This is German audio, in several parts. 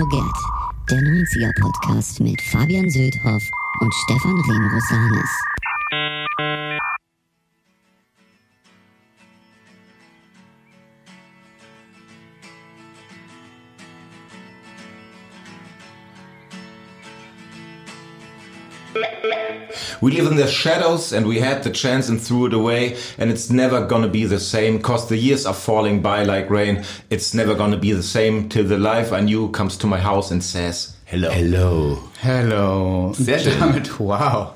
Forget, der 90er-Podcast mit Fabian Söldhoff und Stefan Remrosanis. We live in the shadows and we had the chance and threw it away and it's never gonna be the same cause the years are falling by like rain. It's never gonna be the same till the life I knew comes to my house and says hello. Hello. Hello. Sehr schön. Damit, wow.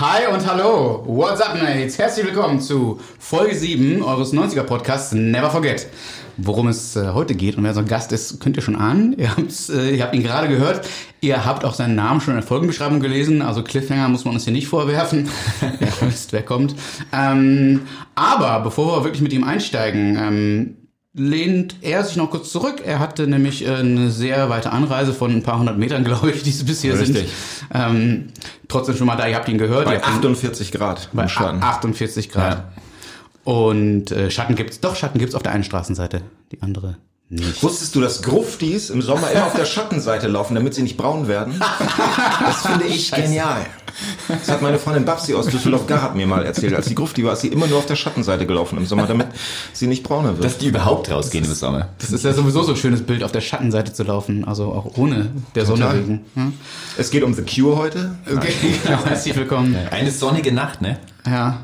Hi und hallo. What's up, Mates? Herzlich willkommen zu Folge 7 eures 90er Podcasts Never Forget. Worum es äh, heute geht und wer unser Gast ist, könnt ihr schon ahnen. Ihr, habt's, äh, ihr habt ihn gerade gehört. Ihr habt auch seinen Namen schon in der Folgenbeschreibung gelesen. Also Cliffhanger muss man uns hier nicht vorwerfen. ihr wisst, wer kommt. Ähm, aber bevor wir wirklich mit ihm einsteigen, ähm, lehnt er sich noch kurz zurück. Er hatte nämlich äh, eine sehr weite Anreise von ein paar hundert Metern, glaube ich, die es bisher Richtig. sind. Ähm, trotzdem schon mal da, ihr habt ihn gehört. Bei ihr habt ihn- 48 Grad bei Schatten. 48 Grad. Und äh, Schatten gibt's, doch, Schatten gibt's auf der einen Straßenseite, die andere nicht. Wusstest du, dass Gruftis im Sommer immer auf der Schattenseite laufen, damit sie nicht braun werden? Das finde ich genial. Das hat meine Freundin Babsi aus Düsseldorf-Garrat mir mal erzählt. Als die Grufti war, ist sie immer nur auf der Schattenseite gelaufen im Sommer, damit sie nicht brauner wird. Dass die überhaupt rausgehen im Sommer. Das ist ja sowieso so ein schönes Bild, auf der Schattenseite zu laufen, also auch ohne der Sonne wegen. Hm? Es geht um The Cure heute. Okay, genau, herzlich willkommen. Eine sonnige Nacht, ne? Ja.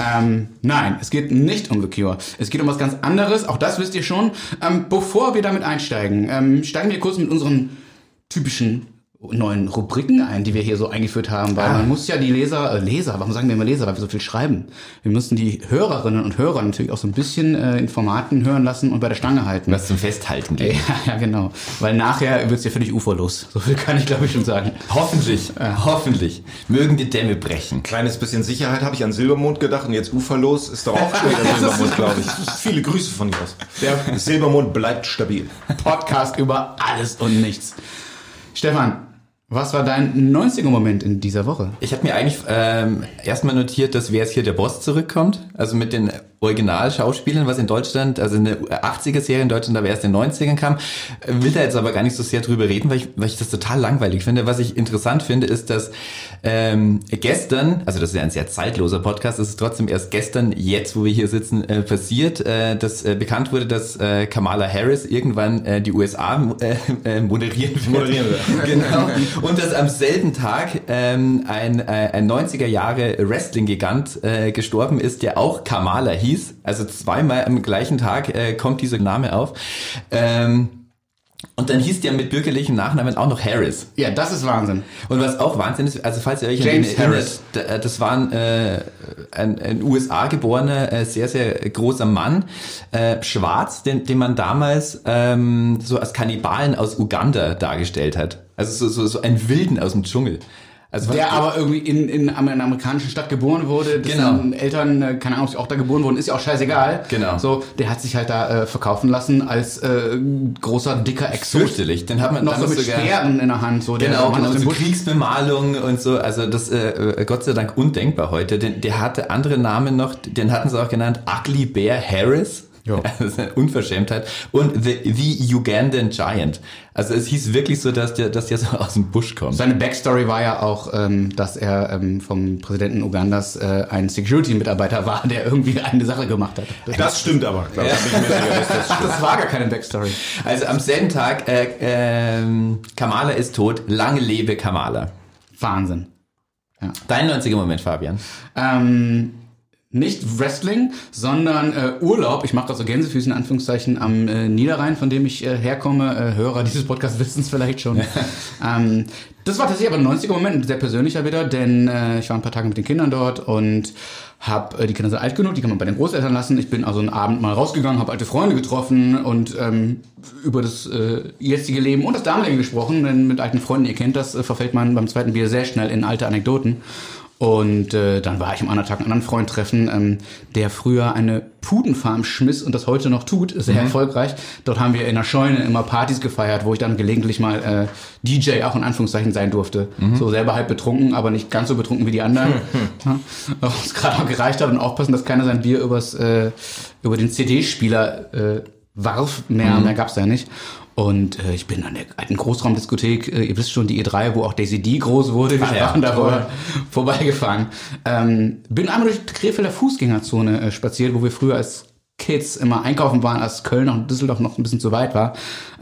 Ähm, nein, es geht nicht um The Cure. Es geht um was ganz anderes, auch das wisst ihr schon. Ähm, bevor wir damit einsteigen, ähm, steigen wir kurz mit unseren typischen neuen Rubriken ein, die wir hier so eingeführt haben, weil man muss ja die Leser, äh, Leser, warum sagen wir immer Leser, weil wir so viel schreiben? Wir müssen die Hörerinnen und Hörer natürlich auch so ein bisschen äh, in Formaten hören lassen und bei der Stange halten. Was zum Festhalten geht. Ja, ja, genau. Weil nachher wird's ja völlig uferlos. So viel kann ich, glaube ich, schon sagen. Hoffentlich, hoffentlich. Mögen die Dämme brechen. Kleines bisschen Sicherheit habe ich an Silbermond gedacht und jetzt uferlos ist doch auch schon wieder Silbermond, glaube ich. Viele Grüße von dir aus. Der Silbermond bleibt stabil. Podcast über alles und nichts. Stefan, was war dein 90er-Moment in dieser Woche? Ich habe mir eigentlich ähm, erstmal notiert, dass wer ist hier der Boss zurückkommt. Also mit den Originalschauspielern, was in Deutschland, also eine 80er-Serie in Deutschland, aber erst in den 90ern kam. Will da jetzt aber gar nicht so sehr drüber reden, weil ich, weil ich das total langweilig finde. Was ich interessant finde, ist, dass ähm, gestern, also das ist ja ein sehr zeitloser Podcast, es ist trotzdem erst gestern, jetzt wo wir hier sitzen, äh, passiert, äh, dass äh, bekannt wurde, dass äh, Kamala Harris irgendwann äh, die USA äh, äh, moderieren wird. Moderieren wird. genau. Und dass am selben Tag ähm, ein, äh, ein 90er Jahre Wrestling-Gigant äh, gestorben ist, der auch Kamala hieß. Also zweimal am gleichen Tag äh, kommt dieser Name auf. Ähm, und dann hieß der mit bürgerlichen Nachnamen auch noch Harris. Ja, das ist Wahnsinn. Und was auch Wahnsinn ist, also falls ihr euch James erinnert, Harris. das war ein, äh, ein, ein USA geborener, äh, sehr, sehr großer Mann, äh, schwarz, den, den man damals ähm, so als Kannibalen aus Uganda dargestellt hat. Also so, so, so ein Wilden aus dem Dschungel. Also Der aber irgendwie in, in einer amerikanischen Stadt geboren wurde, Genau. Eltern, äh, keine Ahnung, ob sie auch da geboren wurden, ist ja auch scheißegal. Genau. So, der hat sich halt da äh, verkaufen lassen als äh, großer, dicker Exot. fürchterlich. Den hat man Noch so mit sogar- Speeren in der Hand. So, der Genau, genau so. Kriegsbemalung und so. Also das äh, äh, Gott sei Dank undenkbar heute. Den, der hatte andere Namen noch, den hatten sie auch genannt, Ugly Bear Harris. Ja. Das ist eine Unverschämtheit. Und the, the Ugandan Giant. Also es hieß wirklich so, dass der, dass der so aus dem Busch kommt. Seine Backstory war ja auch, ähm, dass er ähm, vom Präsidenten Ugandas äh, ein Security-Mitarbeiter war, der irgendwie eine Sache gemacht hat. Das, Das stimmt aber. glaub ich. Dass das Ach, das war gar keine Backstory. Also am selben Tag, äh, ähm, Kamala ist tot, lange lebe Kamala. Wahnsinn. Dein 90er Moment, Fabian. Ähm, nicht Wrestling, sondern äh, Urlaub. Ich mache gerade so Gänsefüße in Anführungszeichen am äh, Niederrhein, von dem ich äh, herkomme. Äh, Hörer dieses Podcasts wissen es vielleicht schon. ähm, das war tatsächlich aber ein 90er-Moment, ein sehr persönlicher wieder, denn äh, ich war ein paar Tage mit den Kindern dort und hab, äh, die Kinder sind alt genug, die kann man bei den Großeltern lassen. Ich bin also einen Abend mal rausgegangen, habe alte Freunde getroffen und ähm, über das äh, jetzige Leben und das damalige gesprochen. Denn mit alten Freunden, ihr kennt das, äh, verfällt man beim zweiten Bier sehr schnell in alte Anekdoten. Und äh, dann war ich am anderen Tag einen anderen Freund treffen, ähm, der früher eine Pudenfarm schmiss und das heute noch tut, sehr erfolgreich. Dort haben wir in der Scheune immer Partys gefeiert, wo ich dann gelegentlich mal äh, DJ auch in Anführungszeichen sein durfte. So selber halb betrunken, aber nicht ganz so betrunken wie die anderen. ja, was uns gerade auch gereicht hat und aufpassen, dass keiner sein Bier übers, äh, über den CD-Spieler äh, warf. Mehr, mehr gab's da nicht. Und äh, ich bin an der alten Großraumdiskothek, äh, ihr wisst schon, die E3, wo auch Daisy D groß wurde, wir Ah, ja, sprachen darüber, toll. vorbeigefahren. Ähm, bin einmal durch die Krefelder Fußgängerzone äh, spaziert, wo wir früher als Kids immer einkaufen waren, als Köln und Düsseldorf noch ein bisschen zu weit war.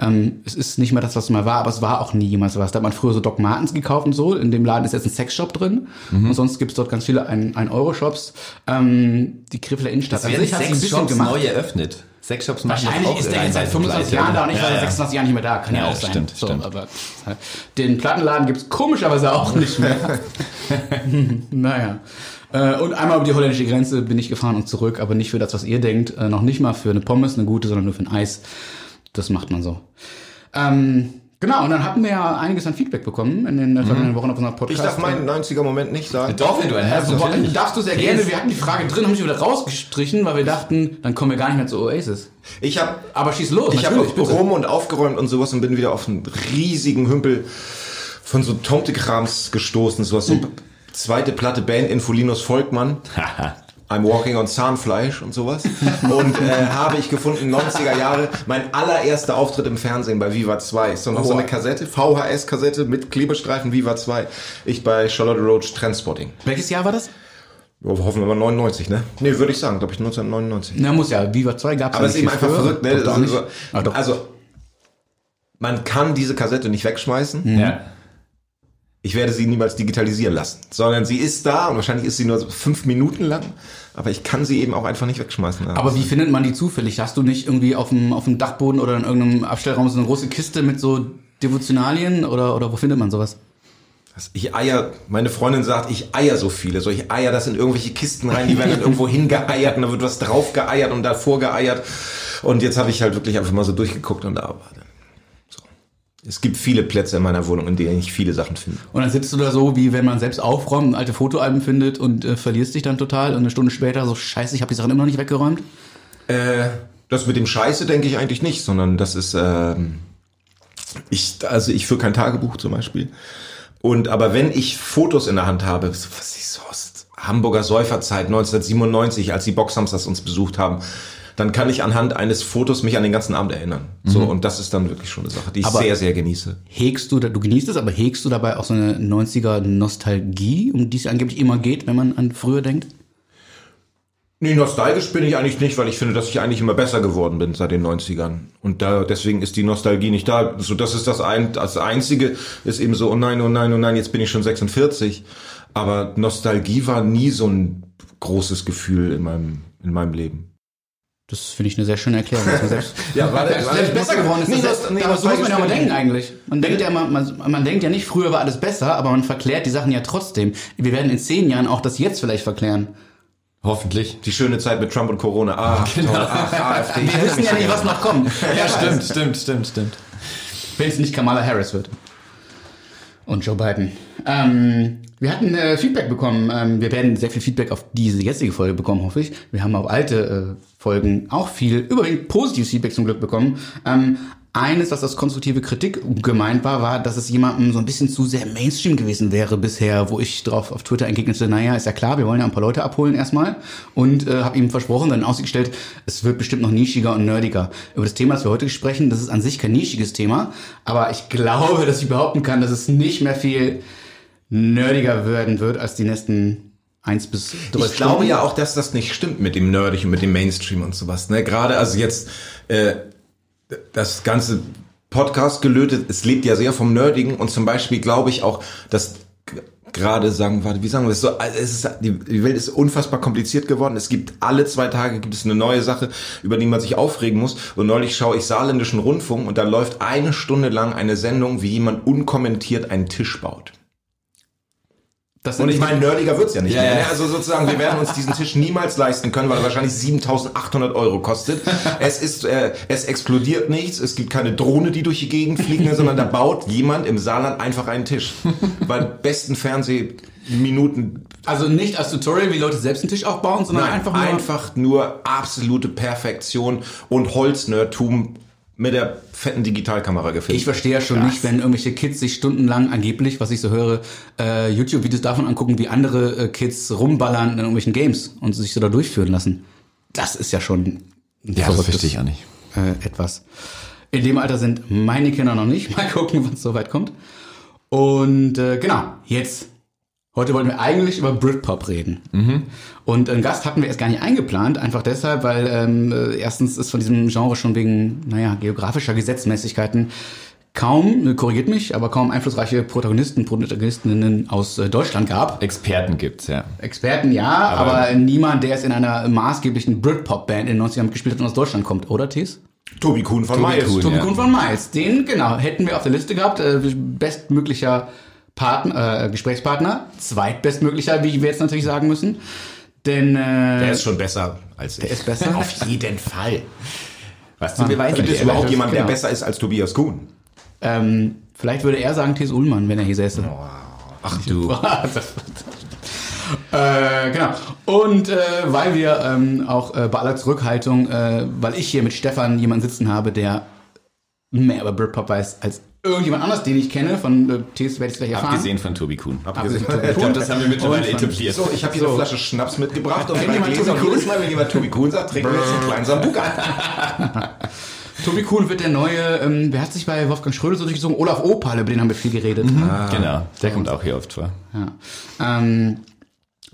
Ähm, es ist nicht mehr das, was es mal war, aber es war auch nie jemals was. Da hat man früher so Doc Martens gekauft und so. In dem Laden ist jetzt ein Sexshop drin. Mhm. Und sonst gibt's dort ganz viele 1-Euro-Shops. Ähm, die Krefelder Innenstadt Das werden Shops gemacht. neu eröffnet. Sechs Shops machen das Wahrscheinlich auch ist der jetzt seit teilweise 25 pleite, Jahren da und ich war seit ja. 26 Jahren nicht mehr da. Kann ja, auch sein. stimmt, so, stimmt. Aber äh, den Plattenladen gibt's komischerweise auch nicht mehr. naja. Äh, Und einmal über die holländische Grenze bin ich gefahren und zurück, aber nicht für das, was ihr denkt. Äh, Noch nicht mal für eine Pommes, eine gute, sondern nur für ein Eis. Das macht man so. Ähm, genau, und dann hatten wir ja einiges an Feedback bekommen in den äh, vergangenen Wochen auf unserem Ich Podcast. darf meinen 90er-Moment nicht sagen. Doch, wenn du einen hast, Also, darfst du sehr gerne. Wir hatten die Frage drin, haben sie wieder rausgestrichen, weil wir dachten, dann kommen wir gar nicht mehr zu Oasis. Ich habe Aber schieß los, ich habe rum und aufgeräumt und sowas und bin wieder auf einen riesigen Hümpel von so Tomtekrams gestoßen. Sowas so zweite Platte Band Infolinus Volkmann. I'm walking on Zahnfleisch und sowas. Und äh, habe ich gefunden, 90er Jahre, mein allererster Auftritt im Fernsehen bei Viva 2. Ist doch noch so eine Kassette, VHS-Kassette mit Klebestreifen Viva 2. Ich bei Charlotte Roach Transporting. Welches Jahr war das? Oh, hoffen wir mal 99, ne? Nee, würde ich sagen, glaube ich 1999. Na, muss ja. Viva 2 gab's Aber ja es ist eben einfach früher. verrückt, ne? Also, so- Ah, also, man kann diese Kassette nicht wegschmeißen. Ja. Ich werde sie niemals digitalisieren lassen, sondern sie ist da und wahrscheinlich ist sie nur fünf Minuten lang, aber ich kann sie eben auch einfach nicht wegschmeißen. Aber wie findet man die zufällig? Hast du nicht irgendwie auf dem, auf dem Dachboden oder in irgendeinem Abstellraum so eine große Kiste mit so Devotionalien oder, oder wo findet man sowas? Ich eier, meine Freundin sagt, ich eier so viele. So, ich eier das in irgendwelche Kisten rein, die werden dann irgendwo hingeeiert und da wird was drauf geeiert und davor geeiert. Und jetzt habe ich halt wirklich einfach mal so durchgeguckt und da war. Es gibt viele Plätze in meiner Wohnung, in denen ich viele Sachen finde. Und dann sitzt du da so, wie wenn man selbst aufräumt, alte Fotoalben findet und äh, verlierst dich dann total und eine Stunde später so, scheiße, ich habe die Sachen immer noch nicht weggeräumt. Äh, das mit dem Scheiße denke ich eigentlich nicht, sondern das ist, ähm, ich, also ich führe kein Tagebuch zum Beispiel. Und aber wenn ich Fotos in der Hand habe, was ist so aus Hamburger Säuferzeit 1997, als die Boxhamsters uns besucht haben, dann kann ich anhand eines Fotos mich an den ganzen Abend erinnern. So und das ist dann wirklich schon eine Sache, die ich Aber- sehr sehr genieße. Hegst du, da- du genießt es, aber hegst du dabei auch so eine 90er Nostalgie, um die es angeblich immer geht, wenn man an früher denkt? Nee, nostalgisch bin ich eigentlich nicht, weil ich finde, dass ich eigentlich immer besser geworden bin seit den 90ern. Und da, deswegen ist die Nostalgie nicht da. So, das ist das ein, das einzige, ist eben so, oh nein, oh nein, oh nein, jetzt bin ich schon 46. Aber Nostalgie war nie so ein großes Gefühl in meinem, in meinem Leben. Das finde ich eine sehr schöne Erklärung. man selbst, Ja, warte, selbst warte, ich besser geworden ist. Nee, das, das- nee, aber das so muss man ja mal denken eigentlich. Man denkt ja immer, man, man denkt ja nicht, früher war alles besser, aber man verklärt die Sachen ja trotzdem. Wir werden in zehn Jahren auch das jetzt vielleicht verklären. Hoffentlich. Die schöne Zeit mit Trump und Corona. Ah, toll. Ach, AfD. Ich Wir wissen ja nicht, was noch kommt. Ja, stimmt, stimmt, stimmt, stimmt. Wenn es nicht Kamala Harris wird. Und Joe Biden. Ähm, wir hatten äh, Feedback bekommen. Ähm, wir werden sehr viel Feedback auf diese jetzige Folge bekommen, hoffe ich. Wir haben auf alte äh, Folgen auch viel, überwiegend positives Feedback zum Glück bekommen. Ähm, eines, was als konstruktive Kritik gemeint war, war, dass es jemandem so ein bisschen zu sehr Mainstream gewesen wäre bisher, wo ich drauf auf Twitter entgegnete, naja, ist ja klar, wir wollen ja ein paar Leute abholen erstmal und äh, habe ihm versprochen, dann in Aussicht gestellt, es wird bestimmt noch nischiger und nerdiger. Über das Thema, das wir heute sprechen, das ist an sich kein nischiges Thema, aber ich glaube, dass ich behaupten kann, dass es nicht mehr viel nerdiger werden wird als die nächsten eins bis drei Ich glaube ja auch, dass das nicht stimmt mit dem Nerdig und mit dem Mainstream und sowas. Ne? Gerade also jetzt äh, das ganze Podcast gelötet, es lebt ja sehr vom Nerdigen und zum Beispiel glaube ich auch, dass gerade sagen, warte, wie sagen wir das so, also es ist, die, die Welt ist unfassbar kompliziert geworden. Es gibt alle zwei Tage gibt es eine neue Sache, über die man sich aufregen muss. Und neulich schaue ich saarländischen Rundfunk und da läuft eine Stunde lang eine Sendung, wie jemand unkommentiert einen Tisch baut. Und ich meine, nerdiger wird's ja nicht Ja, mehr. ja. ne? Also sozusagen, wir werden uns diesen Tisch niemals leisten können, weil er wahrscheinlich 7.800 Euro kostet. Es ist, äh, es explodiert nichts, es gibt keine Drohne, die durch die Gegend fliegt, sondern da baut jemand im Saarland einfach einen Tisch. Bei besten Fernsehminuten also nicht als Tutorial, wie Leute selbst einen Tisch aufbauen, sondern Nein, einfach nur einfach nur absolute Perfektion und Holznerdtum mit der fetten Digitalkamera gefilmt. Ich verstehe ja schon Krass. nicht, wenn irgendwelche Kids sich stundenlang angeblich, was ich so höre, äh, YouTube-Videos davon angucken, wie andere äh, Kids rumballern in irgendwelchen Games und sich so da durchführen lassen. Das ist ja schon ein Ja, das verstehe ich auch nicht. Äh, etwas. In dem Alter sind meine Kinder noch nicht. Mal gucken, wann es soweit kommt. Und äh, genau, jetzt. Heute wollten wir eigentlich über Britpop reden. Und einen Gast hatten wir erst gar nicht eingeplant, einfach deshalb, weil ähm, äh, erstens ist von diesem Genre schon wegen, naja, geografischer Gesetzmäßigkeiten kaum, äh, korrigiert mich, aber kaum einflussreiche Protagonisten, Protagonistinnen aus äh, Deutschland gab. Experten gibt's, ja. Experten ja, aber, niemand, der es in einer maßgeblichen Britpop-Band in den 90ern gespielt hat und aus Deutschland kommt, oder Thies? Tobi Kuhn von Tobi Miles. Kuhn. Tobi ja. Kuhn von Miles. Den, genau, hätten wir auf der Liste gehabt. Äh, bestmöglicher Partner, äh, Gesprächspartner. Zweitbestmöglicher, wie wir jetzt natürlich sagen müssen. Denn äh, Der ist schon besser als ich. der ist besser. Auf jeden Fall. Was zu beweisen Gibt es überhaupt jemanden, der genau. besser ist als Tobias Kuhn? ähm, vielleicht würde er sagen Thies Ullmann, wenn er hier säße. Ach du. Äh, genau. Und äh, weil wir ähm, auch äh, bei aller Zurückhaltung, äh, weil ich hier mit Stefan jemanden sitzen habe, der mehr über Britpop weiß als irgendjemand anders, den ich kenne, von äh, Tees werde ich gleich erfahren. Abgesehen von Tobi Kuhn. Abgesehen von Ich glaube, das haben wir mittlerweile etabliert. So, ich habe hier eine Flasche Schnaps mitgebracht und jemand Gläser. Tobi Und Kuhn? jedes Mal, wenn jemand Tobi Kuhn sagt, trinken wir jetzt einen kleinen Sambuka. Tobi Kuhn wird der neue, ähm, wer hat sich bei Wolfgang Schröder so durchgezogen? Olaf Opal, über den haben wir viel geredet. Genau, der kommt auch hier oft vor. Ja. Ähm,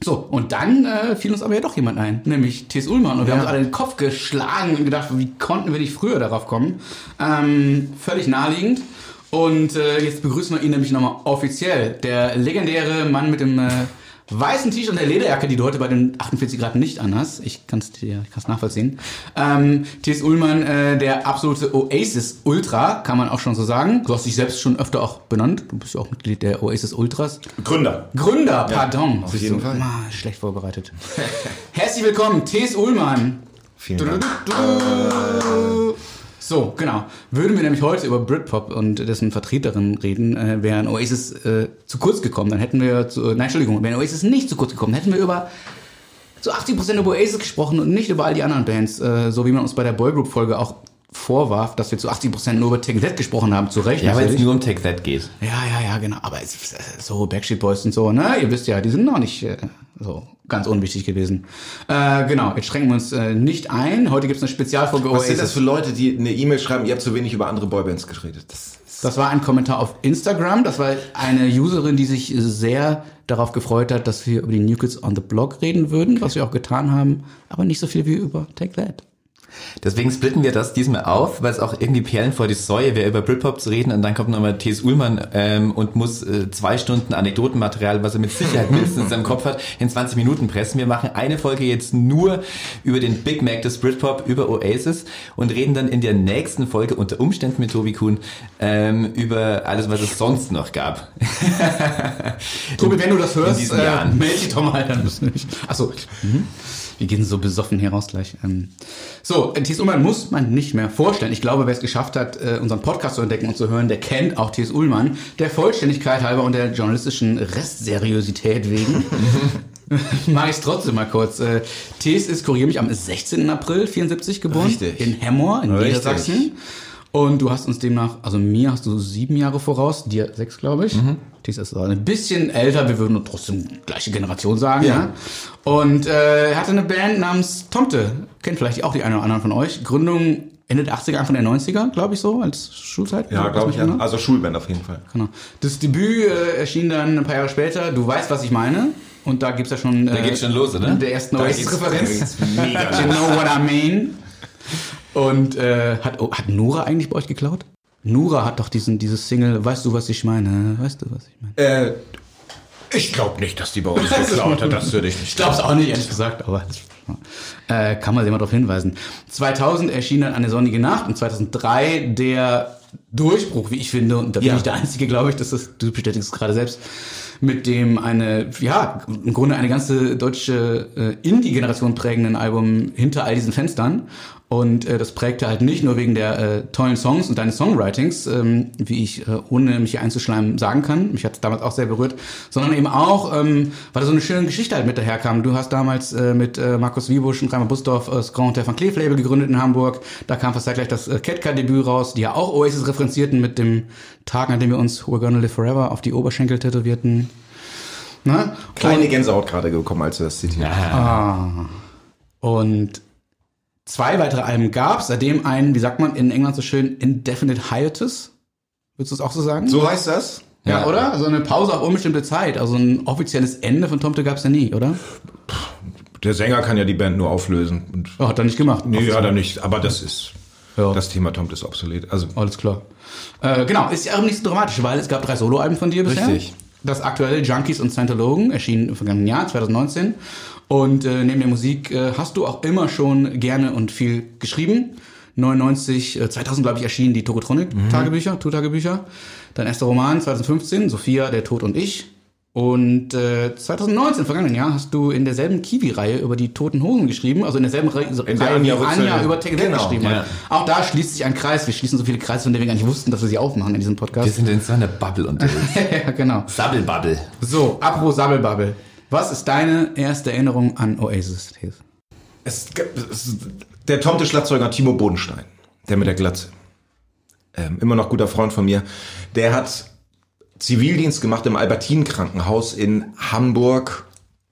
so, und dann äh, fiel uns aber ja doch jemand ein, nämlich T.S. Ullmann. Und wir haben uns alle den Kopf geschlagen und gedacht, wie konnten wir nicht früher darauf kommen? Ähm, völlig naheliegend. Und äh, jetzt begrüßen wir ihn nämlich nochmal offiziell. Der legendäre Mann mit dem äh, weißen T-Shirt und der Lederjacke, die du heute bei den 48 Grad nicht anhast. Ich kann es dir kann's nachvollziehen. Ähm, T.S. Ullmann, äh, der absolute Oasis Ultra, kann man auch schon so sagen. Du hast dich selbst schon öfter auch benannt. Du bist ja auch Mitglied der Oasis Ultras. Gründer. Gründer, pardon. auf Siehst jeden du, Fall. Ah, schlecht vorbereitet. Herzlich willkommen, T.S. Ullmann. Vielen Du, du, Dank. du, du. So, genau. Würden wir nämlich heute über Britpop und dessen Vertreterin reden, äh, wären Oasis äh, zu kurz gekommen, dann hätten wir, zu, nein, Entschuldigung, wären Oasis nicht zu kurz gekommen, dann hätten wir über zu 80% über Oasis gesprochen und nicht über all die anderen Bands, äh, so wie man uns bei der Boygroup-Folge auch vorwarf, dass wir zu 80% nur über Take That gesprochen haben, zu Recht. Ja, weil es nur um Take That geht. Ja, ja, ja, genau. Aber es äh, so Backstreet Boys und so, ne? Ihr wisst ja, die sind noch nicht äh, so ganz unwichtig gewesen. Äh, genau, jetzt schränken wir uns äh, nicht ein. Heute gibt's eine Spezialfolge Was sind das für Leute, die eine E-Mail schreiben, ihr habt zu wenig über andere Boybands geredet? Das Das war ein Kommentar auf Instagram. Das war eine Userin, die sich sehr darauf gefreut hat, dass wir über die New Kids on the Block reden würden, was wir auch getan haben, aber nicht so viel wie über Take That. Deswegen splitten wir das diesmal auf, weil es auch irgendwie Perlen vor die Säue wäre, über Britpop zu reden und dann kommt nochmal T.S. Ullmann ähm, und muss äh, zwei Stunden Anekdotenmaterial, was er mit Sicherheit mindestens in seinem Kopf hat, in 20 Minuten pressen. Wir machen eine Folge jetzt nur über den Big Mac des Britpop, über Oasis und reden dann in der nächsten Folge unter Umständen mit Tobi Kuhn ähm, über alles, was es sonst noch gab. Tobi, wenn du das hörst, äh, melde dich doch mal. Achso. Mhm. Wir gehen so besoffen hier raus gleich. Ähm, so, T.S. Ullmann muss man nicht mehr vorstellen. Ich glaube, wer es geschafft hat, äh, unseren Podcast zu entdecken und zu hören, der kennt auch T.S. Ullmann. Der Vollständigkeit halber und der journalistischen Restseriosität wegen. Mach ich trotzdem mal kurz. Äh, T.S. ist, korrigiere mich, am 16. April 74 geboren. Richtig. In Hemmoor, in. Niedersachsen. Und du hast uns demnach, also mir hast du sieben Jahre voraus, dir sechs, glaube ich. Dies ist so ein bisschen älter, wir würden trotzdem gleiche Generation sagen. Ja. Und äh, er hatte eine Band namens Tomte. Kennt vielleicht auch die einen oder anderen von euch. Gründung Ende der 80er, Anfang der 90er, glaube ich so, als Schulzeit. ja, glaube ich, ja. genau. Also Schulband auf jeden Fall. Genau. Das Debüt äh, erschien dann ein paar Jahre später. Du weißt, was ich meine. Und da gibt's ja schon. Äh, Da geht's schon los, oder? Der ersten Oasis-Referenz. da geht's mega you know what I mean. Und äh, hat, oh, hat Nura eigentlich bei euch geklaut? Nura hat doch diesen, dieses Single, weißt du, was ich meine? Weißt du, was ich meine? Äh, ich glaube nicht, dass die bei uns geklaut hat. Das würde ich nicht. Ich glaube es auch nicht, ehrlich gesagt, aber äh, kann man sich mal darauf hinweisen. 2000 erschien dann Eine sonnige Nacht und 2003 der Durchbruch, wie ich finde, und da bin Ja. ich der Einzige, glaube ich, dass das, du bestätigst es gerade selbst, mit dem eine, ja, im Grunde eine ganze deutsche äh, Indie-Generation prägenden Album hinter all diesen Fenstern. Und äh, das prägte halt nicht nur wegen der äh, tollen Songs und deines Songwritings, ähm, wie ich äh, ohne mich hier einzuschleimen sagen kann. Mich hat es damals auch sehr berührt, sondern eben auch, ähm, weil da so eine schöne Geschichte halt mit daherkam. Du hast damals äh, mit äh, Markus Wiebusch und Reimer Busdorf das Grand Hotel van Cleef Label gegründet in Hamburg. Da kam fast gleich das äh, Ketka-Debüt raus, die ja auch Oasis referenzierten mit dem Tag, an dem wir uns We're Gonna Live Forever auf die Oberschenkel tätowierten. Ne? Kleine Gänsehaut gerade gekommen, als du das zitiert hast. Ah. Und zwei weitere Alben gab, seitdem ein, wie sagt man in England so schön, indefinite hiatus. Würdest du es auch so sagen? So heißt das? ja, Ja. oder? Also eine Pause auf unbestimmte Zeit. Also ein offizielles Ende von Tomte gab es ja nie, oder? Der Sänger kann ja die Band nur auflösen. Und Oh, hat er nicht gemacht. nee, hat er nicht. Aber das ist, Ja. das Thema Tom ist obsolet. Also, Alles klar. Äh, genau, ist ja auch nicht so dramatisch, weil es gab drei Soloalben von dir bisher. Richtig. Das aktuelle Junkies und Scientologen erschien im vergangenen Jahr, 2019. Und äh, neben der Musik äh, hast du auch immer schon gerne und viel geschrieben. 99, äh, 2000 glaube ich erschienen die Tokotronic-Tagebücher, Tour-Tagebücher. Dein erster Roman 2015, Sophia, der Tod und ich. Und äh, 2019, im vergangenen Jahr, hast du in derselben Kiwi-Reihe über die Toten Hosen geschrieben, also in derselben Reihe, der wie Anja Anja über TGZ Genau, geschrieben ja. hat. Auch da schließt sich ein Kreis. Wir schließen so viele Kreise, von denen wir gar nicht wussten, dass wir sie aufmachen in diesem Podcast. Wir sind in so einer Bubble unterwegs. ja, genau. Sabbelbubble. So, apropos Sabbelbubble. Was ist deine erste Erinnerung an Oasis? es, es, der Tomte Schlagzeuger Timo Bodenstein, der mit der Glatze, ähm, immer noch guter Freund von mir, der hat Zivildienst gemacht im Albertin-Krankenhaus in Hamburg.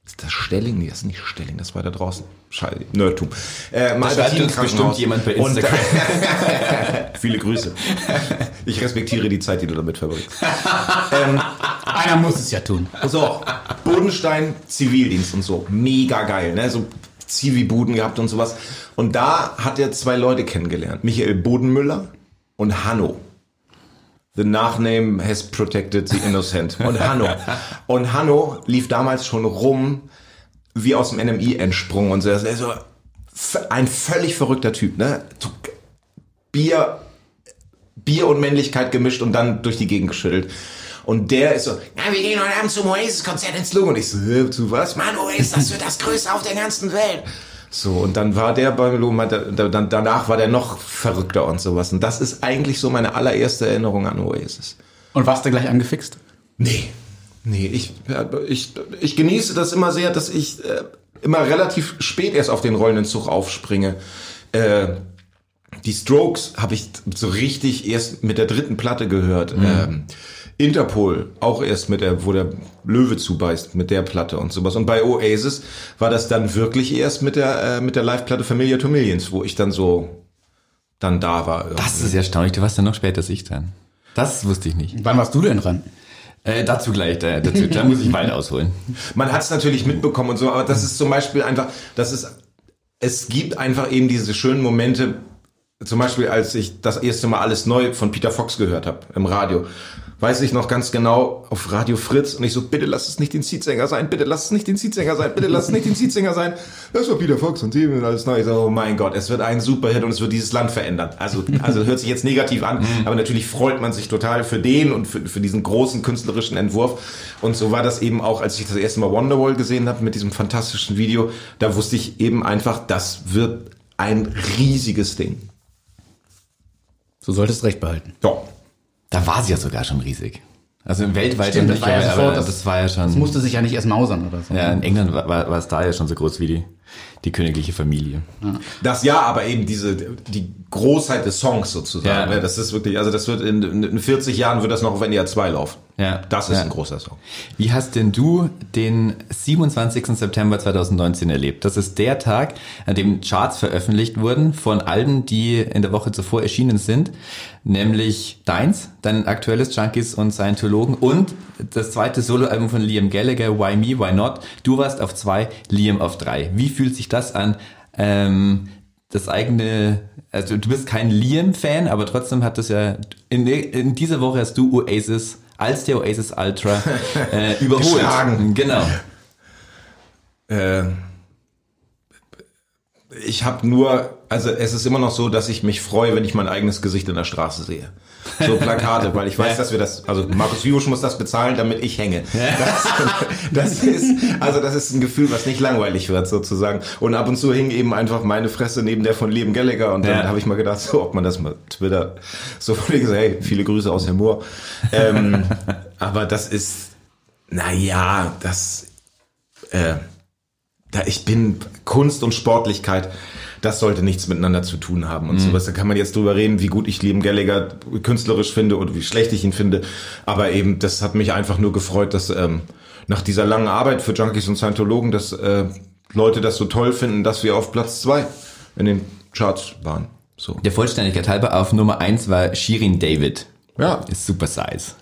Ist das Stelling? Nee, das ist nicht Stelling, das war da draußen. Scheiße, Nerdtum. Äh, im Da schreibt uns bestimmt jemand bei Und- Instagram. Viele Grüße. Ich respektiere die Zeit, die du damit verbringst. Einer muss es ja tun. So, Bodenstein, Zivildienst und so. Mega geil, ne? So Zivi-Buden gehabt und sowas. Und da hat er zwei Leute kennengelernt. Michael Bodenmüller und Hanno. The Nachname has protected the innocent. Und Hanno. Und Hanno lief damals schon rum wie aus dem NMI entsprungen und so. Ist so f- ein völlig verrückter Typ, ne? Bier, Bier und Männlichkeit gemischt und dann durch die Gegend geschüttelt. Und der ist so, ja, wir gehen heute Abend zum Oasis-Konzert ins Logo. Und ich so, "Hä, zu was? Mann, Oasis, das wird das Größte auf der ganzen Welt. So, und dann war der beim Logo, dann, danach war der noch verrückter und sowas. Und das ist eigentlich so meine allererste Erinnerung an Oasis. Und warst du gleich angefixt? Nee. Nee, ich, ich, ich genieße das immer sehr, dass ich äh, immer relativ spät erst auf den rollenden Zug aufspringe. Äh, die Strokes habe ich so richtig erst mit der dritten Platte gehört. Ähm, Interpol auch erst mit der, wo der Löwe zubeißt, mit der Platte und sowas. Und bei Oasis war das dann wirklich erst mit der, äh, mit der Live-Platte Familia to Millions, wo ich dann so dann da war. Das ist erstaunlich. Du warst ja noch später als ich dann. Das wusste ich nicht. Wann warst du denn dran? Äh, dazu gleich, da, dazu, da muss ich weit ausholen. Man hat es natürlich mitbekommen und so, aber das ist zum Beispiel einfach, das ist, es gibt einfach eben diese schönen Momente, zum Beispiel als ich das erste Mal alles neu von Peter Fox gehört habe im Radio. Weiß ich noch ganz genau auf Radio Fritz und ich so, bitte lass es nicht den Seedsänger sein, bitte lass es nicht den Seedsänger sein, bitte lass es nicht den Seedsänger sein. Das war Peter Fox und Team und alles neu. Ich so, oh mein Gott, es wird ein Superhit und es wird dieses Land verändern. Also, also hört sich jetzt negativ an, aber natürlich freut man sich total für den und für, für diesen großen künstlerischen Entwurf. Und so war das eben auch, als ich das erste Mal Wonderwall gesehen habe mit diesem fantastischen Video, da wusste ich eben einfach, das wird ein riesiges Ding. Du solltest recht behalten. Ja. Da war sie ja sogar schon riesig. Also weltweit Stimmt, das nicht, war ja aber, sofort, das- das war ja schon. Das musste sich ja nicht erst mausern oder so. ja, in England war, war, war es da ja schon so groß wie die, die königliche Familie. Das ja, aber eben diese, die Großheit des Songs sozusagen. Ja. ne, Das ist wirklich, also das wird in, in 40 Jahren wird das noch auf NDR 2 laufen. Ja. Das ist Ja. ein großer Song. Wie hast denn du den 27. September 2019 erlebt? Das ist der Tag, an dem Charts veröffentlicht wurden von Alben, die in der Woche zuvor erschienen sind, nämlich deins, dein aktuelles Junkies und Scientologen und das zweite Soloalbum von Liam Gallagher, Why Me, Why Not. Du warst auf zwei, Liam auf drei. Wie fühlt sich das an? Ähm, das eigene, also du bist kein Liam-Fan, aber trotzdem hat das ja, in, in dieser Woche hast du Oasis als der Oasis Ultra äh, überholt. Geschlagen. Genau. Äh, ich habe nur, also es ist immer noch so, dass ich mich freue, wenn ich mein eigenes Gesicht in der Straße sehe. So Plakate, weil ich weiß, dass wir das, also Markus Jusch muss das bezahlen, damit ich hänge. Das, das ist, also das ist ein Gefühl, was nicht langweilig wird sozusagen. Und ab und zu hing eben einfach meine Fresse neben der von Liam Gallagher und dann Ja. habe ich mal gedacht, so, ob man das mal Twitter, so wurde gesagt, hey, viele Grüße aus Herr Moor. Ähm, aber das ist, naja, das, äh, da ich bin Kunst und Sportlichkeit, das sollte nichts miteinander zu tun haben und sowas. Da kann man jetzt drüber reden, wie gut ich Liam Gallagher künstlerisch finde oder wie schlecht ich ihn finde. Aber eben, das hat mich einfach nur gefreut, dass ähm, nach dieser langen Arbeit für Junkies und Scientologen, dass äh, Leute das so toll finden, dass wir auf Platz zwei in den Charts waren. So. Der Vollständigkeit halber auf Nummer eins war Shirin David. Ja, Ist super size.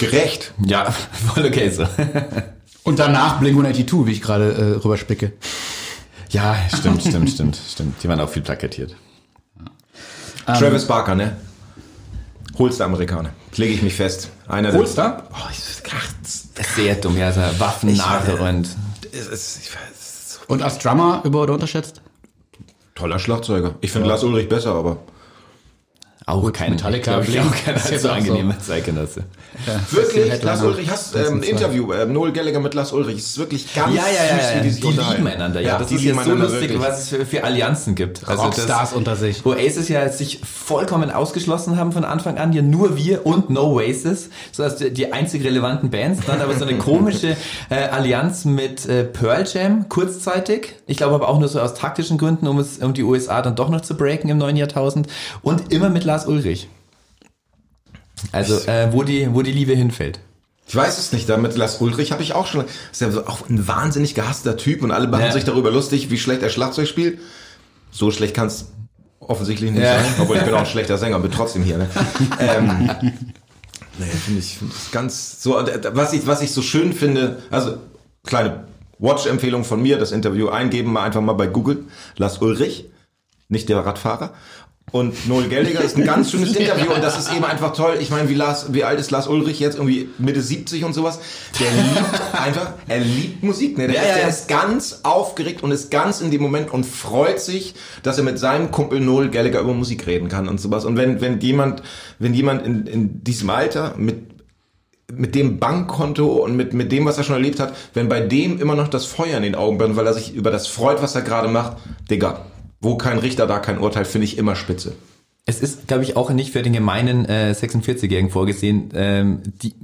gerecht. Ja, voll okay so. Und danach Blink-182, wie ich gerade äh, rüberspicke. Ja, stimmt, stimmt, stimmt, stimmt. Die waren auch viel plakatiert. Travis Barker, ne? Holster Amerikaner. Lege ich mich fest. Einer der- Holster? Oh, ich, ach, das- Sehr dumm, ja, so Waffennarre und es ist, ich weiß, Und als Drummer über- oder unterschätzt? toller Schlagzeuger. Ich finde Lars Ulrich besser, aber auch kein, Metallica, ich, auch Blink, kein ist jetzt so auch so. angenehmer Zeitgenosse. wirklich, Headliner. Lars Ulrich, hast ähm, ein Interview, ähm, Noel Gallagher mit Lars Ulrich. Es ist wirklich ganz Ja, ja, ja, süß, ja. wie die sich Die lieben einander, ja. das die ist jetzt so lustig, wirklich. was es für, für Allianzen gibt. Also Rockstars das, unter sich. Oasis ja sich vollkommen ausgeschlossen haben von Anfang an, ja nur wir und No Oasis, so als die, die einzig relevanten Bands. Dann aber so eine komische äh, Allianz mit äh, Pearl Jam kurzzeitig. Ich glaube aber auch nur so aus taktischen Gründen, um es um die USA dann doch noch zu breaken im neuen Jahrtausend. Und immer mit Lars Ulrich. Also äh, wo die wo die Liebe hinfällt. Ich weiß es nicht, damit Lars Ulrich habe ich auch schon, ist ja auch ein wahnsinnig gehasster Typ und alle machen Ja. sich darüber lustig, wie schlecht er Schlagzeug spielt. So schlecht kann es offensichtlich nicht Ja. sein, obwohl ich bin auch ein schlechter Sänger, bin trotzdem hier. Ne? ähm, naja, finde ich, find ganz so, äh, was ich, was ich so schön finde, also kleine Watch-Empfehlung von mir, das Interview eingeben, mal einfach mal bei Google, Lars Ulrich, nicht der Radfahrer. Und Noel Gallagher ist ein ganz schönes Interview und das ist eben einfach toll. Ich meine, wie, Lars, wie alt ist Lars Ulrich jetzt? Irgendwie Mitte 70 und sowas. Der liebt einfach, er liebt Musik. Ne? Der, Ja, ist, der ja. ist ganz aufgeregt und ist ganz in dem Moment und freut sich, dass er mit seinem Kumpel Noel Gallagher über Musik reden kann und sowas. Und wenn, wenn jemand, wenn jemand in, in diesem Alter mit mit dem Bankkonto und mit, mit dem, was er schon erlebt hat, wenn bei dem immer noch das Feuer in den Augen brennt, weil er sich über das freut, was er gerade macht, Digga, wo kein Richter, da kein Urteil, finde ich immer spitze. Es ist, glaube ich, auch nicht für den gemeinen äh, 46-Jährigen vorgesehen, ähm, die,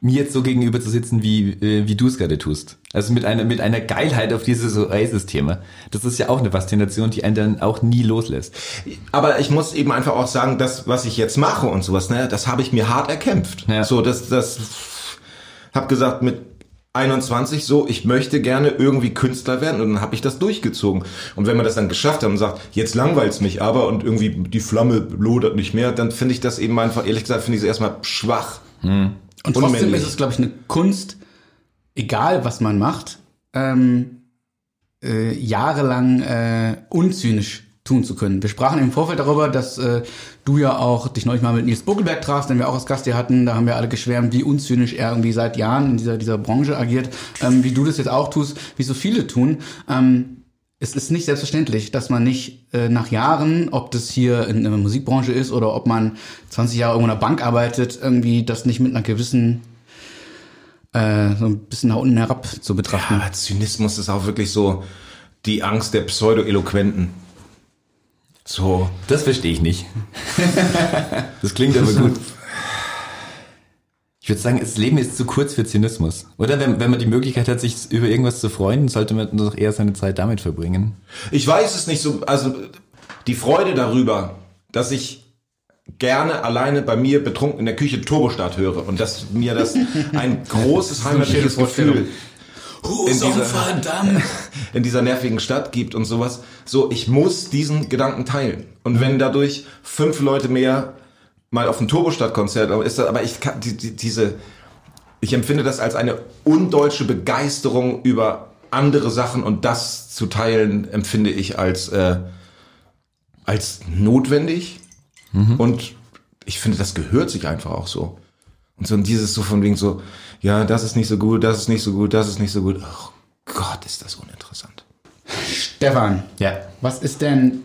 mir jetzt so gegenüber zu sitzen, wie, äh, wie du es gerade tust. Also mit einer, mit einer Geilheit auf dieses Oasis-Thema. Das ist ja auch eine Faszination, die einen dann auch nie loslässt. Aber ich muss eben einfach auch sagen, das, was ich jetzt mache und sowas, ne, das habe ich mir hart erkämpft. Ja. So, das, das, hab gesagt, mit 21 so, ich möchte gerne irgendwie Künstler werden und dann habe ich das durchgezogen. Und wenn man das dann geschafft hat und sagt, jetzt langweilt's mich aber und irgendwie die Flamme lodert nicht mehr, dann finde ich das eben einfach, ehrlich gesagt, finde ich es erstmal schwach. Und trotzdem Unmännlich. ist es, glaube ich, eine Kunst, egal was man macht, ähm, äh, jahrelang äh, unzynisch tun zu können. Wir sprachen im Vorfeld darüber, dass äh, du ja auch dich neulich mal mit Nils Buckelberg trafst, den wir auch als Gast hier hatten. Da haben wir alle geschwärmt, wie unzynisch er irgendwie seit Jahren in dieser, dieser Branche agiert, ähm, wie du das jetzt auch tust, wie so viele tun. Ähm, es ist nicht selbstverständlich, dass man nicht äh, nach Jahren, ob das hier in der Musikbranche ist oder ob man 20 Jahre irgendwo in einer Bank arbeitet, irgendwie das nicht mit einer gewissen äh, so ein bisschen nach unten herab zu betrachten. Aber Zynismus ist auch wirklich so die Angst der Pseudo-Eloquenten. So. Das verstehe ich nicht. das klingt aber gut. Ich würde sagen, das Leben ist zu kurz für Zynismus. Oder wenn, wenn man die Möglichkeit hat, sich über irgendwas zu freuen, sollte man doch eher seine Zeit damit verbringen. Ich weiß es nicht so, also die Freude darüber, dass ich gerne alleine bei mir betrunken in der Küche Turbostart höre und dass mir das ein großes heimatliches. Gefühl in dieser, verdammt! in dieser nervigen Stadt gibt und sowas. So, ich muss diesen Gedanken teilen. Und wenn dadurch fünf Leute mehr mal auf ein Turbostadt-Konzert, aber ist das, aber ich kann die, die, diese, ich empfinde das als eine undeutsche Begeisterung über andere Sachen und das zu teilen empfinde ich als äh, als notwendig und ich finde, das gehört sich einfach auch so. Und so dieses so von wegen so, ja, das ist nicht so gut, das ist nicht so gut, das ist nicht so gut. Oh Gott, ist das uninteressant. Stefan, Ja. was ist denn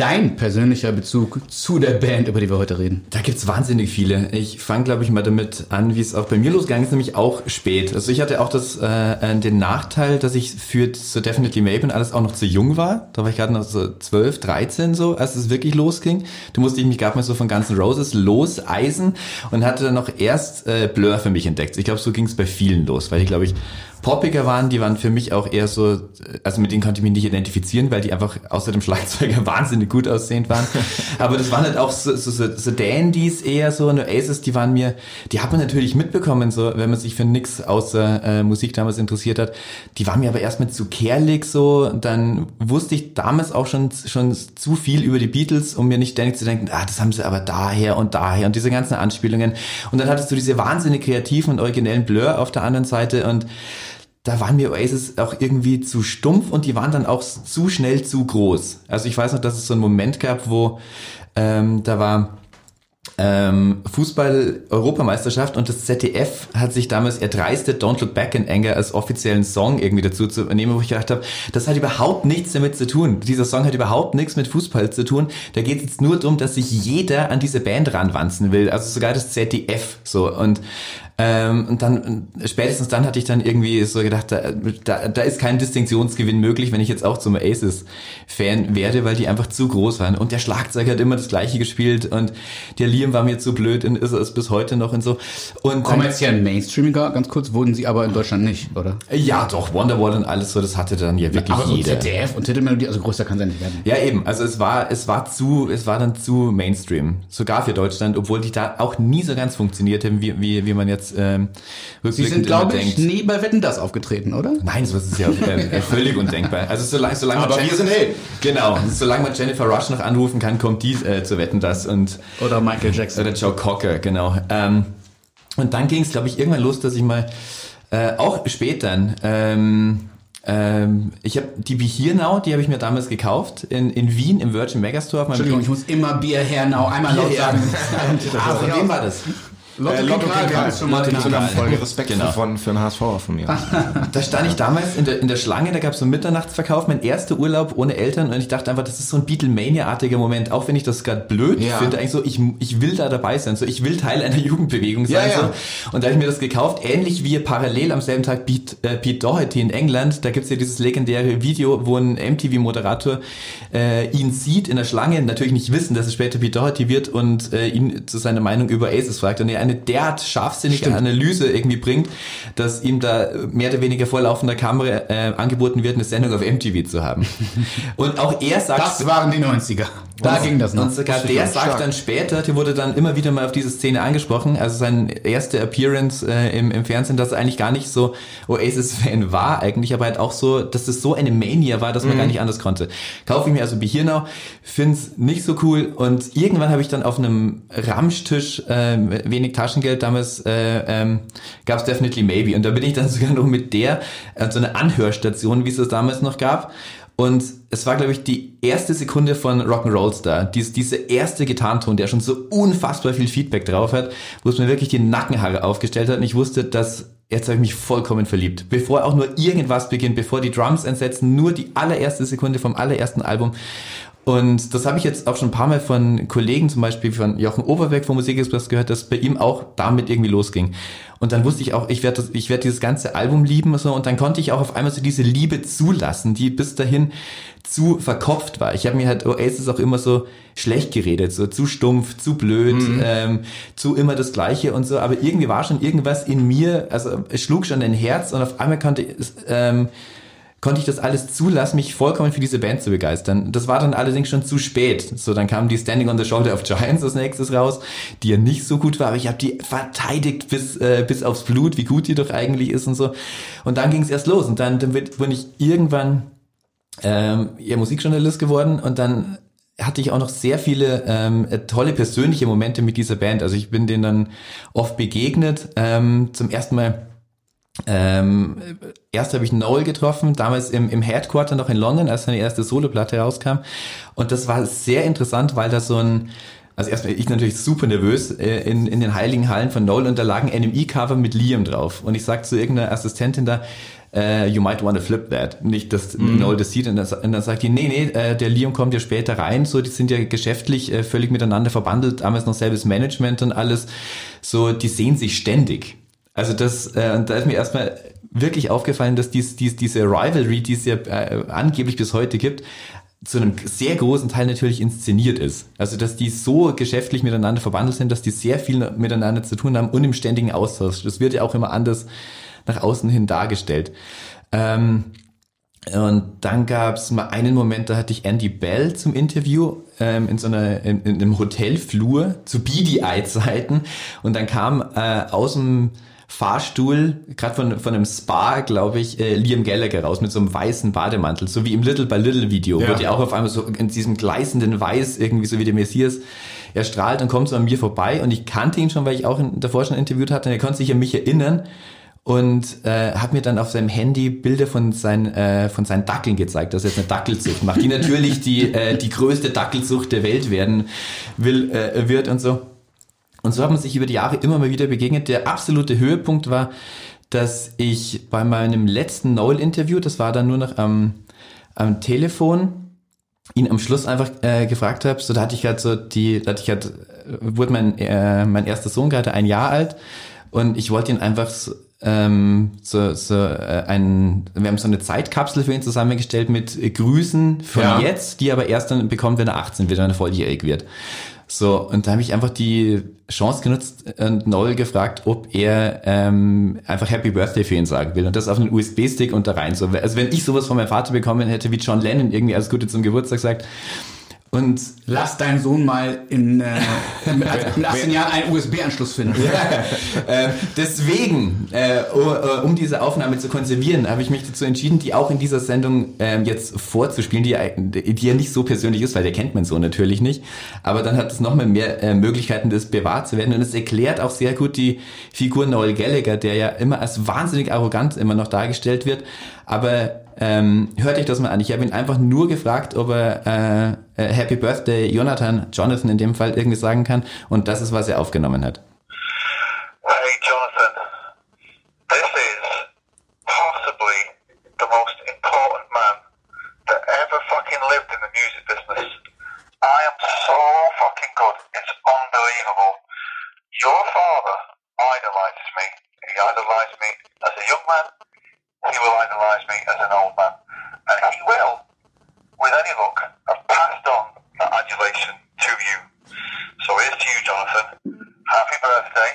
dein persönlicher Bezug zu der Band, über die wir heute reden? Da gibt's wahnsinnig viele. Ich fange, glaube ich, mal damit an, wie es auch bei mir losgegangen ist, nämlich auch spät. Also ich hatte auch das, äh, den Nachteil, dass ich für so Definitely Maybe und alles auch noch zu jung war. Da war ich gerade noch so 12, 13 so, als es wirklich losging. Da musste ich mich gerade mal so von ganzen Roses loseisen und hatte dann noch erst äh, Blur für mich entdeckt. Ich glaube, so ging's bei vielen los, weil ich, glaube ich, poppiger waren, die waren für mich auch eher so, also mit denen konnte ich mich nicht identifizieren, weil die einfach außer dem Schlagzeuger wahnsinnig gut aussehend waren. Aber das waren halt auch so, so, so, so Dandys eher so, und Oasis, die waren mir, die hat man natürlich mitbekommen, so, wenn man sich für nix außer äh, Musik damals interessiert hat. Die waren mir aber erstmal zu kerlig so, dann wusste ich damals auch schon, schon zu viel über die Beatles, um mir nicht ständig zu denken, ah, das haben sie aber daher und daher und diese ganzen Anspielungen. Und dann hattest du diese wahnsinnig kreativen und originellen Blur auf der anderen Seite und da waren mir Oasis auch irgendwie zu stumpf und die waren dann auch zu schnell zu groß. Also ich weiß noch, dass es so einen Moment gab, wo ähm, da war ähm, Fußball-Europameisterschaft und das ZDF hat sich damals erdreistet, Don't Look Back in Anger als offiziellen Song irgendwie dazu zu nehmen, wo ich gedacht habe, das hat überhaupt nichts damit zu tun. Dieser Song hat überhaupt nichts mit Fußball zu tun. Da geht es jetzt nur darum, dass sich jeder an diese Band ranwanzen will. Also sogar das ZDF so. Und ähm, und dann, spätestens dann hatte ich dann irgendwie so gedacht, da, da, da ist kein Distinktionsgewinn möglich, wenn ich jetzt auch zum Aces-Fan werde, weil die einfach zu groß waren. Und der Schlagzeuger hat immer das Gleiche gespielt und der Liam war mir zu blöd und ist es bis heute noch und so. Und Kommerziell Mainstreamiger, ganz kurz, wurden sie aber in Deutschland nicht, oder? Ja, doch, Wonderwall und alles so, das hatte dann ja wirklich aber jeder. ZDF und Titelmelodie, also größer kann es ja nicht werden. Ja, eben. Also es war, es war zu, es war dann zu Mainstream. Sogar für Deutschland, obwohl die da auch nie so ganz funktioniert haben, wie, wie, wie man jetzt ähm, Sie sind, glaube ich, nie bei Wetten das aufgetreten, oder? Nein, sowas ist ja äh, völlig undenkbar. Also solange, solange Aber man wir sind Helden. Genau, solange man Jennifer Rush noch anrufen kann, kommt die äh, zu Wetten das und Oder Michael Jackson. oder Joe Cocker, genau. Ähm, und dann ging es, glaube ich, irgendwann los, dass ich mal äh, auch später ähm, ähm, ich habe die Here Now, die habe ich mir damals gekauft in, in Wien im Virgin Megastore. Auf meinem Entschuldigung, ich muss immer Bier her, now, einmal laut Bier her. sagen. Ah, von wem war das? Lotto Äh, Lotto haben es schon mal Lotto Karl. anderen Folge. Respekt Genau. von, für einen HSV von mir. Da stand ich damals in der, in der Schlange, da gab es so einen Mitternachtsverkauf, mein erster Urlaub ohne Eltern und ich dachte einfach, das ist so ein Beatlemania-artiger Moment, auch wenn ich das gerade blöd Ja. finde, eigentlich so, ich, ich will da dabei sein, so ich will Teil einer Jugendbewegung sein. Ja, ja. So. Und da habe ich mir das gekauft, ähnlich wie parallel am selben Tag Pete, äh, Pete Doherty in England, da gibt's ja dieses legendäre Video, wo ein MTV-Moderator äh, ihn sieht in der Schlange, natürlich nicht wissen, dass es später Pete Doherty wird und äh, ihn zu seiner Meinung über Aces fragt und er eine derart scharfsinnige Analyse irgendwie bringt, dass ihm da mehr oder weniger vor laufender Kamera äh, angeboten wird, eine Sendung auf MTV zu haben. und auch er sagt, Das waren die 90er. Da ging das noch. und sogar der sagt stark. dann später, der wurde dann immer wieder mal auf diese Szene angesprochen, also seine erste Appearance äh, im, im Fernsehen, dass er eigentlich gar nicht so Oasis-Fan war eigentlich, aber halt auch so, dass es so eine Mania war, dass man gar nicht anders konnte. Kaufe ich mir also Be Here Now, find's nicht so cool und irgendwann habe ich dann auf einem Ramstisch äh, wenig Taschengeld damals äh, ähm, gab's Definitely Maybe und da bin ich dann sogar noch mit der, äh, so eine Anhörstation, wie es das damals noch gab, und es war, glaube ich, die erste Sekunde von Rock'n'Roll Star. Dies, diese erste Gitarrenton, der schon so unfassbar viel Feedback drauf hat, wo es mir wirklich die Nackenhaare aufgestellt hat. Und ich wusste, dass jetzt habe ich mich vollkommen verliebt. Bevor auch nur irgendwas beginnt, bevor die Drums einsetzen, nur die allererste Sekunde vom allerersten Album. Und das habe ich jetzt auch schon ein paar Mal von Kollegen, zum Beispiel von Jochen Oberbeck vom Musikexpress gehört, dass bei ihm auch damit irgendwie losging. Und dann wusste ich auch, ich werde ich werd dieses ganze Album lieben so, und dann konnte ich auch auf einmal so diese Liebe zulassen, die bis dahin zu verkopft war. Ich habe mir halt Oasis auch immer so schlecht geredet, so zu stumpf, zu blöd, ähm, zu immer das Gleiche und so. Aber irgendwie war schon irgendwas in mir, also es schlug schon ein Herz und auf einmal konnte es, ähm, konnte ich das alles zulassen, mich vollkommen für diese Band zu begeistern. Das war dann allerdings schon zu spät. So, dann kam die Standing on the Shoulder of Giants als nächstes raus, die ja nicht so gut war, aber ich habe die verteidigt bis, äh, bis aufs Blut, wie gut die doch eigentlich ist und so. Und dann ging es erst los und dann, dann bin ich irgendwann ähm, ja, Musikjournalist geworden und dann hatte ich auch noch sehr viele ähm, tolle persönliche Momente mit dieser Band. Also ich bin denen dann oft begegnet. Ähm, zum ersten Mal ähm, erst habe ich Noel getroffen, damals im, im Headquarter noch in London, als seine erste Soloplatte rauskam. Und das war sehr interessant, weil da so ein, also erstmal ich natürlich super nervös äh, in, in den heiligen Hallen von Noel und da lag ein NME-Cover mit Liam drauf. Und ich sag zu irgendeiner Assistentin da, äh, you might want to flip that. Nicht, dass Noel das sieht und dann, und dann sagt die, nee, nee, äh, der Liam kommt ja später rein, so, die sind ja geschäftlich äh, völlig miteinander verbandelt, damals noch selbes Management und alles, so, die sehen sich ständig. Also das, äh, und da ist mir erstmal wirklich aufgefallen, dass dies, dies, diese Rivalry, die es ja äh, angeblich bis heute gibt, zu einem sehr großen Teil natürlich inszeniert ist. Also dass die so geschäftlich miteinander verbandelt sind, dass die sehr viel miteinander zu tun haben und im ständigen Austausch. Das wird ja auch immer anders nach außen hin dargestellt. Ähm, und dann gab es mal einen Moment, da hatte ich Andy Bell zum Interview ähm, in so einer in, in einem Hotelflur zu Beady Eye Zeiten und dann kam äh, aus dem Fahrstuhl, gerade von, von einem Spa, glaube ich, äh, Liam Gallagher raus mit so einem weißen Bademantel, so wie im Little by Little Video, Ja. wird ja auch auf einmal so in diesem gleißenden Weiß irgendwie so wie der Messias er strahlt und kommt so an mir vorbei und ich kannte ihn schon, weil ich auch in, davor schon interviewt hatte und er konnte sich an mich erinnern und äh, hat mir dann auf seinem Handy Bilder von seinen äh, von seinen Dackeln gezeigt, dass er jetzt eine Dackelzucht macht, die natürlich die äh, die größte Dackelzucht der Welt werden will äh, wird und so. Und so hat man sich über die Jahre immer mal wieder begegnet. Der absolute Höhepunkt war, dass ich bei meinem letzten Noel-Interview, das war dann nur noch am, am Telefon, ihn am Schluss einfach äh, gefragt habe, so da hatte ich halt so die, da hatte ich halt, äh, wurde mein, äh, mein erster Sohn gerade ein Jahr alt und ich wollte ihn einfach so, ähm, so, so äh, ein, wir haben so eine Zeitkapsel für ihn zusammengestellt mit Grüßen von Ja. jetzt, die er aber erst dann bekommt, wenn er 18 wird, wenn er volljährig wird. So, und da habe ich einfach die Chance genutzt und Noel gefragt, ob er ähm, einfach Happy Birthday für ihn sagen will. Und das auf einen USB-Stick und da rein. So, also wenn ich sowas von meinem Vater bekommen hätte, wie John Lennon irgendwie alles Gute zum Geburtstag sagt. Und Lass deinen Sohn mal in, äh, mit, mit 18 Jahren einen USB-Anschluss finden. äh, deswegen, äh, um, um diese Aufnahme zu konservieren, habe ich mich dazu entschieden, die auch in dieser Sendung ähm, jetzt vorzuspielen, die, ja- die ja nicht so persönlich ist, weil der kennt man so natürlich nicht. Aber dann hat es nochmal mehr äh, Möglichkeiten, das bewahrt zu werden. Und es erklärt auch sehr gut die Figur Noel Gallagher, der ja immer als wahnsinnig arrogant immer noch dargestellt wird. Aber ähm, hört euch das mal an. Ich habe ihn einfach nur gefragt, ob er äh, äh, Happy Birthday Jonathan, Jonathan in dem Fall irgendwie sagen kann. Und das ist, was er aufgenommen hat. Hey, Jonathan. This is possibly the most important man that ever fucking lived in the music business. I am so fucking good. It's unbelievable. Your father idolizes me. He idolized me as a young man. He will idolize me as an old man. And he will, with any luck, have passed on that adulation to you. So here's to you, Jonathan. Happy birthday.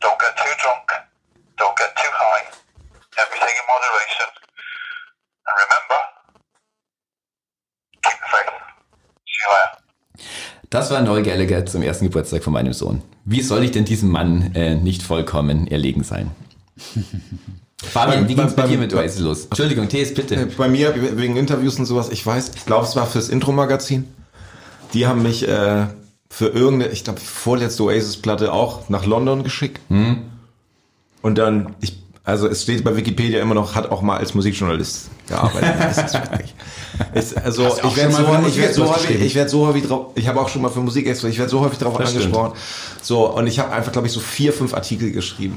Don't get too drunk. Don't get too high. Everything in moderation. And remember, keep the faith. See you later. Das war Noel Gallagher zum ersten Geburtstag von meinem Sohn. Wie soll ich denn diesem Mann äh, nicht vollkommen erlegen sein? Fabian, wie ging's bei beim- dir mit Oasis los? Entschuldigung, Äh, bitte. Bei mir, wegen Interviews und sowas, ich weiß, ich glaube, es war fürs Intro-Magazin. Die haben mich äh, für irgendeine, ich glaube, vorletzte Oasis-Platte auch nach London geschickt. Und dann, ich, also es steht bei Wikipedia immer noch, hat auch mal als Musikjournalist gearbeitet. Das ist also Hast ich werde so, ich werd so häufig, ich werde so häufig drauf, ich habe auch schon mal für Musikexpress, ich werde so häufig drauf Das stimmt. angesprochen. So, und ich habe einfach, glaube ich, so vier, fünf Artikel geschrieben.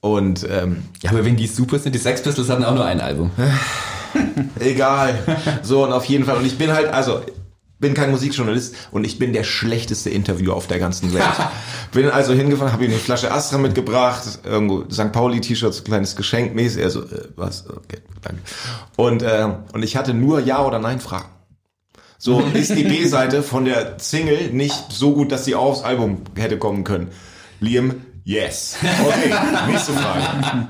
Und ähm, Ja, aber wenn die super sind, die Sex Pistols hatten auch nur ein Album. Egal. So, und auf jeden Fall. Und ich bin halt, also, bin kein Musikjournalist und ich bin der schlechteste Interviewer auf der ganzen Welt. bin also hingefahren, habe ihm eine Flasche Astra mitgebracht, irgendwo St. Pauli-T-Shirt, so ein kleines Geschenk mäßig. Er so, äh, was? Okay, danke. Und, äh, und ich hatte nur Ja- oder Nein-Fragen. So ist die B-Seite von der Single nicht so gut, dass sie auch aufs Album hätte kommen können. Liam, yes. Okay, nächste Frage.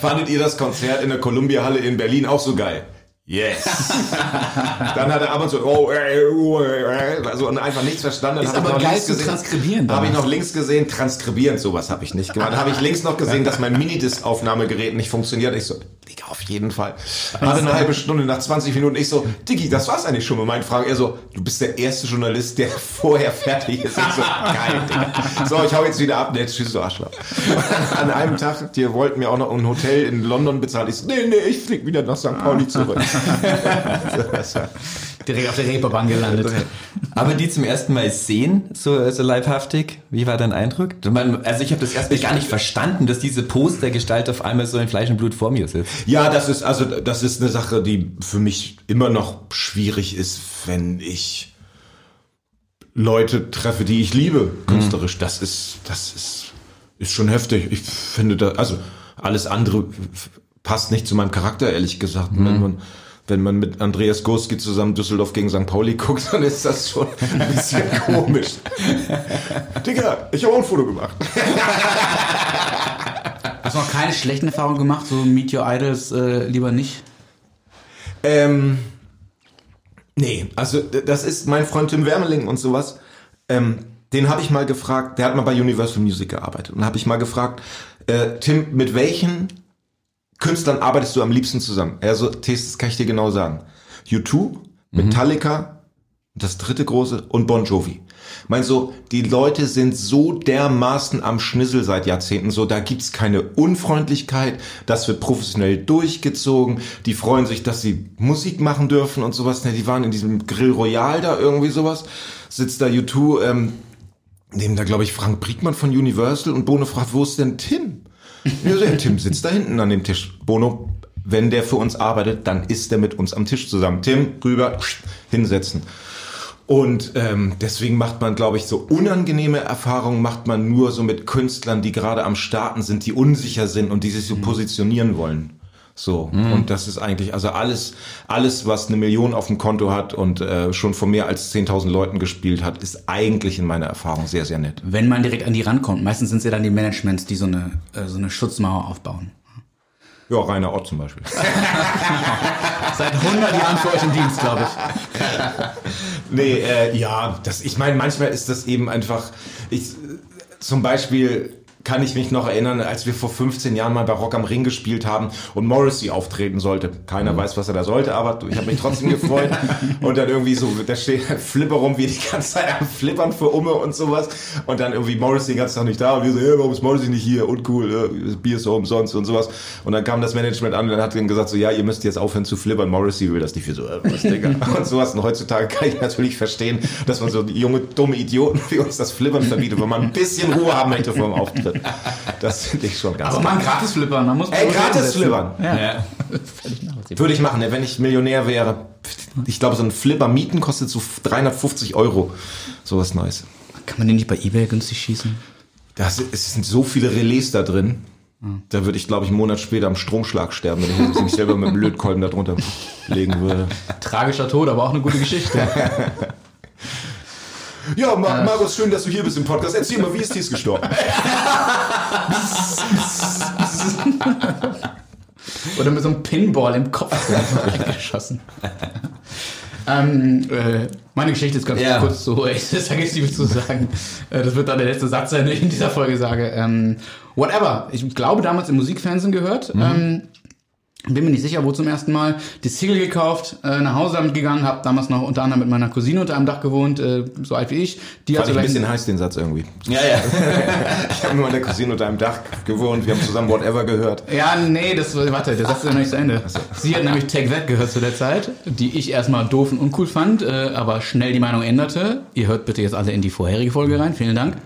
Fandet ihr das Konzert in der Columbia-Halle in Berlin auch so geil? Yes. Dann hat er ab und zu oh, äh, oh, äh, also und einfach nichts verstanden. Ist hab ich aber noch geil zu gesehen- transkribieren Habe ich noch links gesehen, transkribierend, sowas habe ich nicht gemacht. Dann habe ich links noch gesehen, dass mein Minidisc-Aufnahmegerät nicht funktioniert. Ich so, Digga, auf jeden Fall. Hatte eine halbe Stunde, nach 20 Minuten, ich so, Diggi, das war's eigentlich schon mit meinen Fragen. Er so, du bist der erste Journalist, der vorher fertig ist. Ich so, geil, Digga. So, ich hau jetzt wieder ab, ne, jetzt tschüss, du Arschloch. An einem Tag, die wollten mir auch noch ein Hotel in London bezahlen. Ich so, nee, nee, ich flieg wieder nach St. Pauli zurück. Das war- Direkt auf der Reeperbahn gelandet. Aber die zum ersten Mal sehen, so, so leibhaftig, wie war dein Eindruck? Also ich habe das erstmal gar nicht verstanden, dass diese Postergestalt auf einmal so in Fleisch und Blut vor mir sitzt. Ja, das ist also das ist eine Sache, die für mich immer noch schwierig ist, wenn ich Leute treffe, die ich liebe, künstlerisch. Das ist das ist ist schon heftig. Ich finde da also alles andere passt nicht zu meinem Charakter ehrlich gesagt. Wenn man wenn man mit Andreas Gurski zusammen Düsseldorf gegen St. Pauli guckt, dann ist das schon ein bisschen komisch. Digga, ich habe auch ein Foto gemacht. Hast du noch keine schlechten Erfahrungen gemacht? So Meet Your Idols äh, lieber nicht? Ähm, nee, also das ist mein Freund Tim Wermeling und sowas. Ähm, den habe ich mal gefragt, der hat mal bei Universal Music gearbeitet. Und habe ich mal gefragt, äh, Tim, mit welchen Künstlern arbeitest du am liebsten zusammen? Er so, das kann ich dir genau sagen. U2, Metallica, das dritte große und Bon Jovi. Meine so, die Leute sind so dermaßen am Schnissel seit Jahrzehnten, so da gibt's keine Unfreundlichkeit, das wird professionell durchgezogen, die freuen sich, dass sie Musik machen dürfen und sowas. Ne, die waren in diesem Grill Royal da irgendwie sowas, sitzt da U2, ähm, neben da glaube ich Frank Briegmann von Universal und Bono fragt, wo ist denn Tim? Ja, ja, Tim sitzt da hinten an dem Tisch. Bono, wenn der für uns arbeitet, dann ist der mit uns am Tisch zusammen. Tim, rüber, hinsetzen. Und ähm, deswegen macht man, glaube ich, so unangenehme Erfahrungen macht man nur so mit Künstlern, die gerade am Starten sind, die unsicher sind und die sich so positionieren wollen. So und das ist eigentlich also alles alles was eine Million auf dem Konto hat und äh, schon vor mehr als 10.000 Leuten gespielt hat, ist eigentlich in meiner Erfahrung sehr sehr nett. Wenn man direkt an die rankommt. Meistens sind es ja dann die Managements, die so eine, äh, so eine Schutzmauer aufbauen. Ja, Rainer Ott zum Beispiel. Seit 100 Jahren für euch im Dienst, glaube ich. Nee, äh, ja, das, ich meine, manchmal ist das eben einfach, ich, zum Beispiel kann ich mich noch erinnern, als wir vor 15 Jahren mal bei Rock am Ring gespielt haben und Morrissey auftreten sollte. Keiner weiß, was er da sollte, aber ich habe mich trotzdem gefreut. Und dann irgendwie so, da steht Flipper rum, wie die ganze Zeit am Flippern für Umme und sowas. Und dann irgendwie Morrissey den ganzen Tag nicht da und wir so, hey, warum ist Morrissey nicht hier? Uncool, äh, Bier ist so umsonst und sowas. Und dann kam das Management an und dann hat dann gesagt so, ja, ihr müsst jetzt aufhören zu flippern. Morrissey will das nicht für so, äh, was, Digga? Und sowas. Und heutzutage kann ich natürlich verstehen, dass man so junge, dumme Idioten wie uns das Flippern verbietet, wenn man ein bisschen Ruhe haben möchte vor dem Auftritt. Das finde ich schon ganz Aber man gratis flippern, man muss Ey, gratis flippern. Ja. Nachvollziehbar. Würde ich machen, ne, wenn ich Millionär wäre. Ich glaube, so ein Flipper mieten kostet so 350 Euro. Sowas Neues. Kann man den nicht bei Ebay günstig schießen? Das, es sind so viele Relais da drin. Da würde ich, glaube ich, einen Monat später am Stromschlag sterben, wenn ich mich selber mit dem Lötkolben da drunter legen würde. Tragischer Tod, aber auch eine gute Geschichte. Ja, Mar Markus, schön, dass du hier bist im Podcast. Erzähl mal, wie ist dies gestorben? Oder mit so einem Pinball im Kopf geschossen. ähm, äh, meine Geschichte ist ganz Ja. kurz so, ich sage jetzt nicht zu sagen. Äh, das wird dann der letzte Satz sein, den ich in dieser Folge sage. Ähm, whatever. Ich glaube, damals im Musikfernsehen gehört. Ähm, bin mir nicht sicher, wo zum ersten Mal die Single gekauft, äh, nach Hause damit gegangen, habe damals noch unter anderem mit meiner Cousine unter einem Dach gewohnt, äh, so alt wie ich. Die Fand ich ein bisschen heiß, den Satz irgendwie. Ja, ja. Ich habe mit meiner Cousine unter einem Dach gewohnt, wir haben zusammen Whatever gehört. Ja, nee, das warte, der Satz ist ja noch nicht zu Ende. Sie hat nämlich Take That gehört zu der Zeit, die ich erstmal doof und uncool fand, äh, aber schnell die Meinung änderte. Ihr hört bitte jetzt alle in die vorherige Folge rein, vielen Dank.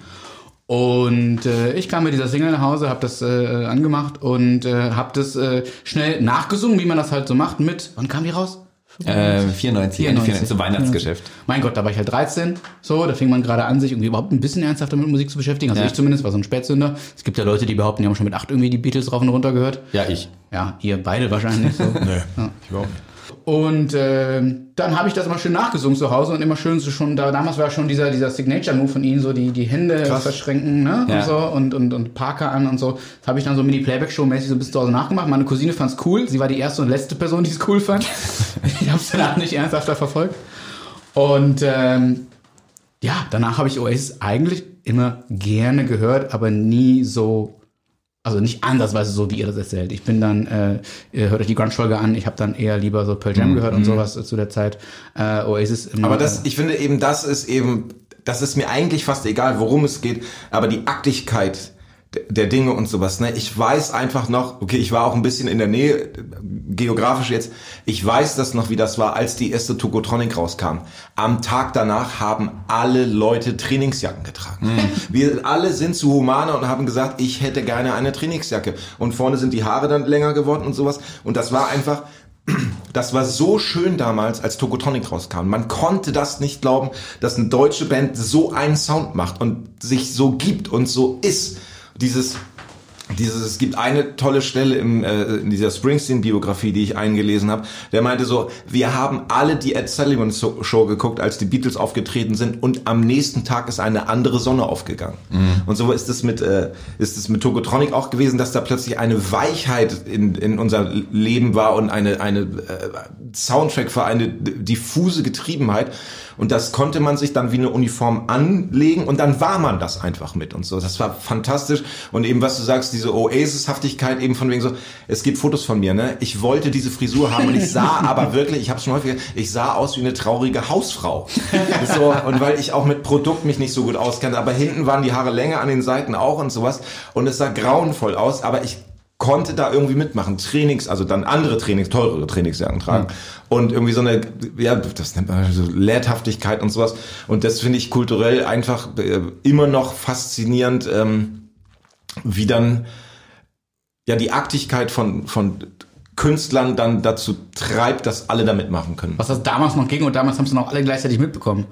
Und äh, ich kam mit dieser Single nach Hause, habe das äh, angemacht und äh, habe das äh, schnell nachgesungen, wie man das halt so macht mit, wann kam die raus? Äh, 94, 94. 94. zum Weihnachtsgeschäft. Mein Gott, da war ich halt 13. So, da fing man gerade an, sich irgendwie überhaupt ein bisschen ernsthafter mit Musik zu beschäftigen. Also Ja. ich zumindest war so ein Spätzünder. Es gibt ja Leute, die behaupten, die haben schon mit acht irgendwie die Beatles rauf und runter gehört. Ja, ich. Ja, ihr beide wahrscheinlich so. Nee, Ja. ich überhaupt nicht. Und äh, dann habe ich das immer schön nachgesungen zu Hause und immer schön so schon, da, damals war schon dieser, dieser Signature-Move von ihnen, so die, die Hände Krass. verschränken ne? Ja. und so und, und, und Parker an und so. Das habe ich dann so Mini-Playback-Show-mäßig so ein bisschen zu Hause nachgemacht. Meine Cousine fand's cool. Sie war die erste und letzte Person, die es cool fand. ich habe es danach nicht ernsthafter verfolgt. Und ähm, ja, danach habe ich Oasis eigentlich immer gerne gehört, aber nie so also nicht andersweise so, wie ihr das erzählt. Ich bin dann, äh, ihr hört euch die Grunge-Folge an, ich habe dann eher lieber so Pearl Jam gehört und sowas äh, zu der Zeit. Äh, Oasis. Aber das, ich finde eben, das ist eben, das ist mir eigentlich fast egal, worum es geht, aber die Aktigkeit der Dinge und sowas. Ne? Ich weiß einfach noch, okay, ich war auch ein bisschen in der Nähe, äh, geografisch jetzt, ich weiß das noch, wie das war, als die erste Tokotronic rauskam. Am Tag danach haben alle Leute Trainingsjacken getragen. Wir alle sind zu Humane und haben gesagt, ich hätte gerne eine Trainingsjacke. Und vorne sind die Haare dann länger geworden und sowas. Und das war einfach, das war so schön damals, als Tokotronic rauskam. Man konnte das nicht glauben, dass eine deutsche Band so einen Sound macht und sich so gibt und so ist. Dieses dieses, es gibt eine tolle Stelle im, äh, in dieser Springsteen-Biografie, die ich eingelesen habe. Der meinte so, wir haben alle die Ed Sullivan Show geguckt, als die Beatles aufgetreten sind und am nächsten Tag ist eine andere Sonne aufgegangen. Und so ist es mit, äh, ist es mit Tokotronic auch gewesen, dass da plötzlich eine Weichheit in, in unser Leben war und eine, eine äh, Soundtrack für eine diffuse Getriebenheit. Und das konnte man sich dann wie eine Uniform anlegen und dann war man das einfach mit und so. Das war fantastisch. Und eben, was du sagst, diese Oasis-Haftigkeit eben von wegen so, es gibt Fotos von mir, ne? Ich wollte diese Frisur haben und ich sah aber wirklich, ich habe schon häufiger, ich sah aus wie eine traurige Hausfrau. so, und weil ich auch mit Produkt mich nicht so gut auskenne, aber hinten waren die Haare länger, an den Seiten auch und sowas. Und es sah grauenvoll aus, aber ich konnte da irgendwie mitmachen. Trainings, also dann andere Trainings, teurere Trainingsjacken tragen. Und irgendwie so eine, ja, das nennt man so Lehrhaftigkeit und sowas. Und das finde ich kulturell einfach äh, immer noch faszinierend, ähm, wie dann ja die Aktigkeit von, von Künstlern dann dazu treibt, dass alle da mitmachen können. Was das damals noch ging und damals haben es dann auch alle gleichzeitig mitbekommen.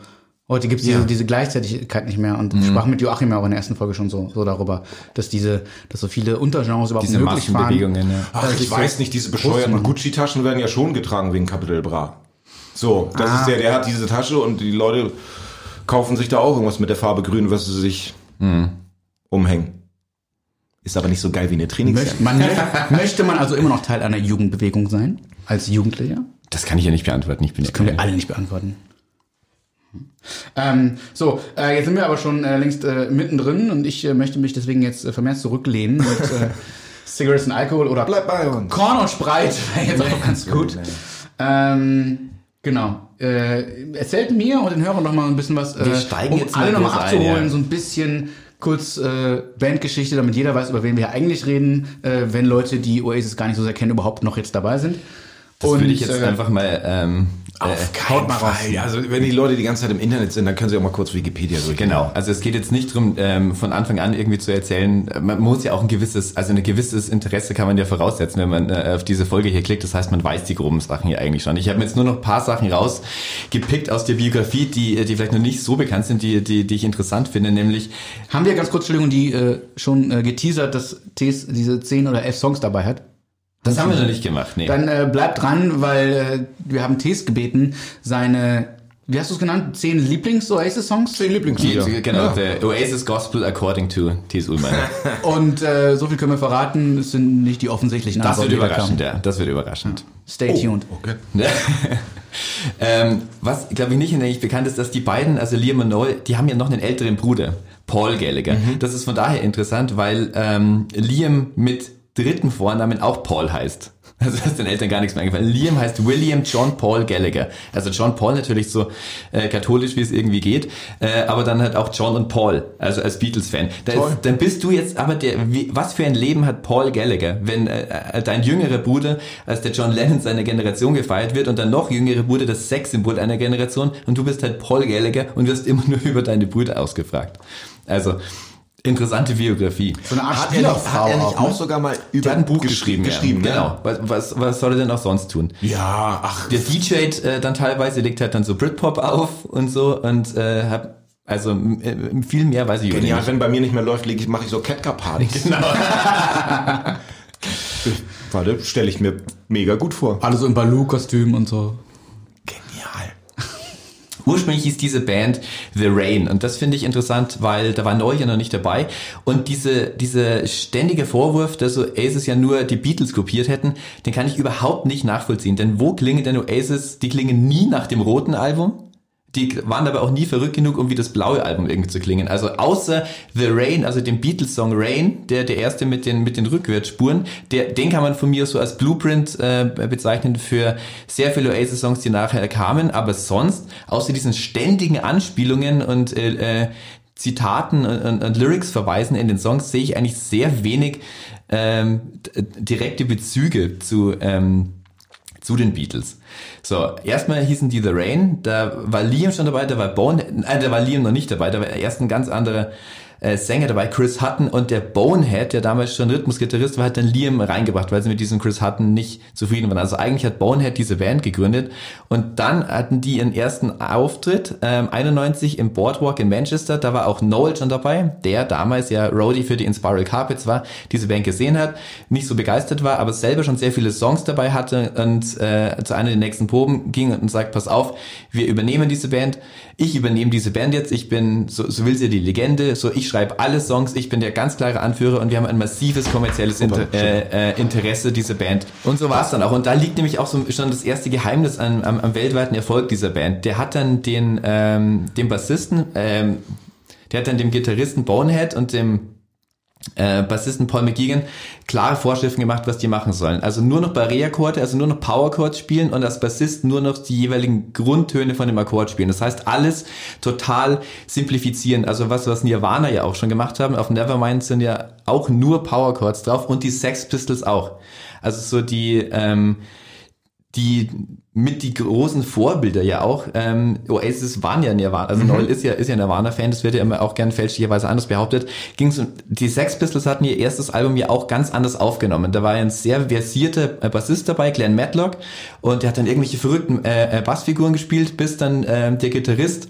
Heute gibt es diese, diese Gleichzeitigkeit nicht mehr und Mhm. ich sprach mit Joachim ja auch in der ersten Folge schon so, so darüber, dass diese, dass so viele Untergenres überhaupt Diese möglich waren. Massenbewegungen, ja. Ach, ich sich so weiß nicht, diese bescheuerten. Gucci-Taschen werden ja schon getragen wegen Capital Bra. So, das ist der, der hat diese Tasche und die Leute kaufen sich da auch irgendwas mit der Farbe grün, was sie sich umhängen. Ist aber nicht so geil wie eine Trainingsjacke. Möchte man, möchte man also immer noch Teil einer Jugendbewegung sein? Als Jugendlicher? Das kann ich ja nicht beantworten. Ich bin ja Können wir alle nicht beantworten. Ähm, so, äh, jetzt sind wir aber schon äh, längst äh, mittendrin und ich äh, möchte mich deswegen jetzt äh, vermehrt zurücklehnen mit äh, Cigarettes und Alkohol oder Bleib bei uns. Korn und Spreit. jetzt auch ganz gut. Ähm, genau. Äh, erzählt mir und den Hörern noch mal ein bisschen was, Wir steigen um jetzt alle noch mal kurz ein, abzuholen, ja. so ein bisschen kurz äh, Bandgeschichte, damit jeder weiß, über wen wir eigentlich reden, äh, wenn Leute, die Oasis gar nicht so sehr kennen, überhaupt noch jetzt dabei sind. Das würde ich jetzt äh, einfach mal ähm, äh, Haut mal raus. Also, wenn die Leute die ganze Zeit im Internet sind, dann können sie auch mal kurz Wikipedia durchgehen. Genau, also es geht jetzt nicht darum, ähm, von Anfang an irgendwie zu erzählen, man muss ja auch ein gewisses, also ein gewisses Interesse kann man ja voraussetzen, wenn man äh, auf diese Folge hier klickt, das heißt, man weiß die groben Sachen hier eigentlich schon. Ich habe mir jetzt nur noch ein paar Sachen rausgepickt aus der Biografie, die, die vielleicht noch nicht so bekannt sind, die, die, die ich interessant finde, nämlich Haben wir ganz kurz, Entschuldigung, die äh, schon äh, geteasert, dass Tees diese 10 oder 11 Songs dabei hat? Das haben wir noch nicht gemacht, nee. Dann äh, bleibt dran, weil äh, wir haben Tees gebeten, seine, wie hast du es genannt, 10 Lieblings-Oasis-Songs? 10 Lieblingslieder. Die, genau, der Oasis Gospel according to T.S. Ullmann. Und äh, so viel können wir verraten, es sind nicht die offensichtlichen Das wird Antworten, überraschend, ja. Das wird überraschend. Stay tuned. Okay. ähm, was, glaube ich, nicht hinlänglich bekannt ist, dass die beiden, also Liam und Noel, die haben ja noch einen älteren Bruder, Paul Gallagher. Mhm. Das ist von daher interessant, weil ähm, Liam mit dritten Vornamen auch Paul heißt. Also ist den Eltern gar nichts mehr eingefallen. Liam heißt William John Paul Gallagher. Also John Paul natürlich so äh, katholisch, wie es irgendwie geht, äh, aber dann halt auch John und Paul, also als Beatles-Fan. Da Dann bist du jetzt aber der, wie, was für ein Leben hat Paul Gallagher, wenn äh, äh, dein jüngerer Bruder als der John Lennon seiner Generation gefeiert wird und dein noch jüngere Bruder das Sexsymbol einer Generation und du bist halt Paul Gallagher und wirst immer nur über deine Brüder ausgefragt. Also interessante Biografie. So eine Art Hat er, nicht, hat er nicht auch, auch ne? sogar mal Der über hat ein Buch gesch- geschrieben, geschrieben ja. ne? genau. Was, was, was soll er denn auch sonst tun? Ja, ach, Der DJ äh, dann teilweise legt halt dann so Britpop auf und so und äh, hab, also viel mehr weiß ich genial. nicht. Wenn bei mir nicht mehr läuft, ich, mache ich so Catcar-Partys. Genau. Warte, stelle ich mir mega gut vor. Alle so im Baloo-Kostüm und so. Ursprünglich hieß diese Band The Rain und das finde ich interessant, weil da war Neu ja noch nicht dabei. Und diese, diese ständige Vorwurf, dass Oasis ja nur die Beatles kopiert hätten, den kann ich überhaupt nicht nachvollziehen, denn wo klingen denn Oasis, die klingen nie nach dem roten Album, die waren aber auch nie verrückt genug, um wie das blaue Album irgendwie zu klingen. Also außer The Rain, also dem Beatles-Song Rain, der der erste mit den mit den Rückwärtsspuren, der den kann man von mir so als Blueprint äh, bezeichnen für sehr viele Oasis-Songs, die nachher kamen. Aber sonst, außer diesen ständigen Anspielungen und äh, äh, Zitaten und, und, und Lyrics verweisen in den Songs, sehe ich eigentlich sehr wenig ähm, direkte Bezüge zu ähm, zu den Beatles. So, erstmal hießen die The Rain, da war Liam schon dabei, da war Bone, äh, da war Liam noch nicht dabei, da war erst ein ganz anderer äh, Sänger dabei, Chris Hutton und der Bonehead, der damals schon Rhythmusgitarrist war, hat dann Liam reingebracht, weil sie mit diesem Chris Hutton nicht zufrieden waren. Also eigentlich hat Bonehead diese Band gegründet und dann hatten die ihren ersten Auftritt ähm, 91 im Boardwalk in Manchester. Da war auch Noel schon dabei, der damals ja Roadie für die Inspiral Carpets war, diese Band gesehen hat, nicht so begeistert war, aber selber schon sehr viele Songs dabei hatte und äh, zu einer der nächsten Proben ging und sagt, pass auf, wir übernehmen diese Band, ich übernehme diese Band jetzt, ich bin, so, so will sie die Legende, so ich schreibe alle Songs, ich bin der ganz klare Anführer und wir haben ein massives kommerzielles Inter äh, äh, Interesse, diese Band. Und so war es dann auch. Und da liegt nämlich auch so schon das erste Geheimnis am, am, am weltweiten Erfolg dieser Band. Der hat dann den, ähm, den Bassisten, ähm, der hat dann dem Gitarristen Bonehead und dem äh, Bassisten Paul McGeegan klare Vorschriften gemacht, was die machen sollen. Also nur noch Barré-Akkorde, also nur noch Power-Chords spielen und als Bassist nur noch die jeweiligen Grundtöne von dem Akkord spielen. Das heißt, alles total simplifizieren. Also was, was Nirvana ja auch schon gemacht haben. Auf Nevermind sind ja auch nur Power-Chords drauf und die Sex Pistols auch. Also so die, ähm, die mit die großen Vorbilder ja auch. Ähm, Oasis waren ja Nirvana, also mhm. Noel ist ja ist ja Nirvana-Fan, das wird ja immer auch gern fälschlicherweise anders behauptet. Ging's die Sex Pistols hatten ihr erstes Album ja auch ganz anders aufgenommen. Da war ein sehr versierter Bassist dabei, Glenn Matlock, und der hat dann irgendwelche verrückten äh, äh Bassfiguren gespielt, bis dann äh, der Gitarrist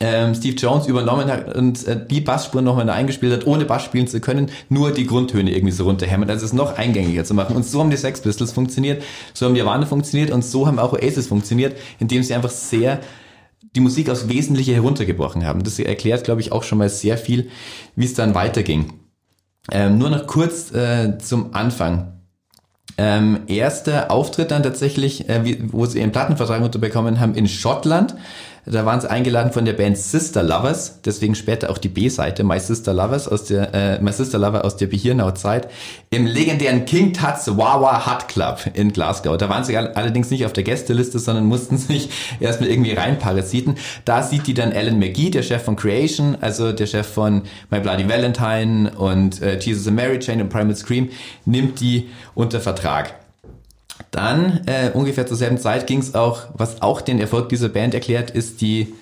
ähm, Steve Jones übernommen hat und äh, die Bassspuren nochmal eingespielt hat, ohne Bass spielen zu können, nur die Grundtöne irgendwie so runterhämmert, also es noch eingängiger zu machen. Und so haben die Sex Pistols funktioniert, so haben die Nirvana funktioniert und so haben auch Oasis funktioniert, indem sie einfach sehr die Musik aufs Wesentliche heruntergebrochen haben. Das erklärt, glaube ich, auch schon mal sehr viel, wie es dann weiterging. Ähm, nur noch kurz äh, zum Anfang. Ähm, erster Auftritt dann tatsächlich, äh, wie, wo sie ihren Plattenvertrag unterbekommen haben, in Schottland. Da waren sie eingeladen von der Band Sister Lovers, deswegen später auch die B-Seite My Sister Lovers aus der äh, My Sister Lover aus der Behirnau-Zeit im legendären King Tut's Wawa Hut Club in Glasgow. Da waren sie allerdings nicht auf der Gästeliste, sondern mussten sich erstmal irgendwie reinparasiten. Da sieht die dann Alan McGee, der Chef von Creation, also der Chef von My Bloody Valentine und äh, Jesus and Mary Chain und Primal Scream, nimmt die unter Vertrag. Dann, äh, ungefähr zur selben Zeit, ging es auch, was auch den Erfolg dieser Band erklärt, ist die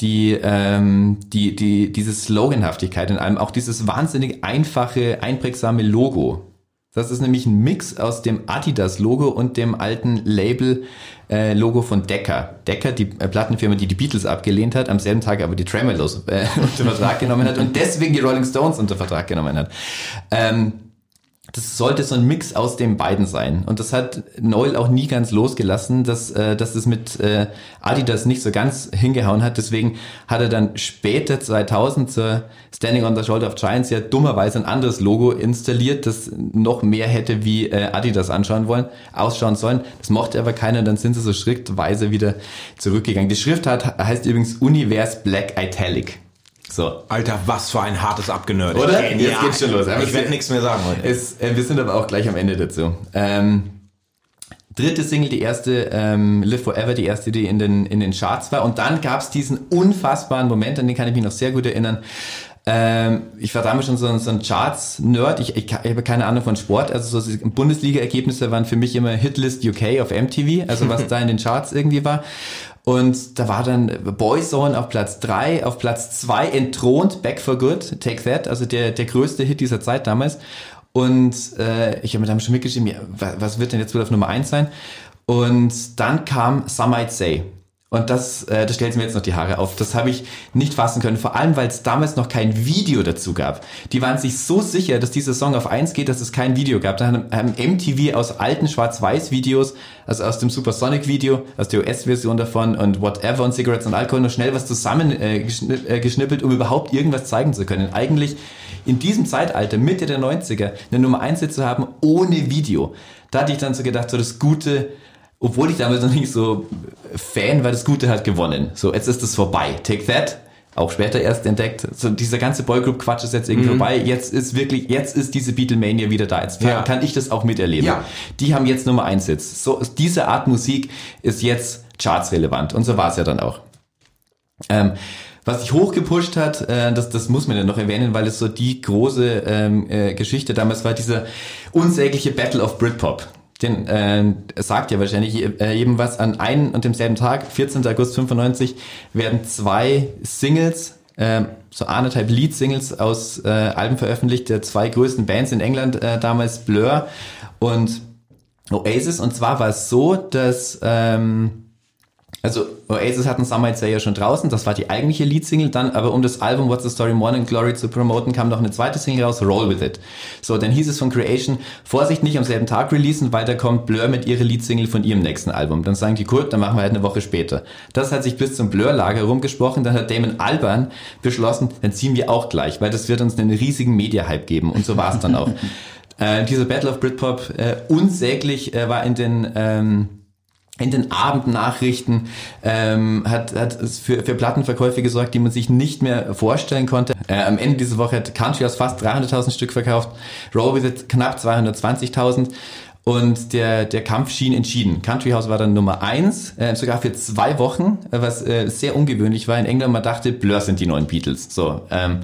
die, ähm, die, die, diese Sloganhaftigkeit in allem, auch dieses wahnsinnig einfache, einprägsame Logo. Das ist nämlich ein Mix aus dem Adidas-Logo und dem alten Label-Logo äh, von Decca. Decca, die äh, Plattenfirma, die die Beatles abgelehnt hat, am selben Tag aber die Tremolos äh, unter Vertrag genommen hat und deswegen die Rolling Stones unter Vertrag genommen hat. Ähm, das sollte so ein Mix aus den beiden sein. Und das hat Noel auch nie ganz losgelassen, dass, äh, dass es mit äh, Adidas nicht so ganz hingehauen hat. Deswegen hat er dann später 2000 zur Standing on the Shoulder of Giants ja dummerweise ein anderes Logo installiert, das noch mehr hätte wie äh, Adidas anschauen wollen, ausschauen sollen. Das mochte aber keiner, dann sind sie so schrittweise wieder zurückgegangen. Die Schrift hat, heißt übrigens Univers Black Italic. So. Alter, was für ein hartes Abgenörd. Oder? Jetzt ja. geht's schon los. Aber ich werde nichts mehr sagen heute. Es, äh, wir sind aber auch gleich am Ende dazu. Ähm, dritte Single, die erste, ähm, Live Forever, die erste, die in den, in den Charts war. Und dann gab's diesen unfassbaren Moment, an den kann ich mich noch sehr gut erinnern. Ähm, ich war damals schon so, ein, so ein Charts-Nerd. Ich, ich, ich habe keine Ahnung von Sport. Also so Bundesliga-Ergebnisse waren für mich immer Hitlist UK auf MTV, also was da in den Charts irgendwie war. Und da war dann Boyzone auf Platz drei, auf Platz zwei entthront Back for Good, Take That, also der, der größte Hit dieser Zeit damals. Und äh, ich habe mir dann schon mitgeschrieben, ja, was wird denn jetzt wohl auf Nummer eins sein? Und dann kam Some Might Say. Und das, äh, das stellt mir jetzt noch die Haare auf. Das habe ich nicht fassen können. Vor allem, weil es damals noch kein Video dazu gab. Die waren sich so sicher, dass dieser Song auf eins geht, dass es kein Video gab. Da haben MTV aus alten Schwarz-Weiß-Videos, also aus dem Supersonic-Video, aus der US-Version davon und Whatever und Cigarettes und Alkohol noch schnell was zusammen äh, äh, geschnippelt, um überhaupt irgendwas zeigen zu können. Eigentlich in diesem Zeitalter, Mitte der 90er, eine Nummer 1 zu haben ohne Video. Da hatte ich dann so gedacht, so das gute obwohl ich damals noch nicht so Fan war, das Gute hat gewonnen. So, jetzt ist es vorbei. Take That, auch später erst entdeckt. So, dieser ganze Boygroup-Quatsch ist jetzt irgendwie mhm. vorbei. Jetzt ist wirklich, jetzt ist diese Beatlemania wieder da. Jetzt ja. kann ich das auch miterleben. Ja. Die haben jetzt Nummer eins Sitz. So, diese Art Musik ist jetzt chartsrelevant. Und so war es ja dann auch. Ähm, was sich hochgepusht hat, äh, das, das muss man ja noch erwähnen, weil es so die große ähm, äh, Geschichte damals war, diese unsägliche Battle of Britpop den äh, sagt ja wahrscheinlich äh, jedem was, an einem und demselben Tag, 14. August 95, werden zwei Singles ähm, so anderthalb Lead-Singles aus äh, Alben veröffentlicht, der zwei größten Bands in England äh, damals, Blur und Oasis. Und zwar war es so, dass ähm, also Oasis hatten Summer It's ja schon draußen, das war die eigentliche Lead-Single, dann aber um das Album What's the Story Morning Glory zu promoten, kam noch eine zweite Single raus, Roll With It. So, dann hieß es von Creation, Vorsicht, nicht am selben Tag releasen, weil da kommt Blur mit ihrer Lead-Single von ihrem nächsten Album. Dann sagen die, gut, dann machen wir halt eine Woche später. Das hat sich bis zum Blur-Lager rumgesprochen, dann hat Damon Alban beschlossen, dann ziehen wir auch gleich, weil das wird uns einen riesigen Media-Hype geben und so war es dann auch. äh, dieser Battle of Britpop äh, unsäglich äh, war in den ähm, in den Abendnachrichten ähm, hat, hat es für, für Plattenverkäufe gesorgt, die man sich nicht mehr vorstellen konnte. Äh, am Ende dieser Woche hat Country House fast 300.000 Stück verkauft, Roll With It knapp 220.000 und der, der Kampf schien entschieden. Country House war dann Nummer eins, äh, sogar für zwei Wochen, äh, was äh, sehr ungewöhnlich war. In England man dachte, Blur sind die neuen Beatles. So, ähm,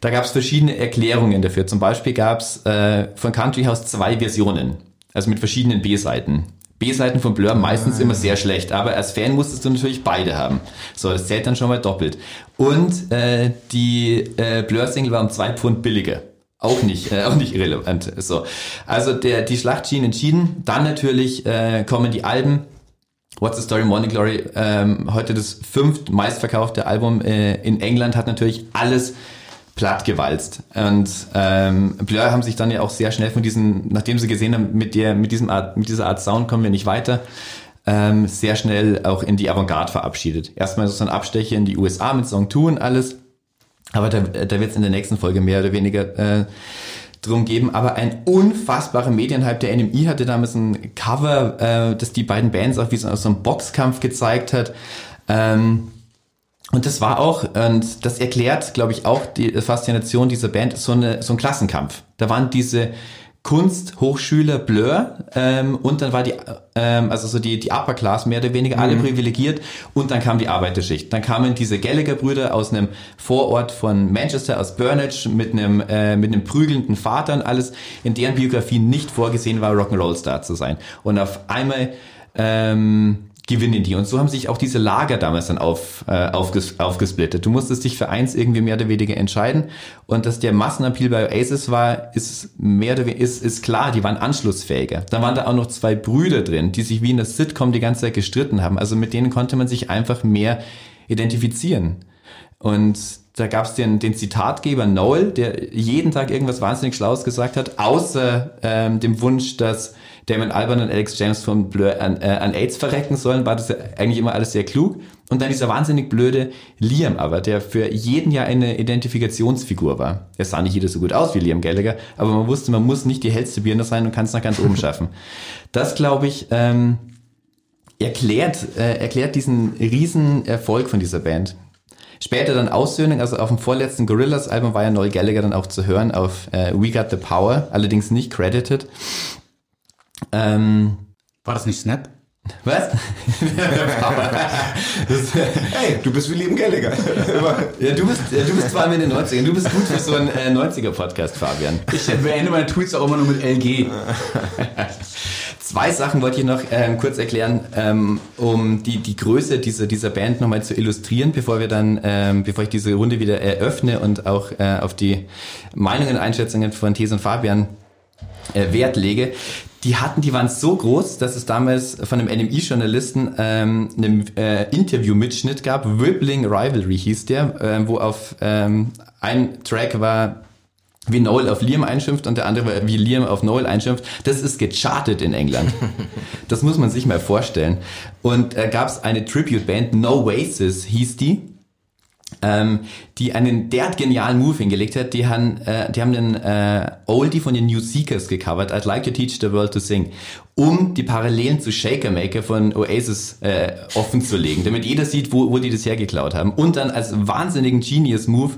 da gab es verschiedene Erklärungen dafür. Zum Beispiel gab es äh, von Country House zwei Versionen, also mit verschiedenen B-Seiten. B-Seiten von Blur meistens immer sehr schlecht, aber als Fan musstest du natürlich beide haben. So, das zählt dann schon mal doppelt. Und äh, die äh, Blur-Single war um zwei Pfund billiger. Auch nicht, äh, auch nicht irrelevant. So, also der die Schlacht schien entschieden. Dann natürlich äh, kommen die Alben. What's the Story Morning Glory, ähm, heute das fünft meistverkaufte Album äh, in England, hat natürlich alles plattgewalzt. Und ähm, Blur haben sich dann ja auch sehr schnell von diesen, nachdem sie gesehen haben, mit der, mit diesem Art, mit dieser Art Sound kommen wir nicht weiter, ähm, sehr schnell auch in die Avantgarde verabschiedet. Erstmal so ein Abstecher in die USA mit Song 2 und alles. Aber da, da wird es in der nächsten Folge mehr oder weniger äh, drum geben. Aber ein unfassbarer Medienhype. Der NMI hatte damals ein Cover, äh, das die beiden Bands auch wie so, so einen Boxkampf gezeigt hat. Ähm, und das war auch, und das erklärt, glaube ich, auch die Faszination dieser Band, so, eine, so ein Klassenkampf. Da waren diese Kunsthochschüler Blur ähm, und dann war die, ähm, also so die, die Upper Class mehr oder weniger alle mhm. privilegiert und dann kam die Arbeiterschicht. Dann kamen diese Gallagher-Brüder aus einem Vorort von Manchester, aus Burnage, mit einem, äh, mit einem prügelnden Vater und alles, in deren Biografie nicht vorgesehen war, Rock'n'Roll-Star zu sein. Und auf einmal ähm, gewinnen die. Und so haben sich auch diese Lager damals dann auf, äh, aufges aufgesplittet. Du musstest dich für eins irgendwie mehr oder weniger entscheiden. Und dass der Massenappeal bei Oasis war, ist mehr oder weniger, ist, ist klar, die waren anschlussfähiger. Da waren da auch noch zwei Brüder drin, die sich wie in der Sitcom die ganze Zeit gestritten haben. Also mit denen konnte man sich einfach mehr identifizieren. Und da gab es den, den Zitatgeber Noel, der jeden Tag irgendwas wahnsinnig Schlaues gesagt hat, außer ähm, dem Wunsch, dass Damon Alban und Alex James von Blur an, äh, an AIDS verrecken sollen, war das ja eigentlich immer alles sehr klug. Und dann dieser wahnsinnig blöde Liam aber, der für jeden Jahr eine Identifikationsfigur war. Er sah nicht jeder so gut aus wie Liam Gallagher, aber man wusste, man muss nicht die hellste Birne sein und kann es nach ganz oben schaffen. Das, glaube ich, ähm, erklärt, äh, erklärt diesen riesen Erfolg von dieser Band. Später dann Aussöhnung, also auf dem vorletzten Gorillas-Album war ja Noel Gallagher dann auch zu hören auf äh, We Got the Power, allerdings nicht credited. Ähm, War das nicht Snap? Was? hey, du bist wie Liam Gallagher. ja, du bist, du bist vor allem in den 90ern. Du bist gut für so einen äh, 90er-Podcast, Fabian. Ich beende meine Tweets auch immer nur mit LG. Zwei Sachen wollte ich noch ähm, kurz erklären, ähm, um die, die Größe dieser, dieser Band nochmal zu illustrieren, bevor wir dann, ähm, bevor ich diese Runde wieder eröffne und auch äh, auf die Meinungen und Einschätzungen von Thes und Fabian äh, Wert lege die hatten, die waren so groß, dass es damals von einem NMI-Journalisten ähm, einen äh, Interview-Mitschnitt gab. Rippling Rivalry hieß der, äh, wo auf ähm, ein Track war wie Noel auf Liam einschimpft und der andere war, wie Liam auf Noel einschimpft. Das ist gechartet in England. Das muss man sich mal vorstellen. Und äh, gab es eine Tribute-Band, No Oasis hieß die ähm, die einen derart genialen Move hingelegt hat. Die haben, äh, die haben den äh, Oldie von den New Seekers gecovert, I'd Like to Teach the World to Sing, um die Parallelen zu Shaker Maker von Oasis äh, offen zu legen, damit jeder sieht, wo, wo die das hergeklaut haben. Und dann als wahnsinnigen Genius-Move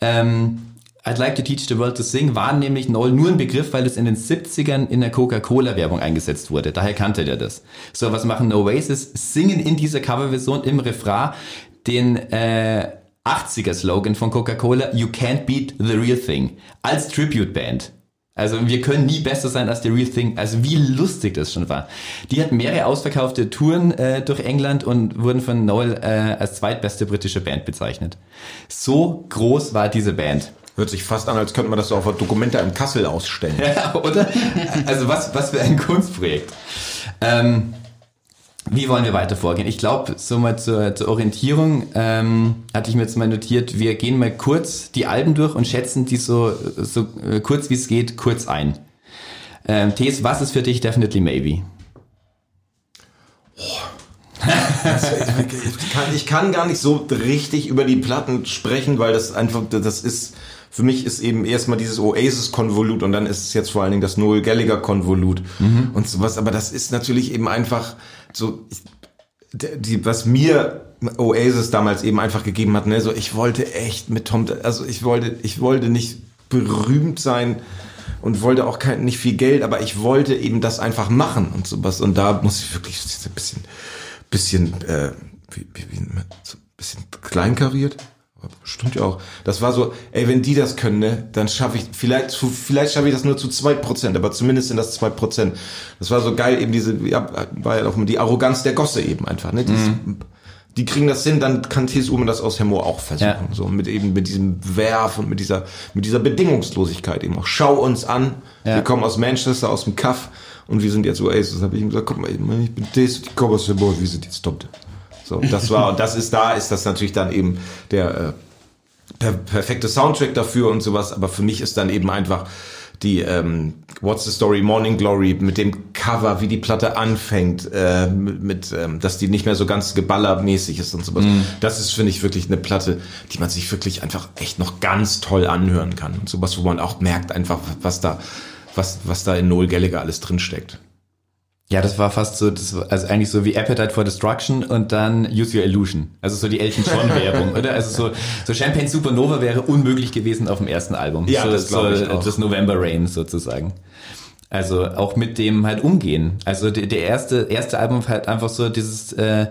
ähm, I'd like to teach the world to sing war nämlich Noel nur ein Begriff, weil es in den 70ern in der Coca-Cola-Werbung eingesetzt wurde. Daher kannte der das. So, was machen Oasis? Singen in dieser Coverversion im Refrain den äh, 80er Slogan von Coca-Cola, You can't beat the real thing, als Tribute-Band. Also wir können nie besser sein als The Real Thing. Also wie lustig das schon war. Die hatten mehrere ausverkaufte Touren äh, durch England und wurden von Noel äh, als zweitbeste britische Band bezeichnet. So groß war diese Band. Hört sich fast an, als könnte man das so auf Dokumente in Kassel ausstellen. Ja, oder? Also was, was für ein Kunstprojekt. Ähm, wie wollen wir weiter vorgehen? Ich glaube, so mal zur, zur Orientierung ähm, hatte ich mir jetzt mal notiert, wir gehen mal kurz die Alben durch und schätzen die so, so äh, kurz wie es geht, kurz ein. Ähm, Thes, was ist für dich Definitely Maybe? Ich, kann, ich kann gar nicht so richtig über die Platten sprechen, weil das einfach, das ist, für mich ist eben erstmal dieses Oasis-Konvolut und dann ist es jetzt vor allen Dingen das Noel Gallagher-Konvolut Mhm. und sowas. Aber das ist natürlich eben einfach so, die, was mir Oasis damals eben einfach gegeben hat, ne, so ich wollte echt mit Tom, also ich wollte, ich wollte nicht berühmt sein und wollte auch kein, nicht viel Geld, aber ich wollte eben das einfach machen und sowas. Und da muss ich wirklich ein bisschen, bisschen, äh, wie, wie, wie, so ein bisschen kleinkariert. Stimmt ja auch. Das war so, ey, wenn die das können, ne, dann schaffe ich, vielleicht, zu- vielleicht schaffe ich das nur zu zwei Prozent, aber zumindest sind das zwei Prozent. Das war so geil, eben diese, ja, war ja auch immer die Arroganz der Gosse eben einfach, ne, Dieses, die kriegen das hin, dann kann T.S. Ullmann das aus Hemmo auch versuchen. Ja. So mit eben mit diesem Werf und mit dieser mit dieser Bedingungslosigkeit eben auch. Schau uns an. Ja. Wir kommen aus Manchester, aus dem Kaff und wir sind jetzt Oasis. Habe ich ihm gesagt, guck mal, ich bin T.S. die Hemmo, wir sind jetzt top. So, das war und das ist da ist das natürlich dann eben der äh, per perfekte Soundtrack dafür und sowas. Aber für mich ist dann eben einfach die ähm, What's the Story Morning Glory mit dem Cover, wie die Platte anfängt, äh, mit, mit ähm, dass die nicht mehr so ganz geballermäßig ist und sowas. Das ist finde ich wirklich eine Platte, die man sich wirklich einfach echt noch ganz toll anhören kann und sowas, wo man auch merkt einfach, was da was was da in Noel Gallagher alles drin steckt. Ja, das war fast so, das war also eigentlich so wie Appetite for Destruction und dann Use Your Illusion. Also so die Elton John Werbung, oder? Also so, so Champagne Supernova wäre unmöglich gewesen auf dem ersten Album. Ja, so, das glaub ich so, auch. Das November Rain sozusagen. Also auch mit dem halt umgehen. Also der, der erste, erste Album halt einfach so dieses, äh,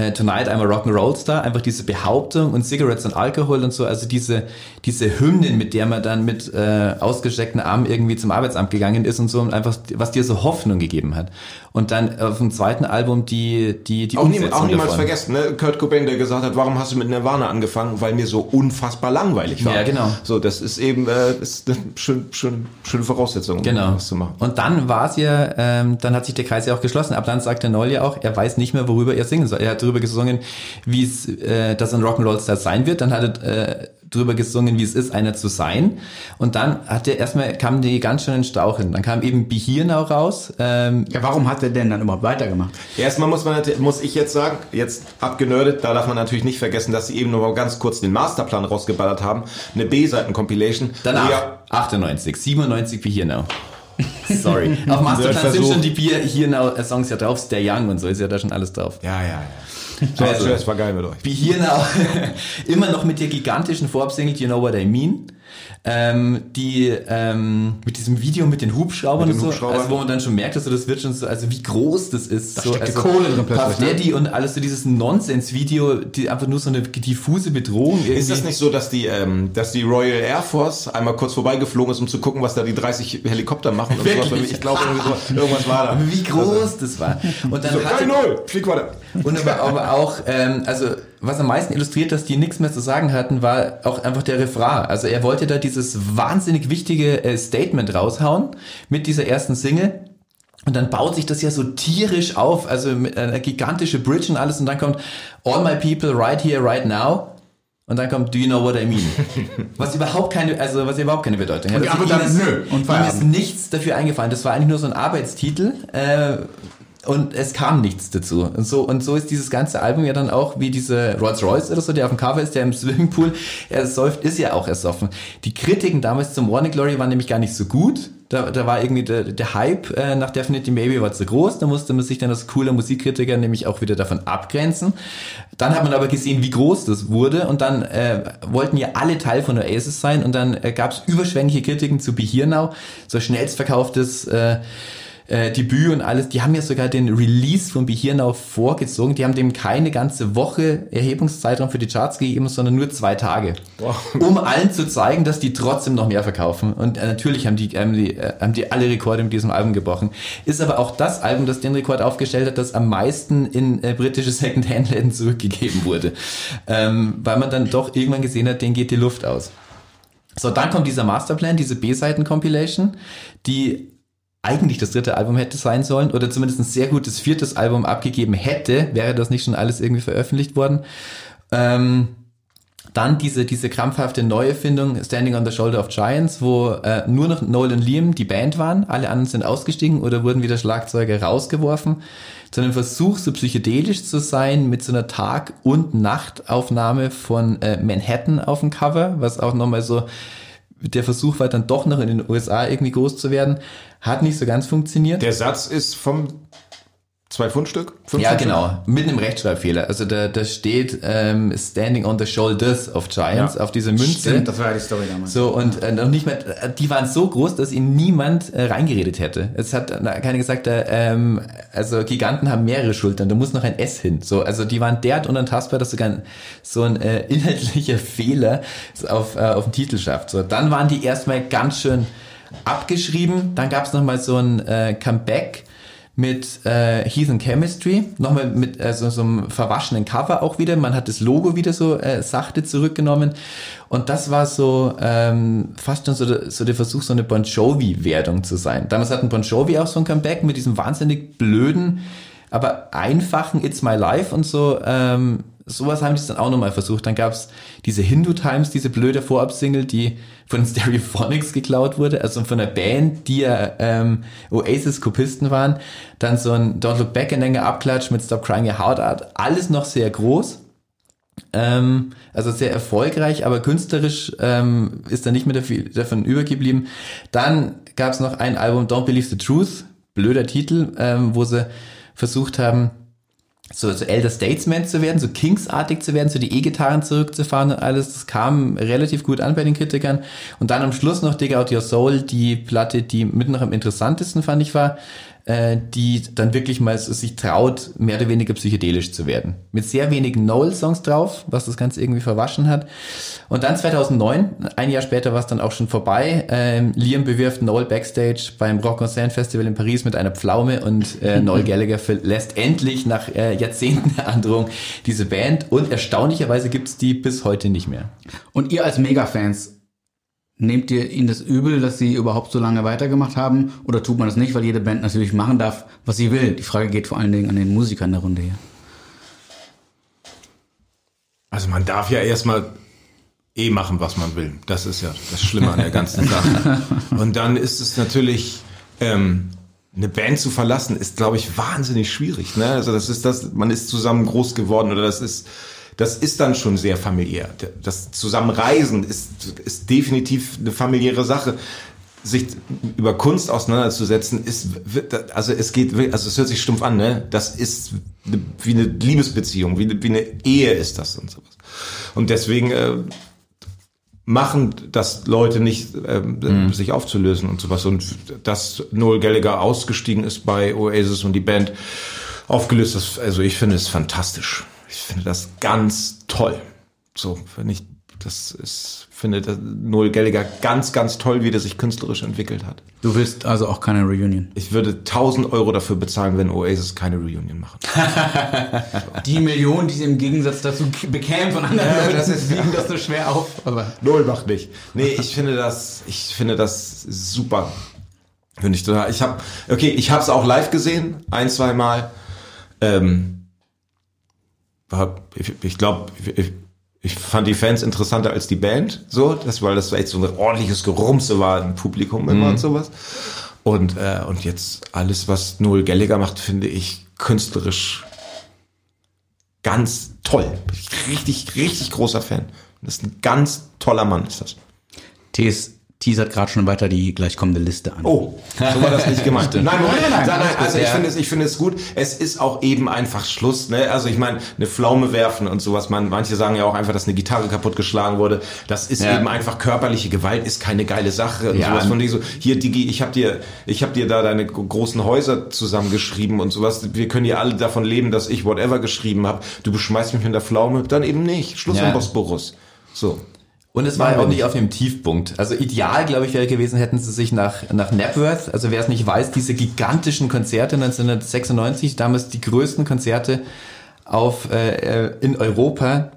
äh, Tonight I'm a Rock'n'Roll Star, einfach diese Behauptung und Cigarettes und Alkohol und so, also diese, diese Hymnen, mit der man dann mit äh, ausgestreckten Armen irgendwie zum Arbeitsamt gegangen ist und so und einfach, was dir so Hoffnung gegeben hat. Und dann auf dem zweiten Album die, die, die Auch, nie, auch niemals davon. vergessen, ne? Kurt Cobain, der gesagt hat, warum hast du mit Nirvana angefangen? Weil mir so unfassbar langweilig war. Ja, genau. So, das ist eben äh, ist eine schön, schön, schöne Voraussetzung, um Genau. was zu machen. Und dann war es ja, ähm, dann hat sich der Kreis ja auch geschlossen. Ab dann sagte Noel ja auch, er weiß nicht mehr, worüber er singen soll. Er hat darüber gesungen, wie es, äh, dass ein Rock'n'Roll Star sein wird. Dann hat er äh, drüber gesungen, wie es ist, einer zu sein. Und dann hat er erstmal kamen die ganz schönen Stauchen. Dann kam eben Be Here Now raus. Ähm, Ja, warum hat er denn dann überhaupt weitergemacht? Erstmal muss man, muss ich jetzt sagen, jetzt abgenördet, da darf man natürlich nicht vergessen, dass sie eben nur mal ganz kurz den Masterplan rausgeballert haben. Eine B-Seiten-Compilation. danach, ja, 98, 97 Be Here Now. Sorry. Auf Masterplan sind schon die Be Here Now äh, Songs ja drauf. Stay Young und so ist ja da schon alles drauf. ja, ja, ja. So, Also- das war geil mit euch. Be Here Now, immer noch mit der gigantischen Vorab-Single You Know What I Mean, ähm, die ähm, mit diesem Video mit den Hubschraubern Mit und so, also wo man dann schon merkt, also das wird schon so, also wie groß das ist. Da so, steckt also Kohle drin plötzlich, Puff ne? Daddy und alles so dieses Nonsens-Video, die einfach nur so eine diffuse Bedrohung irgendwie. Ist das nicht so, dass die, ähm, dass die Royal Air Force einmal kurz vorbeigeflogen ist, um zu gucken, was da die 30 Helikopter machen? Und sowas? Ich glaube, so, irgendwas war da. wie groß das war. Und dann So, hatte, 3-0, flieg weiter. Und aber, aber auch, ähm, also was am meisten illustriert, dass die nichts mehr zu sagen hatten, war auch einfach der Refrain. Also er wollte da dieses wahnsinnig wichtige äh, Statement raushauen mit dieser ersten Single. Und dann baut sich das ja so tierisch auf, also mit einer gigantische Bridge und alles. Und dann kommt All my people right here, right now. Und dann kommt Do you know what I mean? Was überhaupt keine, also was überhaupt keine Bedeutung hat. Und Also ihm ist- nö, und ihm ist nichts dafür eingefallen. Das war eigentlich nur so ein Arbeitstitel. Äh, und es kam nichts dazu. Und so, und so ist dieses ganze Album ja dann auch wie diese Rolls Royce oder so, der auf dem Cover ist, der im Swimmingpool er säuft, ist ja auch ersoffen. Die Kritiken damals zum Morning Glory waren nämlich gar nicht so gut. Da, da war irgendwie der, der Hype äh, nach Definitely Maybe war zu groß. Da musste man sich dann als cooler Musikkritiker nämlich auch wieder davon abgrenzen. Dann hat man aber gesehen, wie groß das wurde. Und dann äh, wollten ja alle Teil von Oasis sein. Und dann äh, gab es überschwängliche Kritiken zu Be Here Now. So schnellstverkauftes äh, äh, Debüt und alles, die haben ja sogar den Release von Be Here Now vorgezogen. Die haben dem keine ganze Woche Erhebungszeitraum für die Charts gegeben, sondern nur zwei Tage. Um allen zu zeigen, dass die trotzdem noch mehr verkaufen. Und äh, natürlich haben die, haben, die, äh, haben die alle Rekorde mit diesem Album gebrochen. Ist aber auch das Album, das den Rekord aufgestellt hat, das am meisten in äh, britische Second-Hand-Läden zurückgegeben wurde. Ähm, weil man dann doch irgendwann gesehen hat, denen geht die Luft aus. So, dann kommt dieser Masterplan, diese B-Seiten-Compilation, die eigentlich das dritte Album hätte sein sollen oder zumindest ein sehr gutes viertes Album abgegeben hätte, wäre das nicht schon alles irgendwie veröffentlicht worden. Ähm, dann diese, diese krampfhafte Neuerfindung Standing on the Shoulder of Giants, wo äh, nur noch Noel und Liam die Band waren, alle anderen sind ausgestiegen oder wurden wieder Schlagzeuger rausgeworfen. Zu einem Versuch, so psychedelisch zu sein, mit so einer Tag- und Nachtaufnahme von äh, Manhattan auf dem Cover, was auch nochmal so der Versuch war, dann doch noch in den USA irgendwie groß zu werden. Hat nicht so ganz funktioniert. Der Satz ist vom zwei Pfundstück? Fünf Ja, Pfundstück? genau. Mit einem Rechtschreibfehler. Also da, da steht ähm, Standing on the Shoulders of Giants Ja. auf dieser Münze. Stimmt, das war ja die Story damals. So, und äh, noch nicht mal, äh, die waren so groß, dass ihnen niemand äh, reingeredet hätte. Es hat äh, keiner gesagt, äh, ähm, also Giganten haben mehrere Schultern, da muss noch ein S hin. So, also die waren derart unantastbar, dass sogar ein, so ein äh, inhaltlicher Fehler auf, äh, auf den Titel schafft. So, dann waren die erstmal ganz schön abgeschrieben. Dann gab es nochmal so ein äh, Comeback mit äh, Heathen Chemistry, nochmal mit äh, so, so einem verwaschenen Cover auch wieder. Man hat das Logo wieder so äh, sachte zurückgenommen. Und das war so ähm, fast schon so der, so der Versuch, so eine Bon Jovi-Wertung zu sein. Damals hatten Bon Jovi auch so ein Comeback mit diesem wahnsinnig blöden, aber einfachen It's My Life und so. Ähm, sowas haben die dann auch nochmal versucht. Dann gab's diese Hindu Times, diese blöde Vorab-Single, die von Stereophonics geklaut wurde, also von einer Band, die ja ähm, Oasis-Kopisten waren. Dann so ein Don't Look Back in länger Abklatsch mit Stop Crying Your Heart Out. Alles noch sehr groß. Ähm, also sehr erfolgreich, aber künstlerisch ähm, ist da nicht mehr davon übergeblieben. Dann gab's noch ein Album Don't Believe the Truth, blöder Titel, ähm, wo sie versucht haben, so, so Elder Statesman zu werden, so Kings-artig zu werden, so die E-Gitarren zurückzufahren und alles. Das kam relativ gut an bei den Kritikern. Und dann am Schluss noch Dig Out Your Soul, die Platte, die mit noch am interessantesten fand ich war, äh, die dann wirklich mal sich traut, mehr oder weniger psychedelisch zu werden. Mit sehr wenigen Noel-Songs drauf, was das Ganze irgendwie verwaschen hat. Und dann 2009, ein Jahr später war es dann auch schon vorbei. Ähm, Liam bewirft Noel backstage beim Rock en Seine Festival in Paris mit einer Pflaume und äh, Noel Gallagher verlässt endlich nach äh, Jahrzehnten der Androhung diese Band und erstaunlicherweise gibt's die bis heute nicht mehr. Und ihr als Mega-Fans, nehmt ihr ihnen das übel, dass sie überhaupt so lange weitergemacht haben? Oder tut man das nicht, weil jede Band natürlich machen darf, was sie will? Die Frage geht vor allen Dingen an den Musiker in der Runde hier. Also man darf ja erstmal eh machen, was man will. Das ist ja das Schlimme an der ganzen Sache. Und dann ist es natürlich, ähm, eine Band zu verlassen, ist, glaube ich, wahnsinnig schwierig. Ne? Also das ist das, man ist zusammen groß geworden oder das ist, das ist dann schon sehr familiär. Das Zusammenreisen ist, ist definitiv eine familiäre Sache. Sich über Kunst auseinanderzusetzen, ist, also es geht, also es hört sich stumpf an, ne? Das ist wie eine Liebesbeziehung, wie eine, wie eine Ehe ist das und sowas. Und deswegen äh, machen das Leute nicht, ähm, sich aufzulösen und sowas. Und dass Noel Gallagher ausgestiegen ist bei Oasis und die Band aufgelöst ist, also ich finde es fantastisch. Ich finde das ganz toll. So, wenn ich, das ist, finde das Noel Gallagher ganz, ganz toll, wie der sich künstlerisch entwickelt hat. Du willst also auch keine Reunion. Ich würde 1000 Euro dafür bezahlen, wenn Oasis keine Reunion machen. Die Millionen, die sie im Gegensatz dazu bekämen von anderen Ja, Leuten, das ist- wiegen das so schwer auf. Aber Null macht nicht. Nee, ich finde das, ich finde das super. Finde ich total. Ich habe, okay, ich habe es auch live gesehen, ein, zwei Mal. Ähm, ich ich glaube, ich, ich fand die Fans interessanter als die Band, so, das, weil das echt so ein ordentliches Gerumse war im Publikum immer und sowas. Und, äh, und jetzt alles, was Noel Gallagher macht, finde ich künstlerisch ganz toll. Richtig, richtig großer Fan. Das ist ein ganz toller Mann, ist das. TS, teasert gerade schon weiter die gleich kommende Liste an. Oh, so war das nicht gemeint. nein, nein, nein, nein, also ich finde es, ich finde es gut. Es ist auch eben einfach Schluss, ne? Also ich meine, eine Pflaume werfen und sowas. Man, manche sagen ja auch einfach, dass eine Gitarre kaputtgeschlagen wurde. Das ist Ja. eben einfach körperliche Gewalt, ist keine geile Sache und Ja. sowas von dir so. Hier, Digi, ich habe dir, ich habe dir da deine gro- großen Häuser zusammengeschrieben und sowas. Wir können ja alle davon leben, dass ich whatever geschrieben habe. Du beschmeißt mich mit der Pflaume, dann eben nicht. Schluss Ja. am Bosporus. So. Und es war ja auch nicht auf dem Tiefpunkt. Also ideal, glaube ich, wäre gewesen, hätten sie sich nach, nach Napworth, also wer es nicht weiß, diese gigantischen Konzerte 1996, damals die größten Konzerte auf, äh, in Europa,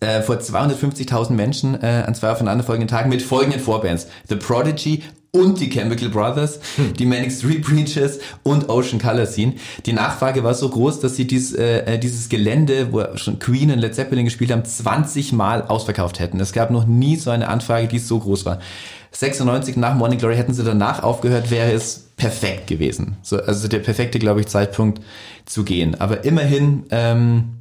äh, vor 250.000 Menschen äh, an zwei aufeinanderfolgenden Tagen mit folgenden Vorbands. The Prodigy und die Chemical Brothers, die Manic Street Preachers und Ocean Color Scene. Die Nachfrage war so groß, dass sie dies, äh, dieses Gelände, wo schon Queen und Led Zeppelin gespielt haben, 20 Mal ausverkauft hätten. Es gab noch nie so eine Anfrage, die so groß war. 96 nach Morning Glory hätten sie danach aufgehört, wäre es perfekt gewesen. So, also der perfekte, glaube ich, Zeitpunkt zu gehen. Aber immerhin, ähm,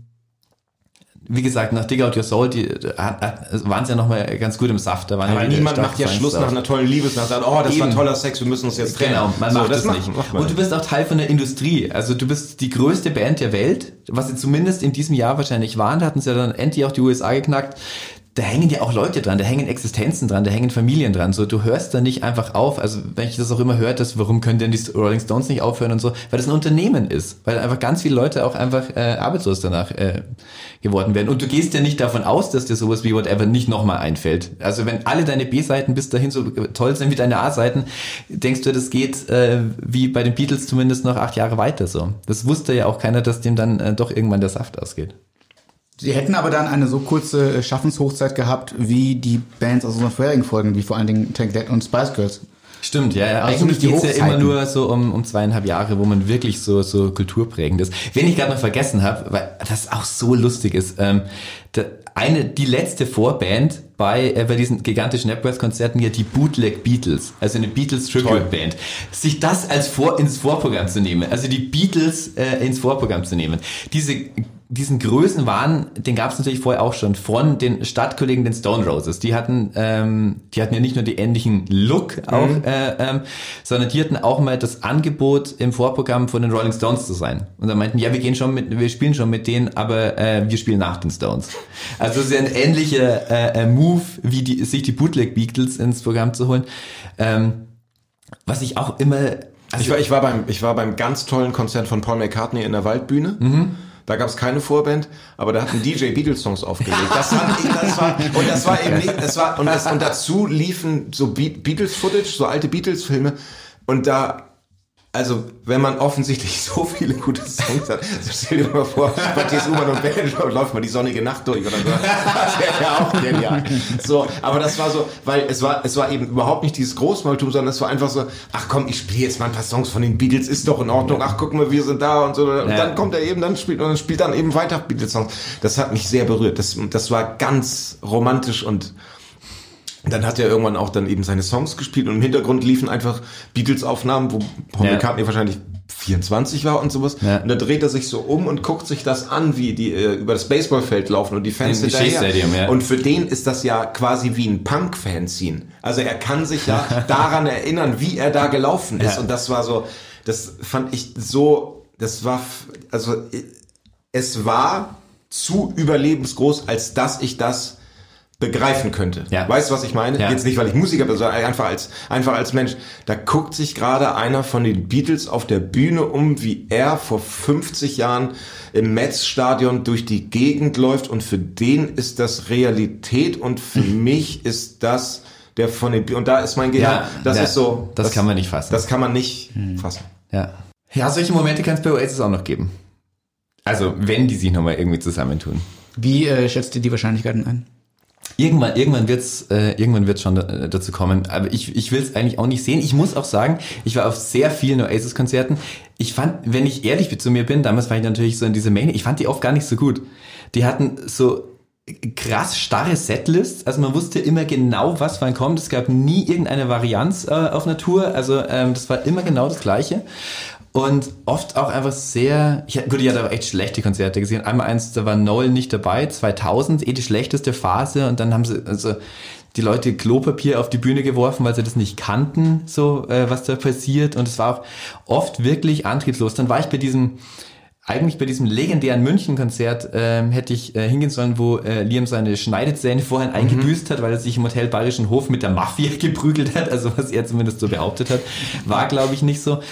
wie gesagt, nach Dig Out Your Soul, die äh, waren sie ja nochmal ganz gut im Saft. Da waren Aber ja niemand macht ja Schluss nach einer tollen Liebesnacht. Dann, oh, das war Eben. toller Sex, wir müssen uns jetzt trennen. Genau, man So, macht das das nicht. macht und du bist auch Teil von der Industrie. Also du bist die größte Band der Welt, was sie zumindest in diesem Jahr wahrscheinlich waren. Da hatten sie ja dann endlich auch die USA geknackt. Da hängen ja auch Leute dran, da hängen Existenzen dran, da hängen Familien dran. So, du hörst da nicht einfach auf. Also wenn ich das auch immer höre, dass warum können denn die Rolling Stones nicht aufhören und so, weil das ein Unternehmen ist, weil einfach ganz viele Leute auch einfach äh, arbeitslos danach äh, geworden werden. Und du gehst ja nicht davon aus, dass dir sowas wie Whatever nicht nochmal einfällt. Also wenn alle deine B-Seiten bis dahin so toll sind wie deine A-Seiten, denkst du, das geht äh, wie bei den Beatles zumindest noch acht Jahre weiter so. Das wusste ja auch keiner, dass dem dann äh, doch irgendwann der Saft ausgeht. Sie hätten aber dann eine so kurze äh, Schaffenshochzeit gehabt wie die Bands aus unseren vorherigen Folgen, wie vor allen Dingen Tank Dead und Spice Girls. Stimmt, ja. ja. Also Eigentlich die geht's ja immer nur so um, um zweieinhalb Jahre, wo man wirklich so, so kulturprägend ist. Wen ich gerade noch vergessen habe, weil das auch so lustig ist, ähm, der, eine, die letzte Vorband bei, äh, bei diesen gigantischen Napworth-Konzerten ja die Bootleg Beatles, also eine Beatles Tribute Band. Sich das als vor, ins Vorprogramm zu nehmen, also die Beatles äh, ins Vorprogramm zu nehmen. Diese diesen Größenwahn, den gab es natürlich vorher auch schon von den Stadtkollegen, den Stone Roses. Die hatten, ähm, die hatten ja nicht nur die ähnlichen Look auch, äh, ähm, sondern die hatten auch mal das Angebot im Vorprogramm von den Rolling Stones zu sein. Und dann meinten, ja, wir gehen schon mit, wir spielen schon mit denen, aber äh, wir spielen nach den Stones. Also ist ja ein ähnlicher äh, äh, Move, wie die, sich die Bootleg Beatles ins Programm zu holen. Ähm, was ich auch immer, also Ich war, ich, war beim, ich war beim ganz tollen Konzert von Paul McCartney in der Waldbühne. Da gab es keine Vorband, aber da hat ein DJ Beatles Songs aufgelegt. Das war, das war, und das war eben nicht, das war, und, das, und dazu liefen so Be Beatles Footage, so alte Beatles Filme. Und da, also, wenn man offensichtlich so viele gute Songs hat, so stell dir mal vor, bei TS U-Bahn und Band läuft mal die sonnige Nacht durch oder so. Das wäre ja auch genial. So, aber das war so, weil es war, es war eben überhaupt nicht dieses Großmaltum, sondern es war einfach so, ach komm, ich spiele jetzt mal ein paar Songs von den Beatles, ist doch in Ordnung, ach guck mal, wir sind da und so. Und Ja. dann kommt er eben, dann spielt, und dann spielt dann eben weiter Beatles-Songs. Das hat mich sehr berührt. Das, das war ganz romantisch und dann hat er irgendwann auch dann eben seine Songs gespielt und im Hintergrund liefen einfach Beatles-Aufnahmen, wo Paul Ja. McCartney wahrscheinlich 24 war und sowas. Ja. Und da dreht er sich so um und guckt sich das an, wie die äh, über das Baseballfeld laufen und die Fans In hinterher. Ja. Und für den ist das ja quasi wie ein Punk-Fanzine. Also er kann sich ja daran erinnern, wie er da gelaufen ist. Ja. Und das war so, das fand ich so, das war, also es war zu überlebensgroß, als dass ich das begreifen könnte. Ja. Weißt du, was ich meine? Ja. Jetzt nicht, weil ich Musiker bin, sondern einfach als, einfach als Mensch. Da guckt sich gerade einer von den Beatles auf der Bühne um, wie er vor 50 Jahren im Metz-Stadion durch die Gegend läuft und für den ist das Realität und für mich ist das der von den, Be- und da ist mein Gehirn, Ja, das ja, ist so. das kann man nicht fassen. Das kann man nicht fassen. Ja. Ja, solche Momente kann es bei Oasis auch noch geben. Also, wenn die sich nochmal irgendwie zusammentun. Wie äh, schätzt ihr die Wahrscheinlichkeiten ein? Irgendwann, irgendwann wird's, äh, irgendwann wird's schon da, dazu kommen. Aber ich, ich will es eigentlich auch nicht sehen. Ich muss auch sagen, ich war auf sehr vielen Oasis-Konzerten. Ich fand, wenn ich ehrlich zu mir bin, damals war ich natürlich so in diese Mania, ich fand die oft gar nicht so gut. Die hatten so krass starre Setlists. Also man wusste immer genau, was wann kommt. Es gab nie irgendeine Varianz äh, auf Natur. Also ähm, das war immer genau das Gleiche. Und oft auch einfach sehr, ich, gut, ich hatte aber echt schlechte Konzerte gesehen. Einmal eins, da war Noel nicht dabei, 2000, eh die schlechteste Phase. Und dann haben sie, also die Leute Klopapier auf die Bühne geworfen, weil sie das nicht kannten, so äh, was da passiert. Und es war auch oft wirklich antriebslos. Dann war ich bei diesem eigentlich bei diesem legendären München-Konzert ähm, hätte ich äh, hingehen sollen, wo äh, Liam seine Schneidezähne vorhin eingebüßt hat, weil er sich im Hotel Bayerischen Hof mit der Mafia geprügelt hat, also was er zumindest so behauptet hat, war glaube ich nicht so.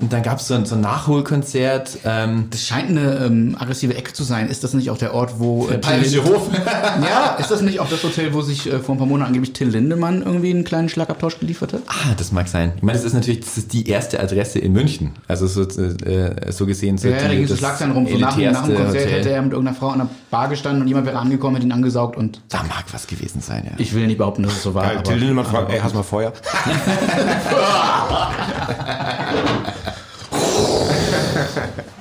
Und dann gab es so ein, so ein Nachholkonzert. Ähm, Das scheint eine ähm, aggressive Ecke zu sein. Ist das nicht auch der Ort, wo äh, Bayerische Hof. ja, ist das nicht auch das Hotel, wo sich äh, vor ein paar Monaten angeblich Till Lindemann irgendwie einen kleinen Schlagabtausch geliefert hat? ah, das mag sein. Ich meine, das ist natürlich das ist die erste Adresse in München. Also so, äh, so gesehen. So Ja, da die- ging so das Schlagzeilen rum. So nach, dem- nach dem Konzert Hotel. hätte er mit irgendeiner Frau an der Bar gestanden und jemand wäre angekommen, hätte ihn angesaugt und Da mag was gewesen sein, ja. ich will nicht behaupten, dass es so war. Geil, Till Lindemann fragt, ey, hast du mal Feuer?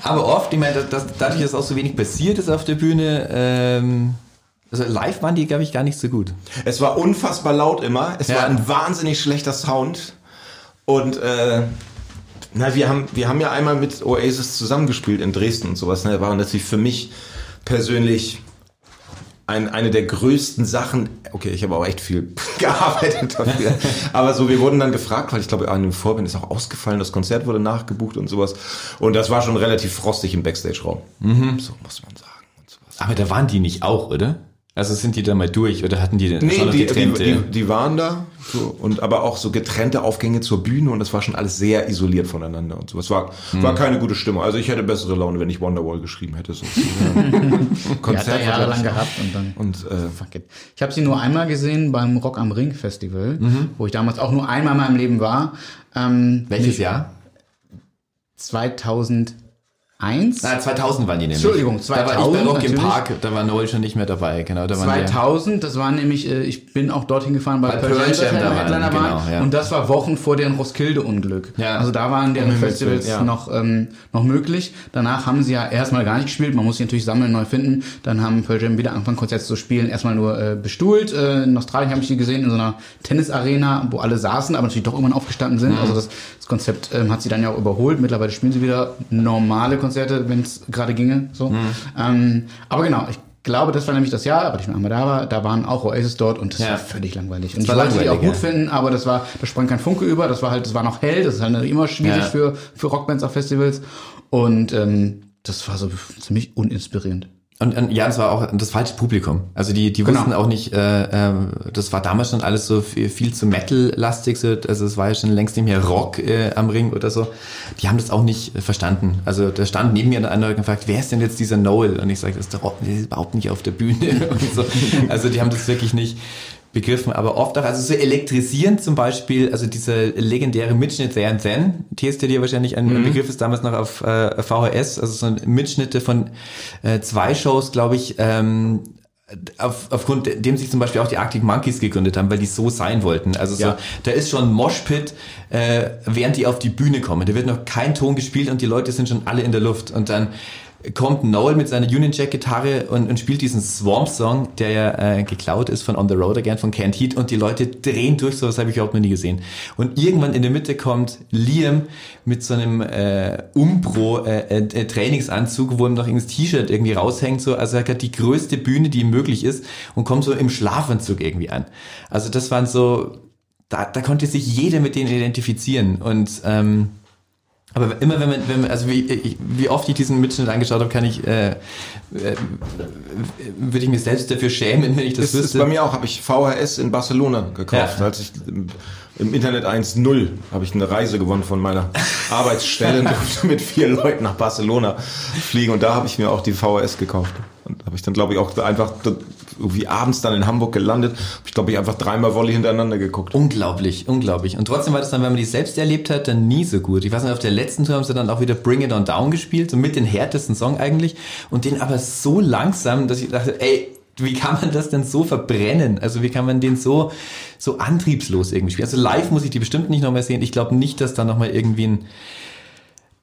Aber oft, ich meine, dass, dass, dadurch, dass auch so wenig passiert ist auf der Bühne, ähm, also live waren die, glaube ich, gar nicht so gut. Es war unfassbar laut immer. Es Ja. war ein wahnsinnig schlechter Sound. Und äh, na, wir haben, wir haben ja einmal mit Oasis zusammengespielt in Dresden und sowas. Ne? War natürlich für mich persönlich ein, eine der größten Sachen. Okay, ich habe auch echt viel gearbeitet dafür. Aber so, wir wurden dann gefragt, weil ich glaube, an dem Vorbild ist auch ausgefallen, das Konzert wurde nachgebucht und sowas. Und das war schon relativ frostig im Backstage-Raum. So muss man sagen. Und sowas. Aber da waren die nicht auch, oder? Also sind die da mal durch oder hatten die denn Nee, die, die, getrennte? die, die waren da so, und aber auch so getrennte Aufgänge zur Bühne und das war schon alles sehr isoliert voneinander und so. Es war, Hm. war keine gute Stimmung. Also ich hätte bessere Laune, wenn ich Wonderwall geschrieben hätte. So. er Konzert er glaub jahrelang ich, gehabt und dann. Und äh, Fuck it. Ich habe sie nur einmal gesehen beim Rock am Ring Festival, Mhm. wo ich damals auch nur einmal in meinem Leben war. Ähm, Welches Jahr? 2001. Ah, 2000 waren die nämlich. Entschuldigung, Da war ich bei 2000 Rock im. Park, da war Noel schon nicht mehr dabei. Genau, da waren wir. 2000, das war nämlich, äh, ich bin auch dorthin gefahren, weil Bei Pearl Jam da waren, genau, waren. ja. Und das war Wochen vor deren Roskilde-Unglück. Ja. Also da waren deren Um Festivals ja. noch, ähm, noch möglich. Danach haben sie ja erstmal gar nicht gespielt, man muss sie natürlich sammeln, neu finden. Dann haben Pearl Jam wieder angefangen, Konzerte zu spielen, erstmal nur äh, bestuhlt. Äh, in Australien habe ich die gesehen, in so einer Tennisarena, wo alle saßen, aber natürlich doch irgendwann aufgestanden sind. Also das, das Konzept ähm, hat sie dann ja auch überholt. Mittlerweile spielen sie wieder normale Konzerte, wenn es gerade ginge. So. Ähm, aber genau, ich glaube, das war nämlich das Jahr, aber ich noch einmal da war, da waren auch Oasis dort und das Ja. war völlig langweilig. Und ich war wollte die auch gut finden, aber das war, da sprang kein Funke über, das war halt, das war noch hell, das ist halt immer schwierig Ja. für, für Rockbands auf Festivals. Und ähm, das war so ziemlich uninspirierend. Und, und ja, das war auch das falsche Publikum. Also die, die Genau. wussten auch nicht, äh, äh, das war damals schon alles so viel, viel zu Metal-lastig, so, also es war ja schon längst nicht mehr Rock äh, am Ring oder so. Die haben das auch nicht äh, verstanden. Also da stand neben mir ein anderer und gefragt, wer ist denn jetzt dieser Noel? Und ich sage, das ist doch der ist überhaupt nicht auf der Bühne. und so. Also die haben das wirklich nicht begriffen, aber oft auch, also so elektrisierend zum Beispiel, also dieser legendäre Mitschnitt and Then, TST dir wahrscheinlich ein Mhm. Begriff ist damals noch auf äh, VHS, also so ein Mitschnitte von äh, zwei Shows, glaube ich, ähm, auf, aufgrund dem sich zum Beispiel auch die Arctic Monkeys gegründet haben, weil die so sein wollten. Also so, Ja. da ist schon Moshpit, äh, während die auf die Bühne kommen. Da wird noch kein Ton gespielt und die Leute sind schon alle in der Luft. Und dann kommt Noel mit seiner Union Jack Gitarre und, und spielt diesen Swamp Song, der ja äh, geklaut ist von On the Road Again von Kent Heat und die Leute drehen durch, sowas habe ich überhaupt noch nie gesehen. Und irgendwann in der Mitte kommt Liam mit so einem äh, Umbro äh, äh, Trainingsanzug, wo ihm noch irgendein T-Shirt irgendwie raushängt, so also er hat die größte Bühne, die ihm möglich ist und kommt so im Schlafanzug irgendwie an. Also das waren so da, da konnte sich jeder mit denen identifizieren und ähm, aber immer wenn man, wenn man also wie, ich, wie oft ich diesen Mitschnitt angeschaut habe, kann ich, äh, äh, würde ich mich selbst dafür schämen, wenn ich das ist wüsste. bei mir auch, habe ich VHS in Barcelona gekauft. Ja. Als ich im- Internet 1.0 habe ich eine Reise gewonnen von meiner Arbeitsstelle und durfte mit vier Leuten nach Barcelona fliegen und da habe ich mir auch die VHS gekauft. Und habe ich dann, glaube ich, auch einfach irgendwie abends dann in Hamburg gelandet. Ich, glaube ich, einfach dreimal Volley hintereinander geguckt. Unglaublich, unglaublich. Und trotzdem war das dann, wenn man die selbst erlebt hat, dann nie so gut. Ich weiß nicht, auf der letzten Tour haben sie dann auch wieder Bring It On Down gespielt, so mit den härtesten Song eigentlich. Und den aber so langsam, dass ich dachte, ey, wie kann man das denn so verbrennen? Also wie kann man den so, so antriebslos irgendwie spielen? Also live muss ich die bestimmt nicht noch mehr sehen. Ich glaube nicht, dass da noch mal irgendwie ein,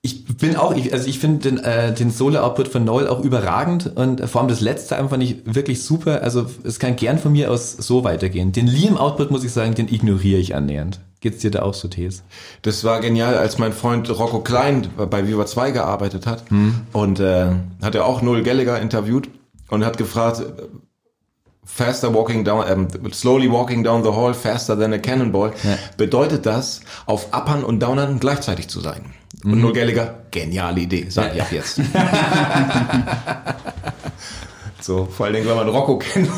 ich bin auch, ich, also ich finde den, äh, den Solo-Output von Noel auch überragend und vor allem das letzte fand ich wirklich super. Also es kann gern von mir aus so weitergehen. Den Liam-Output muss ich sagen, den ignoriere ich annähernd. Geht's dir da auch so, Thes? Das war genial, als mein Freund Rocco Klein bei Viva 2 gearbeitet hat. Und äh, hat er auch Noel Gallagher interviewt und hat gefragt, faster walking down, ähm, slowly walking down the hall, faster than a cannonball, bedeutet das, auf Uppern und Downern gleichzeitig zu sein. Und Noel Gallagher, geniale Idee, sag ich ab jetzt. so, vor allen Dingen, wenn man Rocco kennt.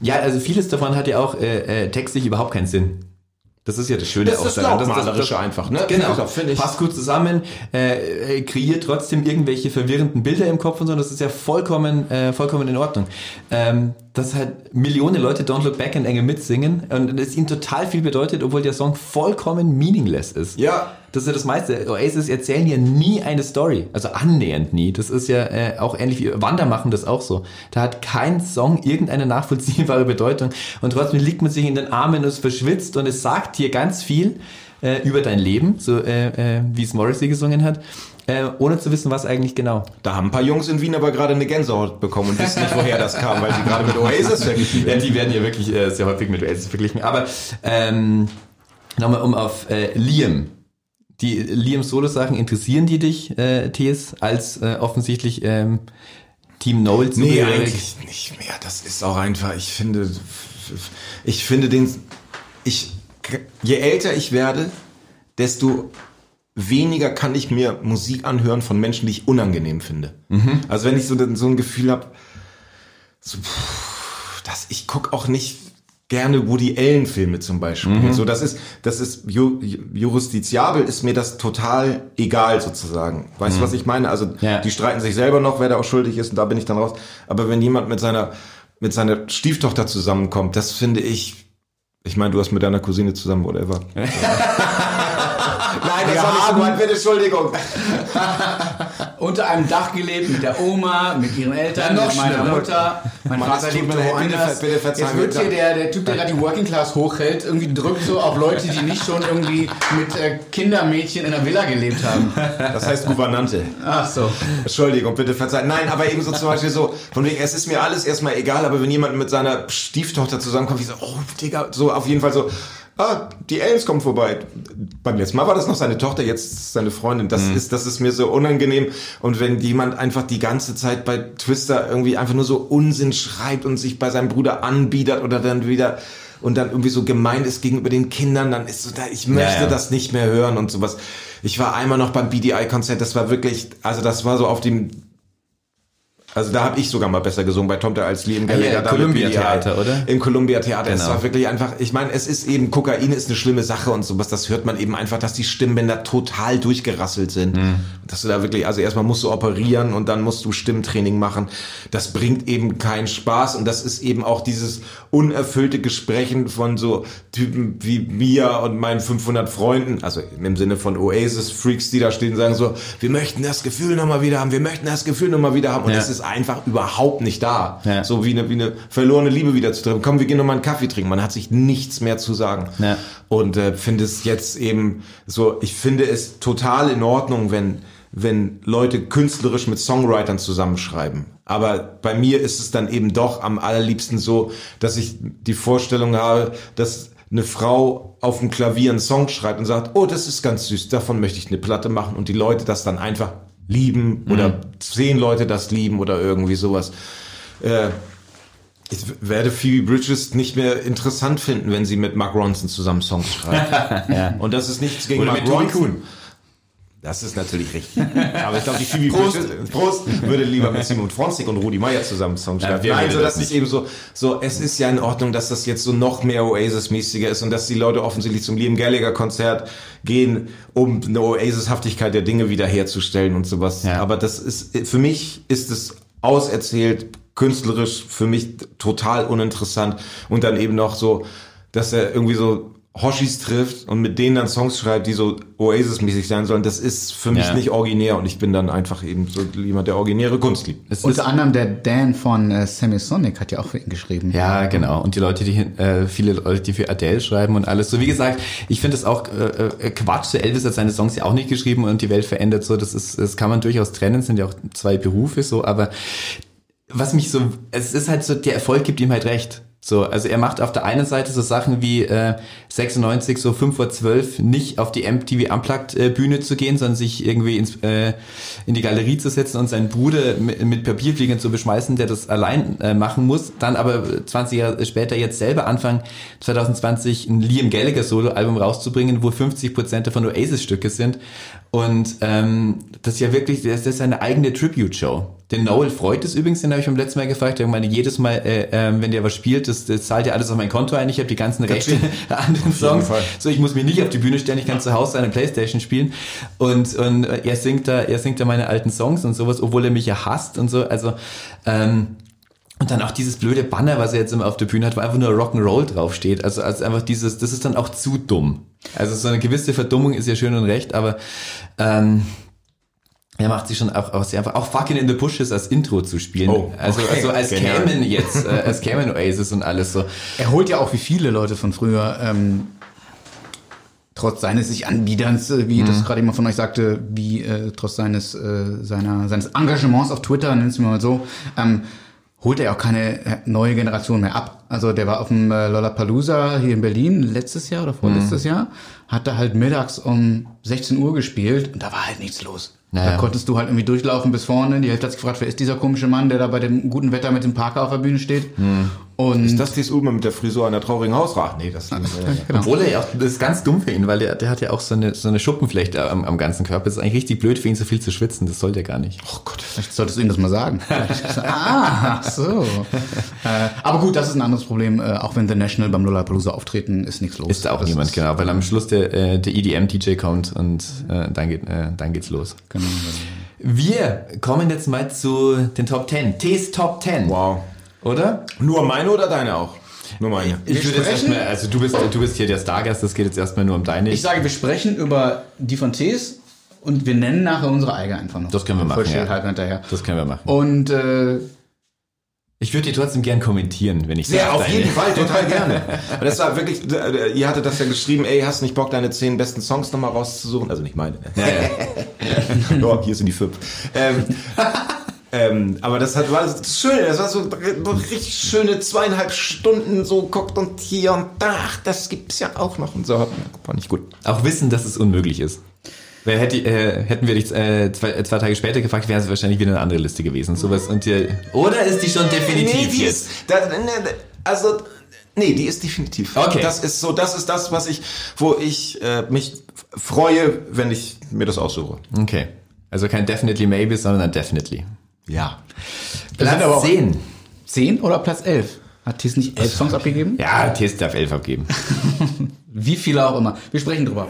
Ja, also vieles davon hat ja auch äh, äh, textlich überhaupt keinen Sinn. Das ist ja das Schöne Das auch ist daran. das Lautmalerische einfach, ne? Genau, Finde ich- finde ich- passt gut zusammen, äh, äh, kreiert trotzdem irgendwelche verwirrenden Bilder im Kopf und so, das ist ja vollkommen, äh, vollkommen in Ordnung. Ähm, dass halt Millionen Leute Don't Look Back and Enge mitsingen und es ihnen total viel bedeutet, obwohl der Song vollkommen meaningless ist. Ja. Das ist ja das meiste. Oasis erzählen ja nie eine Story. Also annähernd nie. Das ist ja äh, auch ähnlich wie Wander machen das auch so. Da hat kein Song irgendeine nachvollziehbare Bedeutung. Und trotzdem liegt man sich in den Armen und ist verschwitzt und es sagt dir ganz viel äh, über dein Leben, so äh, äh, wie es Morrissey gesungen hat, äh, ohne zu wissen, was eigentlich genau. Da haben ein paar Jungs in Wien aber gerade eine Gänsehaut bekommen und wissen nicht, woher das kam, weil sie gerade mit Oasis verglichen Ja, werden. die werden ja wirklich äh, sehr häufig mit Oasis verglichen. Aber ähm, nochmal um auf äh, Liam. Die Liams Solo-Sachen interessieren die dich, äh, Thies, als äh, offensichtlich ähm, Team Noel Nee, eigentlich nicht mehr. Das ist auch einfach, ich finde, ich finde den, ich, je älter ich werde, desto weniger kann ich mir Musik anhören von Menschen, die ich unangenehm finde. Also wenn ich so, so ein Gefühl habe, so, dass ich guck auch nicht gerne Woody Allen Filme zum Beispiel. So, das ist, das ist ju, justiziabel, ist mir das total egal sozusagen. Weißt du, was ich meine? Also Ja. die streiten sich selber noch, wer da auch schuldig ist und da bin ich dann raus. Aber wenn jemand mit seiner mit seiner Stieftochter zusammenkommt, das finde ich. Ich meine, du hast mit deiner Cousine zusammen, whatever. Nein, das war nicht so gemeint, bitte Entschuldigung. Unter einem Dach gelebt mit der Oma, mit ihren Eltern, Ja, mit meiner. Mutter. Mein Mann, Vater leid. woanders. Bitte Jetzt wird hier der, der Typ, der gerade die Working Class hochhält, irgendwie drückt so auf Leute, die nicht schon irgendwie mit äh, Kindermädchen in einer Villa gelebt haben. Das heißt Gouvernante. Ach so. Entschuldigung, bitte verzeihen. Nein, aber eben so zum Beispiel so, von wegen, es ist mir alles erstmal egal, aber wenn jemand mit seiner Stieftochter zusammenkommt, ich so, oh, Digga, so auf jeden Fall so, ah, die Aliens kommen vorbei. Beim letzten Mal war das noch seine Tochter, jetzt seine Freundin. Das ist, das ist mir so unangenehm. Und wenn jemand einfach die ganze Zeit bei Twister irgendwie einfach nur so Unsinn schreibt und sich bei seinem Bruder anbietet oder dann wieder und dann irgendwie so gemein ist gegenüber den Kindern, dann ist so da, ich möchte ja. das nicht mehr hören und sowas. Ich war einmal noch beim BDI-Konzert, das war wirklich, also das war so auf dem, also da habe ich sogar mal besser gesungen bei Tomte als Liam Gallagher. ja, mit Columbia. Theater, oder? Im Columbia Theater. Es Genau. war wirklich einfach, ich meine, es ist eben, Kokain ist eine schlimme Sache und sowas, das hört man eben einfach, dass die Stimmbänder total durchgerasselt sind. Mhm. Dass du da wirklich, also erstmal musst du operieren und dann musst du Stimmtraining machen. Das bringt eben keinen Spaß und das ist eben auch dieses unerfüllte Gesprächen von so Typen wie mir und meinen 500 Freunden, also im Sinne von Oasis-Freaks, die da stehen und sagen so, wir möchten das Gefühl nochmal wieder haben, wir möchten das Gefühl nochmal wieder haben und Ja. es ist einfach überhaupt nicht da. Ja. So wie eine, wie eine verlorene Liebe wieder zu treffen. Komm, wir gehen nochmal einen Kaffee trinken. Man hat sich nichts mehr zu sagen. Ja. Und äh, finde es jetzt eben so, ich finde es total in Ordnung, wenn, wenn Leute künstlerisch mit Songwritern zusammenschreiben. Aber bei mir ist es dann eben doch am allerliebsten so, dass ich die Vorstellung habe, dass eine Frau auf dem Klavier einen Song schreibt und sagt, oh, das ist ganz süß, davon möchte ich eine Platte machen und die Leute das dann einfach lieben oder zehn Leute das lieben oder irgendwie sowas. Äh, ich werde Phoebe Bridges nicht mehr interessant finden, wenn sie mit Mark Ronson zusammen Songs schreibt. Und das ist nichts gegen Oder Mark Ronson. Das ist natürlich richtig. Aber ich glaube, die Phoebe Bridges Prost, würde lieber mit Simon Fronzig und Rudi Meier zusammen Songs Ja, schreiben. Nein, so das das ist nicht? eben so, so, es ist ja in Ordnung, dass das jetzt so noch mehr Oasis-mäßiger ist und dass die Leute offensichtlich zum Liam Gallagher-Konzert gehen, um eine Oasis-Haftigkeit der Dinge wiederherzustellen und sowas. Ja. Aber das ist, für mich ist es auserzählt, künstlerisch für mich total uninteressant und dann eben noch so, dass er irgendwie so Hoshis trifft und mit denen dann Songs schreibt, die so Oasis-mäßig sein sollen, das ist für mich Ja. nicht originär und ich bin dann einfach eben so jemand, der originäre Kunst liebt. Es ist, Unter anderem der Dan von äh, Semisonic hat ja auch für ihn geschrieben. ja, genau. Und die Leute, die äh, viele Leute, die für Adele schreiben und alles. So wie gesagt, ich finde es auch äh, äh, Quatsch. So Elvis hat seine Songs ja auch nicht geschrieben und die Welt verändert so. Das ist, das kann man durchaus trennen. Sind ja auch zwei Berufe so. Aber was mich so, es ist halt so, der Erfolg gibt ihm halt recht. So, also er macht auf der einen Seite so Sachen wie äh, 96, so 5 vor 12, nicht auf die MTV Unplugged äh, Bühne zu gehen, sondern sich irgendwie ins, äh, in die Galerie zu setzen und seinen Bruder mit, mit Papierfliegern zu beschmeißen, der das allein äh, machen muss. Dann aber 20 Jahre später jetzt selber Anfang 2020 ein Liam Gallagher Solo-Album rauszubringen, wo 50 Prozent davon Oasis-Stücke sind. Und ähm, das ist ja wirklich, das ist eine eigene Tribute-Show. Den Noel freut es übrigens, den habe ich beim letzten Mal gefragt. Ich meine, jedes Mal, äh, äh, wenn der was spielt, das, das zahlt ja alles auf mein Konto ein. Ich habe die ganzen Rechte an den Songs. So, ich muss mich nicht auf die Bühne stellen, ich kann zu Hause seine Playstation spielen. Und, und er singt da, er singt da meine alten Songs und sowas, obwohl er mich ja hasst und so. Also, ähm, und dann auch dieses blöde Banner, was er jetzt immer auf der Bühne hat, wo einfach nur Rock'n'Roll draufsteht. Also, also einfach dieses, das ist dann auch zu dumm. Also so eine gewisse Verdummung ist ja schön und recht, aber ähm, er macht sich schon auch, auch sehr einfach, auch Fucking in the Bushes als Intro zu spielen. Oh, also, okay. also als Genial. kämen jetzt, äh, als kämen Oasis und alles so. Er holt ja auch wie viele Leute von früher, ähm, trotz seines sich Anbieterns, äh, wie das gerade jemand von euch sagte, wie äh, trotz seines äh, seiner seines Engagements auf Twitter, nennen wir mal so, ähm, holt er auch keine äh, neue Generation mehr ab. Also der war auf dem äh, Lollapalooza hier in Berlin letztes Jahr oder vorletztes Jahr, hat da halt mittags um 16 Uhr gespielt und da war halt nichts los. Naja. Da konntest du halt irgendwie durchlaufen bis vorne. Die Hälfte hat sich gefragt, wer ist dieser komische Mann, der da bei dem guten Wetter mit dem Parker auf der Bühne steht. Und Ist das dieses Ulmer mit der Frisur an der traurigen Hausrat? Nee, das ist genau. Obwohl er ja auch, das ist ganz dumm für ihn, weil der, der hat ja auch so eine, so eine Schuppenflechte am, am ganzen Körper. Das ist eigentlich richtig blöd für ihn, so viel zu schwitzen. Das sollte er gar nicht. Oh Gott. Vielleicht solltest du ihm das mal sagen. ah, ach so. äh, aber gut, das ist ein anderes Problem. Äh, auch wenn The National beim Lollapalooza auftreten, ist nichts los. Ist da auch Das niemand, ist- genau, weil am Schluss der, äh, der EDM-DJ kommt und äh, dann, geht, äh, dann geht's los. Genau. Wir kommen jetzt mal zu den Top 10. T's Top 10. Wow. Oder? Nur meine oder deine auch? Nur meine. Ich würde jetzt erstmal, also du bist, du bist hier der Stargast, das geht jetzt erstmal nur um deine. Ich sage, wir sprechen über die von Tees und wir nennen nachher unsere eigene einfach noch. Das können wir machen, Voll ja. halb hinterher. das können wir machen. Und äh, Ich würde die trotzdem gern kommentieren, wenn ich Sehr, sag, auf deine- jeden Fall, total gerne. Aber das war wirklich, äh, ihr hattet das ja geschrieben, ey, hast nicht Bock, deine zehn besten Songs nochmal rauszusuchen? Also nicht meine. Ne? Ja, ja. ja, hier sind die fünf. Ähm, ähm, aber das hat, war das schön, das war so so richtig schöne zweieinhalb Stunden so guckt und hier und da, ach, das gibt's ja auch noch und so. War nicht gut. Auch wissen, dass es unmöglich ist. Weil hätte, äh, hätten wir dich äh, zwei, äh, zwei Tage später gefragt, wäre es wahrscheinlich wieder eine andere Liste gewesen. Sowas und dir, oder ist die schon definitiv die jetzt? ist, da, ne, also, nee, die ist definitiv. Okay. Das ist so, das ist das, was ich, wo ich äh, mich freue, wenn ich mir das aussuche. Okay. Also kein definitely maybe, sondern ein definitely. Ja. Wir aber Platz auch- 10. 10 oder Platz 11? Hat Tees nicht elf Songs abgegeben? Ja, Test darf 11 abgeben. Wie viele auch immer. Wir sprechen drüber.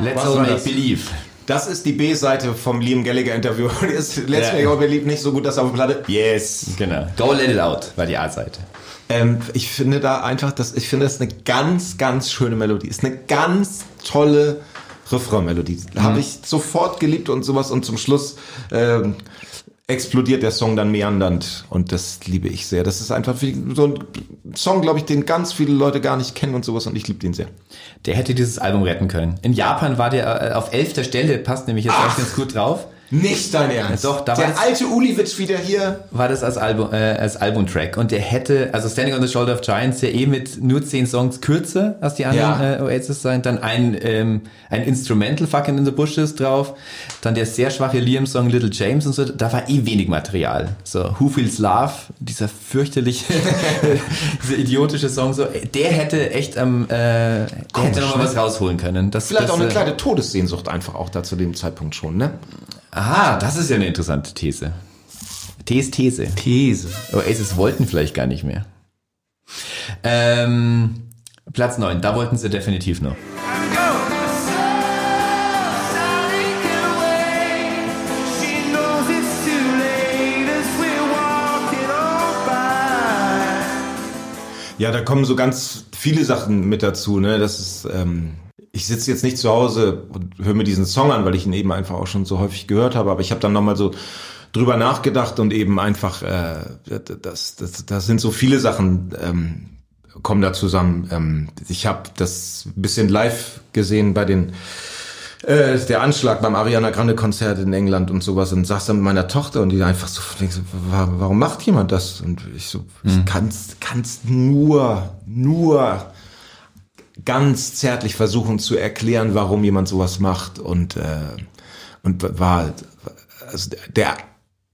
Let's all make believe das? ist die B-Seite vom Liam Gallagher Interview. Die ist Ja. Make Our Believe nicht so gut, dass auf der Platte. Yes. Genau. Go let it out war die A-Seite. Ähm, ich finde da einfach, dass ich finde, das ist eine ganz, ganz schöne Melodie. Ist eine ganz tolle Refrain-Melodie. Habe ich sofort geliebt und sowas und zum Schluss ähm, explodiert der Song dann meandernd und das liebe ich sehr. Das ist einfach wie so ein Song, glaube ich, den ganz viele Leute gar nicht kennen und sowas und ich liebe den sehr. Der hätte dieses Album retten können. In Japan war der äh, auf elfter Stelle, passt nämlich jetzt auch ganz gut drauf. Nicht dein Ernst. Doch, da der alte Uliwitz wieder hier. war das als Album, äh, als Albumtrack. Und der hätte, also Standing on the Shoulder of Giants, ja eh mit nur zehn Songs kürzer als die anderen Ja. äh, Oasis sein. Dann ein, ähm, ein Instrumental Fucking in the Bushes drauf. Dann der sehr schwache Liam-Song Little James und so. Da war eh wenig Material. So, Who Feels Love, dieser fürchterliche, dieser idiotische Song, so, der hätte echt am, äh, der hätte noch mal was rausholen können. Das, Vielleicht das, auch eine äh, kleine Todessehnsucht einfach auch da zu dem Zeitpunkt schon, ne? Aha, das ist ja eine interessante These. These, These. These. Oasis wollten vielleicht gar nicht mehr. Ähm, Platz 9, da wollten sie definitiv noch. She knows it's too late as we're walking on by. Ja, da kommen so ganz viele Sachen mit dazu, ne? Das ist, ähm, ich sitze jetzt nicht zu Hause und höre mir diesen Song an, weil ich ihn eben einfach auch schon so häufig gehört habe, aber ich habe dann nochmal so drüber nachgedacht und eben einfach, äh, das, das, das sind so viele Sachen, ähm, kommen da zusammen. Ähm, ich habe das ein bisschen live gesehen bei den äh, der Anschlag beim Ariana Grande Konzert in England und sowas und saß dann mit meiner Tochter und die einfach so, denkst, warum macht jemand das? Und ich so, ich kannst, kannst nur, nur ganz zärtlich versuchen zu erklären, warum jemand sowas macht und äh, und war also der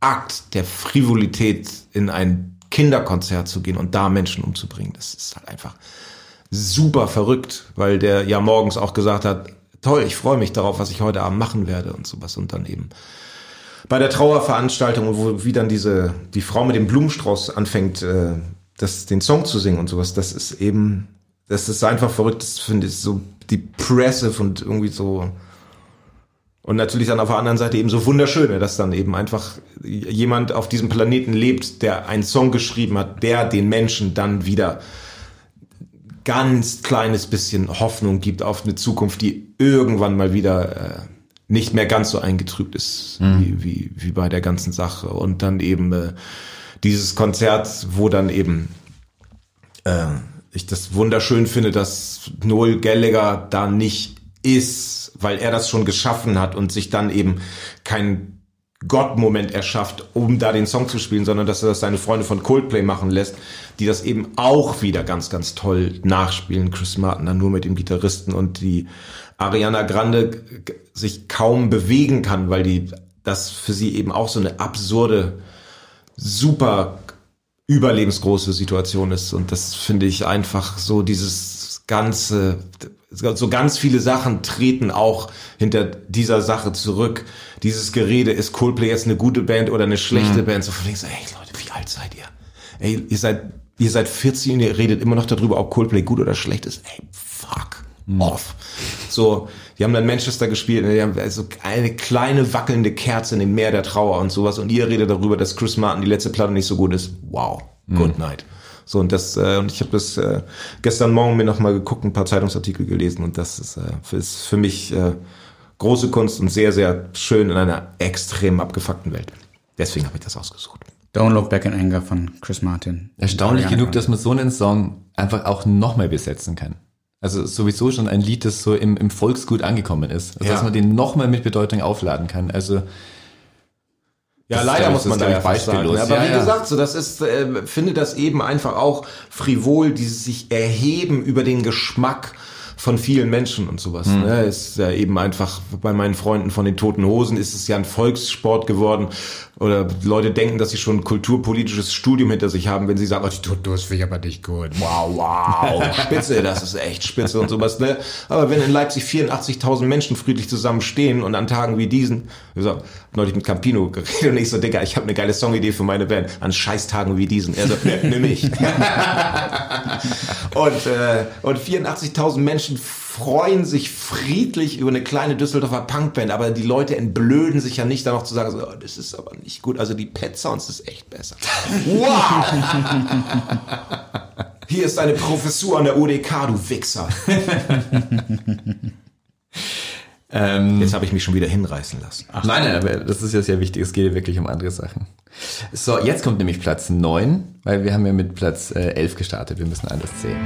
Akt der Frivolität in ein Kinderkonzert zu gehen und da Menschen umzubringen, das ist halt einfach super verrückt, weil der ja morgens auch gesagt hat, toll, ich freue mich darauf, was ich heute Abend machen werde und sowas. Und dann eben bei der Trauerveranstaltung, wo wie dann diese die Frau mit dem Blumenstrauß anfängt, äh, das den Song zu singen und sowas, das ist eben, das ist einfach verrückt, das finde ich so depressive und irgendwie so und natürlich dann auf der anderen Seite eben so wunderschöne, dass dann eben einfach jemand auf diesem Planeten lebt, der einen Song geschrieben hat, der den Menschen dann wieder ganz kleines bisschen Hoffnung gibt auf eine Zukunft, die irgendwann mal wieder äh, nicht mehr ganz so eingetrübt ist wie, wie, wie bei der ganzen Sache. Und dann eben äh, dieses Konzert, wo dann eben äh, ich das wunderschön finde, dass Noel Gallagher da nicht ist, weil er das schon geschaffen hat und sich dann eben kein Gott-Moment erschafft, um da den Song zu spielen, sondern dass er das seine Freunde von Coldplay machen lässt, die das eben auch wieder ganz, ganz toll nachspielen. Chris Martin dann nur mit dem Gitarristen und die Ariana Grande sich kaum bewegen kann, weil die das für sie eben auch so eine absurde, super überlebensgroße Situation ist. Und das finde ich einfach so dieses ganze, so ganz viele Sachen treten auch hinter dieser Sache zurück. Dieses Gerede, ist Coldplay jetzt eine gute Band oder eine schlechte Band? So von links, ey Leute, wie alt seid ihr? Ey, ihr seid, ihr seid 14 und ihr redet immer noch darüber, ob Coldplay gut oder schlecht ist. Ey, fuck off. So, die haben dann Manchester gespielt, die haben also eine kleine wackelnde Kerze in dem Meer der Trauer und sowas und ihr redet darüber, dass Chris Martin die letzte Platte nicht so gut ist. Wow, good night. So und das äh, und ich habe das äh, gestern Morgen mir noch mal geguckt, ein paar Zeitungsartikel gelesen und das ist, äh, für, ist für mich äh, große Kunst und sehr sehr schön in einer extrem abgefuckten Welt. Deswegen habe ich das ausgesucht. Don't Look Back in Anger von Chris Martin. Erstaunlich genug, dass man so einen Song einfach auch nochmal besetzen kann. Also sowieso schon ein Lied, das so im, im Volksgut angekommen ist. Also Ja. dass man den nochmal mit Bedeutung aufladen kann. Also Ja, ist, leider glaub ich, muss man da ist, ja fast sagen. beispiellos. Aber Ja, wie gesagt, so das ist, äh, finde das eben einfach auch frivol, dieses sich erheben über den Geschmack von vielen Menschen und sowas. Hm. Ne? Ist ja eben einfach bei meinen Freunden von den Toten Hosen ist es ja ein Volkssport geworden. Oder Leute denken, dass sie schon ein kulturpolitisches Studium hinter sich haben, wenn sie sagen, oh, die Toten Hosen finde ich aber nicht gut. Wow, wow, spitze, das ist echt spitze und sowas. Ne? Aber wenn in Leipzig 84.000 Menschen friedlich zusammenstehen und an Tagen wie diesen, ich so, hab neulich mit Campino geredet und ich so, Digga, ich habe eine geile Songidee für meine Band, an Scheißtagen wie diesen. Er so, ne, nimm ich. und, äh, und 84.000 Menschen freuen sich friedlich über eine kleine Düsseldorfer Punkband, aber die Leute entblöden sich ja nicht, da noch zu sagen, so, oh, das ist aber nicht gut. Also die Pet Sounds ist echt besser. Wow! Hier ist eine Professur an der UDK, du Wichser. ähm, Jetzt habe ich mich schon wieder hinreißen lassen. Nein, nein, aber das ist ja sehr wichtig. Es geht ja wirklich um andere Sachen. So, jetzt kommt nämlich Platz 9, weil wir haben ja mit Platz äh, 11 gestartet. Wir müssen alles zählen.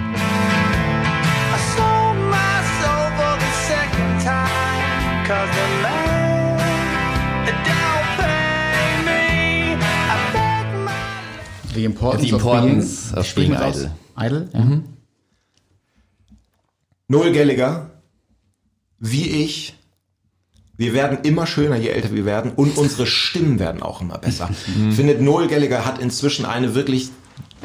The Importance, The Importance of of Being, Being Spricht man Idle. aus? Idle? Ja. Noel Gallagher, wie ich, wir werden immer schöner, je älter wir werden und unsere Stimmen werden auch immer besser. Findet Noel Gallagher hat inzwischen eine wirklich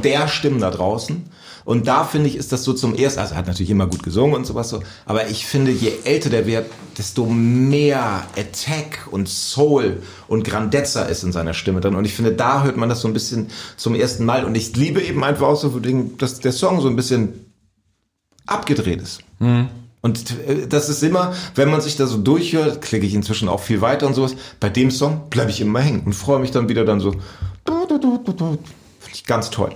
der Stimmen da draußen. Und da finde ich, ist das so zum ersten, also er hat natürlich immer gut gesungen und sowas so, aber ich finde, je älter der wird, desto mehr Attack und Soul und Grandezza ist in seiner Stimme drin. Und ich finde, da hört man das so ein bisschen zum ersten Mal. Und ich liebe eben einfach auch so, dass der Song so ein bisschen abgedreht ist. Und äh, das ist immer, wenn man sich da so durchhört, klicke ich inzwischen auch viel weiter und sowas. Bei dem Song bleibe ich immer hängen und freue mich dann wieder dann so. Finde ich ganz toll.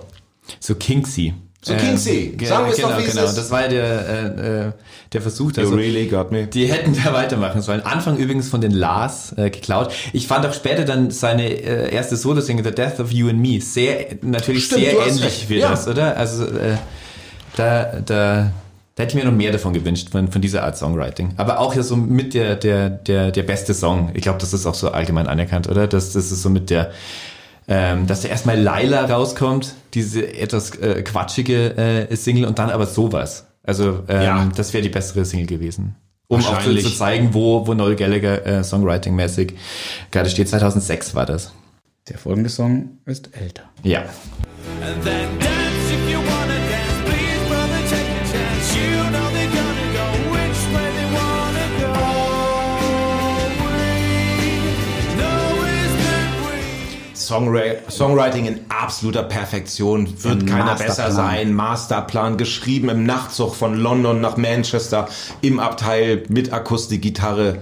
So Kinksy. So Kinksy. ge- Sagen wir es genau, doch, wie es genau. ist. Das war ja der, äh, äh, der Versuch. Also, really got me. Die hätten da weitermachen sollen. Anfang übrigens von den Lars äh, geklaut. Ich fand auch später dann seine äh, erste Solo-Single, The Death of You and Me, sehr, natürlich Stimmt, sehr ähnlich wie Ja. das, oder? Also, äh, Da, da, da hätte ich mir noch mehr davon gewünscht, von, von dieser Art Songwriting. Aber auch ja so mit der, der, der, der beste Song. Ich glaube, das ist auch so allgemein anerkannt, oder? Das, das ist so mit der, ähm, dass da erstmal Laila rauskommt, diese etwas äh, quatschige äh, Single und dann aber sowas. Also ähm, Ja. das wäre die bessere Single gewesen. Um auch zu, zu zeigen, wo, wo Noel Gallagher äh, Songwriting-mäßig gerade steht. 2006 war das. Der folgende Song ist älter. Ja. And then dance Songwri Songwriting in absoluter Perfektion. Wird Ein keiner Masterplan. besser sein. Masterplan geschrieben im Nachtzug von London nach Manchester im Abteil mit Akustikgitarre.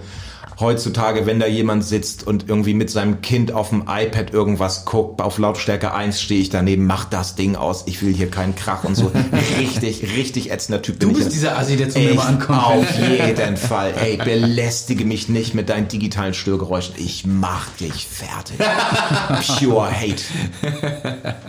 Heutzutage, wenn da jemand sitzt und irgendwie mit seinem Kind auf dem iPad irgendwas guckt, auf Lautstärke 1 stehe ich daneben, mach das Ding aus, ich will hier keinen Krach und so. richtig, richtig ätzender Typ. bin Du ich. bist dieser Assi, der zu mir ankommt. Auf jeden Fall. Ey, belästige mich nicht mit deinen digitalen Störgeräuschen. Ich mach dich fertig. Pure Hate.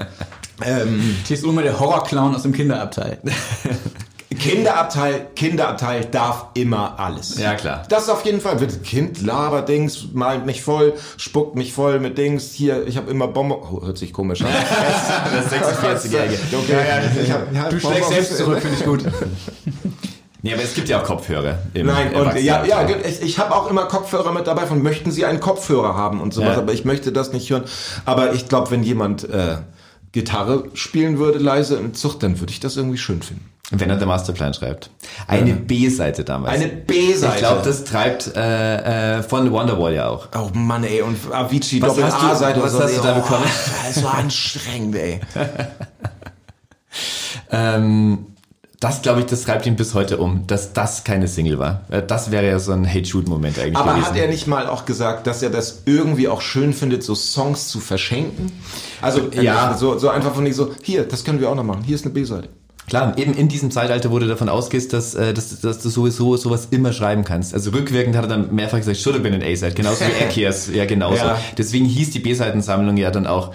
ähm, Hier ist immer der Horrorclown aus dem Kinderabteil. Kinderabteil, Kinderabteil darf immer alles. Ja, klar. Das auf jeden Fall. Wird Kind labert Dings, malt mich voll, spuckt mich voll mit Dings. Hier, ich habe immer Bombe. Oh, hört sich komisch an. Das 46-Jährige. Okay, ich hab, ja, Du schlägst selbst zurück, finde ich gut. Nee, aber es gibt ja auch Kopfhörer. Im Nein, und ja, ja, ich, ich habe auch immer Kopfhörer mit dabei von möchten Sie einen Kopfhörer haben und sowas, Ja. aber ich möchte das nicht hören. Aber ich glaube, wenn jemand äh, Gitarre spielen würde leise im Zug, dann würde ich das irgendwie schön finden. Wenn er der Masterplan schreibt. Eine B-Seite damals. Eine B-Seite. Ich glaube, das treibt äh, äh, von Wonderwall ja auch. Oh Mann, ey, und Avicii, Was Doppel hast du- A-Seite. was hast du da oh, bekommen? Das war anstrengend, ey. Ähm, das glaube ich, das treibt ihn bis heute um, dass das keine Single war. Äh, Das wäre ja so ein Hate-Shoot-Moment eigentlich Aber gewesen. hat er nicht mal auch gesagt, dass er das irgendwie auch schön findet, so Songs zu verschenken? Also, Ja. so, so einfach von nicht so, hier, das können wir auch noch machen. Hier ist eine B-Seite. Klar, eben in diesem Zeitalter, du davon ausgehst, dass, äh, dass, dass du sowieso sowas immer schreiben kannst. Also rückwirkend hat er dann mehrfach gesagt, should have been an A-Side, genauso wie Ekias, ja genauso. Ja. Deswegen hieß die B-Seitensammlung ja dann auch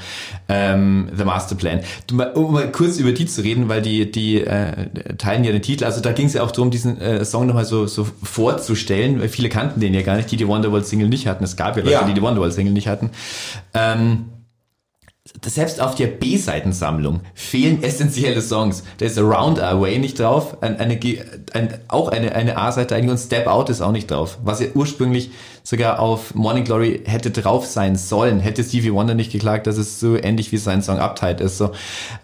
ähm, The Master Plan. Du, mal, um mal kurz über die zu reden, weil die, die äh, teilen ja den Titel. Also da ging es ja auch darum, diesen äh, Song nochmal so, so vorzustellen, weil viele kannten den ja gar nicht, die die Wonderwall-Single nicht hatten. Es gab ja Leute, Ja. die die Wonderwall-Single nicht hatten. Ähm, selbst auf der B-Seitensammlung fehlen essentielle Songs. Da ist Around Our Way nicht drauf, ein, eine, G- ein, auch eine, eine A-Seite eigentlich und Step Out ist auch nicht drauf. Was ja ursprünglich sogar auf Morning Glory hätte drauf sein sollen, hätte Stevie Wonder nicht geklagt, dass es so ähnlich wie sein Song Uptight ist. So.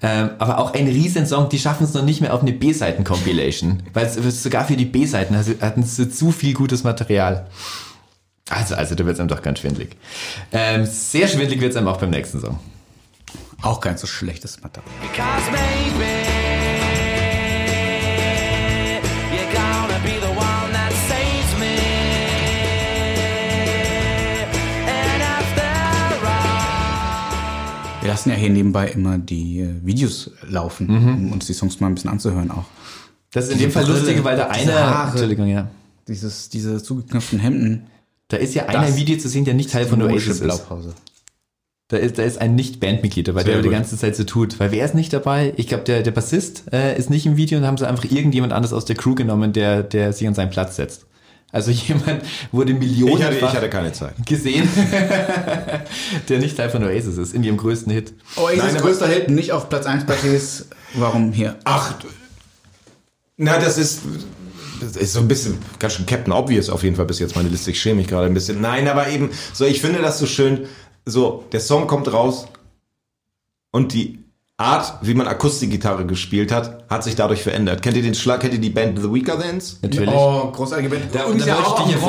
Ähm, aber auch ein Riesensong, die schaffen es noch nicht mehr auf eine B-Seiten-Compilation, weil es sogar für die B-Seiten hatten sie zu viel gutes Material. Also, also da wird es einem doch ganz schwindlig. Ähm, sehr schwindlig wird es einem auch beim nächsten Song. Auch kein so schlechtes Material. Wir lassen ja hier nebenbei immer die äh, Videos laufen, um uns die Songs mal ein bisschen anzuhören auch. Das ist in dem Fall lustig, weil da einer, Haare. Entschuldigung, ja. Dieses, diese zugeknöpften Hemden. Da ist ja einer Video zu sehen, der nicht Teil von Oasis ist. Blaupause. Da ist, da ist ein Nicht-Bandmitglied dabei, Sehr der die gut. ganze Zeit so tut. Weil wer ist nicht dabei? Ich glaube, der, der Bassist äh, ist nicht im Video und haben sie einfach irgendjemand anderes aus der Crew genommen, der, der sich an seinen Platz setzt. Also jemand wurde Millionen Ich hatte, ich hatte keine Zeit. gesehen, der nicht Teil von Oasis ist, in ihrem größten Hit. Oasis Nein, größter Held, nicht auf Platz 1 bei Ts. Warum hier? Ach, du- na, das ist, das ist so ein bisschen ganz schön Captain Obvious auf jeden Fall bis jetzt meine Liste. Ich schäme mich gerade ein bisschen. Nein, aber eben, so, ich finde das so schön. So, der Song kommt raus und die Art, wie man Akustikgitarre gespielt hat, hat sich dadurch verändert. Kennt ihr den Schlag, kennt ihr die Band The Weaker Thans? Natürlich. Oh, großartige Band. Da- Übrigens da ja auch ich dich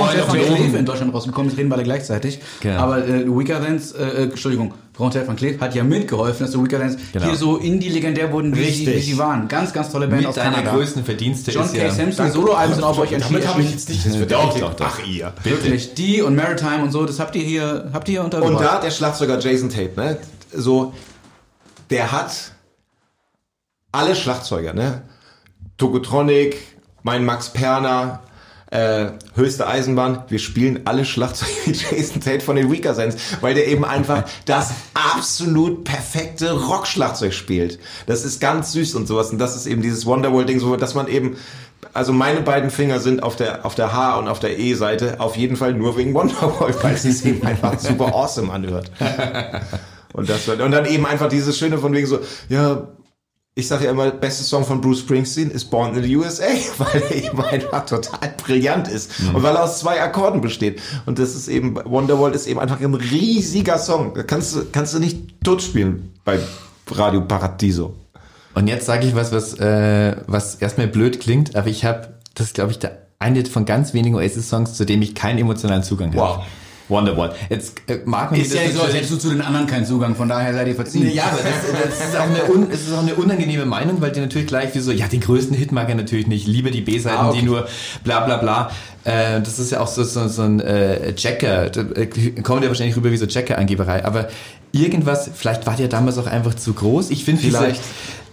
hier. Cleef in Deutschland rausgekommen. Das reden beide gleichzeitig. Genau. Aber äh, Weaker Dance, äh, äh, Entschuldigung, Grand Van Cleef hat ja mitgeholfen, dass die Weaker Genau. hier so Indie-legendär wurden, wie sie, Richtig. wie sie waren. Ganz, ganz tolle Band Mit aus deiner Kanada. größten Verdienste John ist K. ja... Sampson, Soloalben sind auch bei euch Damit habe ich jetzt nicht. Das wird Doch, auch- doch, doch. Ach ihr. Wirklich, die und Maritime und so, das habt ihr hier, habt ihr hier untergebracht. Und da der Schlagzeuger Jason Tate, ne? So, der hat alle Schlagzeuger, ne? Tokotronic, mein Max Perner, äh, höchste Eisenbahn, wir spielen alle Schlagzeug wie Jason Tate von den Weaker Sense, weil der eben einfach das absolut perfekte Rockschlagzeug spielt. Das ist ganz süß und sowas und das ist eben dieses Wonderwall-Ding, so dass man eben also meine beiden Finger sind auf der auf der H und auf der E-Seite auf jeden Fall nur wegen Wonderwall, weil es sich eben einfach super awesome anhört. Und das und dann eben einfach dieses schöne von wegen so, ja, ich sage ja immer, beste Song von Bruce Springsteen ist Born in the USA, weil er eben einfach total brillant ist und weil er aus zwei Akkorden besteht. Und das ist eben, Wonderwall ist eben einfach ein riesiger Song. Da kannst du, kannst du nicht tot spielen bei Radio Paradiso. Und jetzt sage ich was, was, äh, was erstmal blöd klingt, aber ich habe, das glaube ich der eine von ganz wenigen Oasis-Songs, zu dem ich keinen emotionalen Zugang habe. Wonderwall. Jetzt äh, mag man Ist ja so, als hättest du zu den anderen keinen Zugang, von daher seid ihr verziehen. Ja, aber das, das ist, auch eine un, ist auch eine unangenehme Meinung, weil die natürlich gleich wie so, ja, den größten Hit mag er natürlich nicht, lieber die B-Seiten, Ah, okay. die nur bla bla bla. Äh, das ist ja auch so, so, so ein äh, Checker, da, äh, kommt ja wahrscheinlich rüber wie so Checker-Angeberei, aber irgendwas, vielleicht war der damals auch einfach zu groß. Ich finde Vielleicht.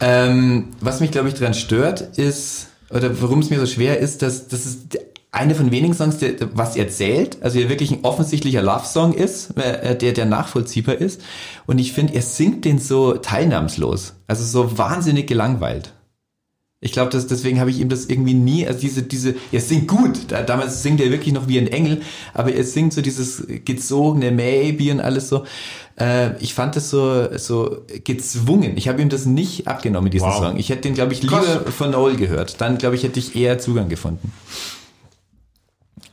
Ähm, was mich, glaube ich, daran stört, ist, oder warum es mir so schwer ist, dass das ist eine von wenigen Songs, der, was erzählt, also der wirklich ein offensichtlicher Love-Song ist, äh, der, der nachvollziehbar ist. Und ich finde, er singt den so teilnahmslos, also so wahnsinnig gelangweilt. Ich glaube, deswegen habe ich ihm das irgendwie nie, also diese, diese, er singt gut, da, damals singt er wirklich noch wie ein Engel, aber er singt so dieses gezogene Maybe und alles so. Äh, ich fand das so, so gezwungen. Ich habe ihm das nicht abgenommen, diesen Wow. Song. Ich hätte den, glaube ich, lieber von Noel gehört. Dann, glaube ich, hätte ich eher Zugang gefunden.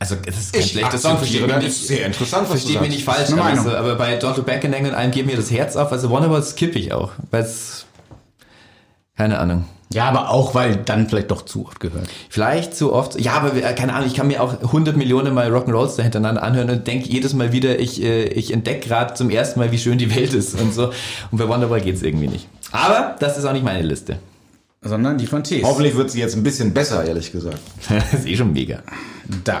Also, das ist kein Ich schlechter Song, versteht akzeptiere, mich das nicht, ist sehr interessant, was du versteht mich sagst. nicht falsch, eine aber, bei Don't Look Back in Anger und allem geht mir das Herz auf. Also Wonderwall skippe ich auch, weil es, keine Ahnung. Ja, aber auch, weil dann vielleicht doch zu oft gehört. Vielleicht zu oft. Ja, aber äh, keine Ahnung, ich kann mir auch 100 Millionen Mal Rock'n'Rolls da hintereinander anhören und denke jedes Mal wieder, ich, äh, ich entdecke gerade zum ersten Mal, wie schön die Welt ist und so. Und bei Wonderwall geht's irgendwie nicht. Aber das ist auch nicht meine Liste. Sondern die von Tees. Hoffentlich wird sie jetzt ein bisschen besser, ehrlich gesagt. das ist eh schon mega. Da.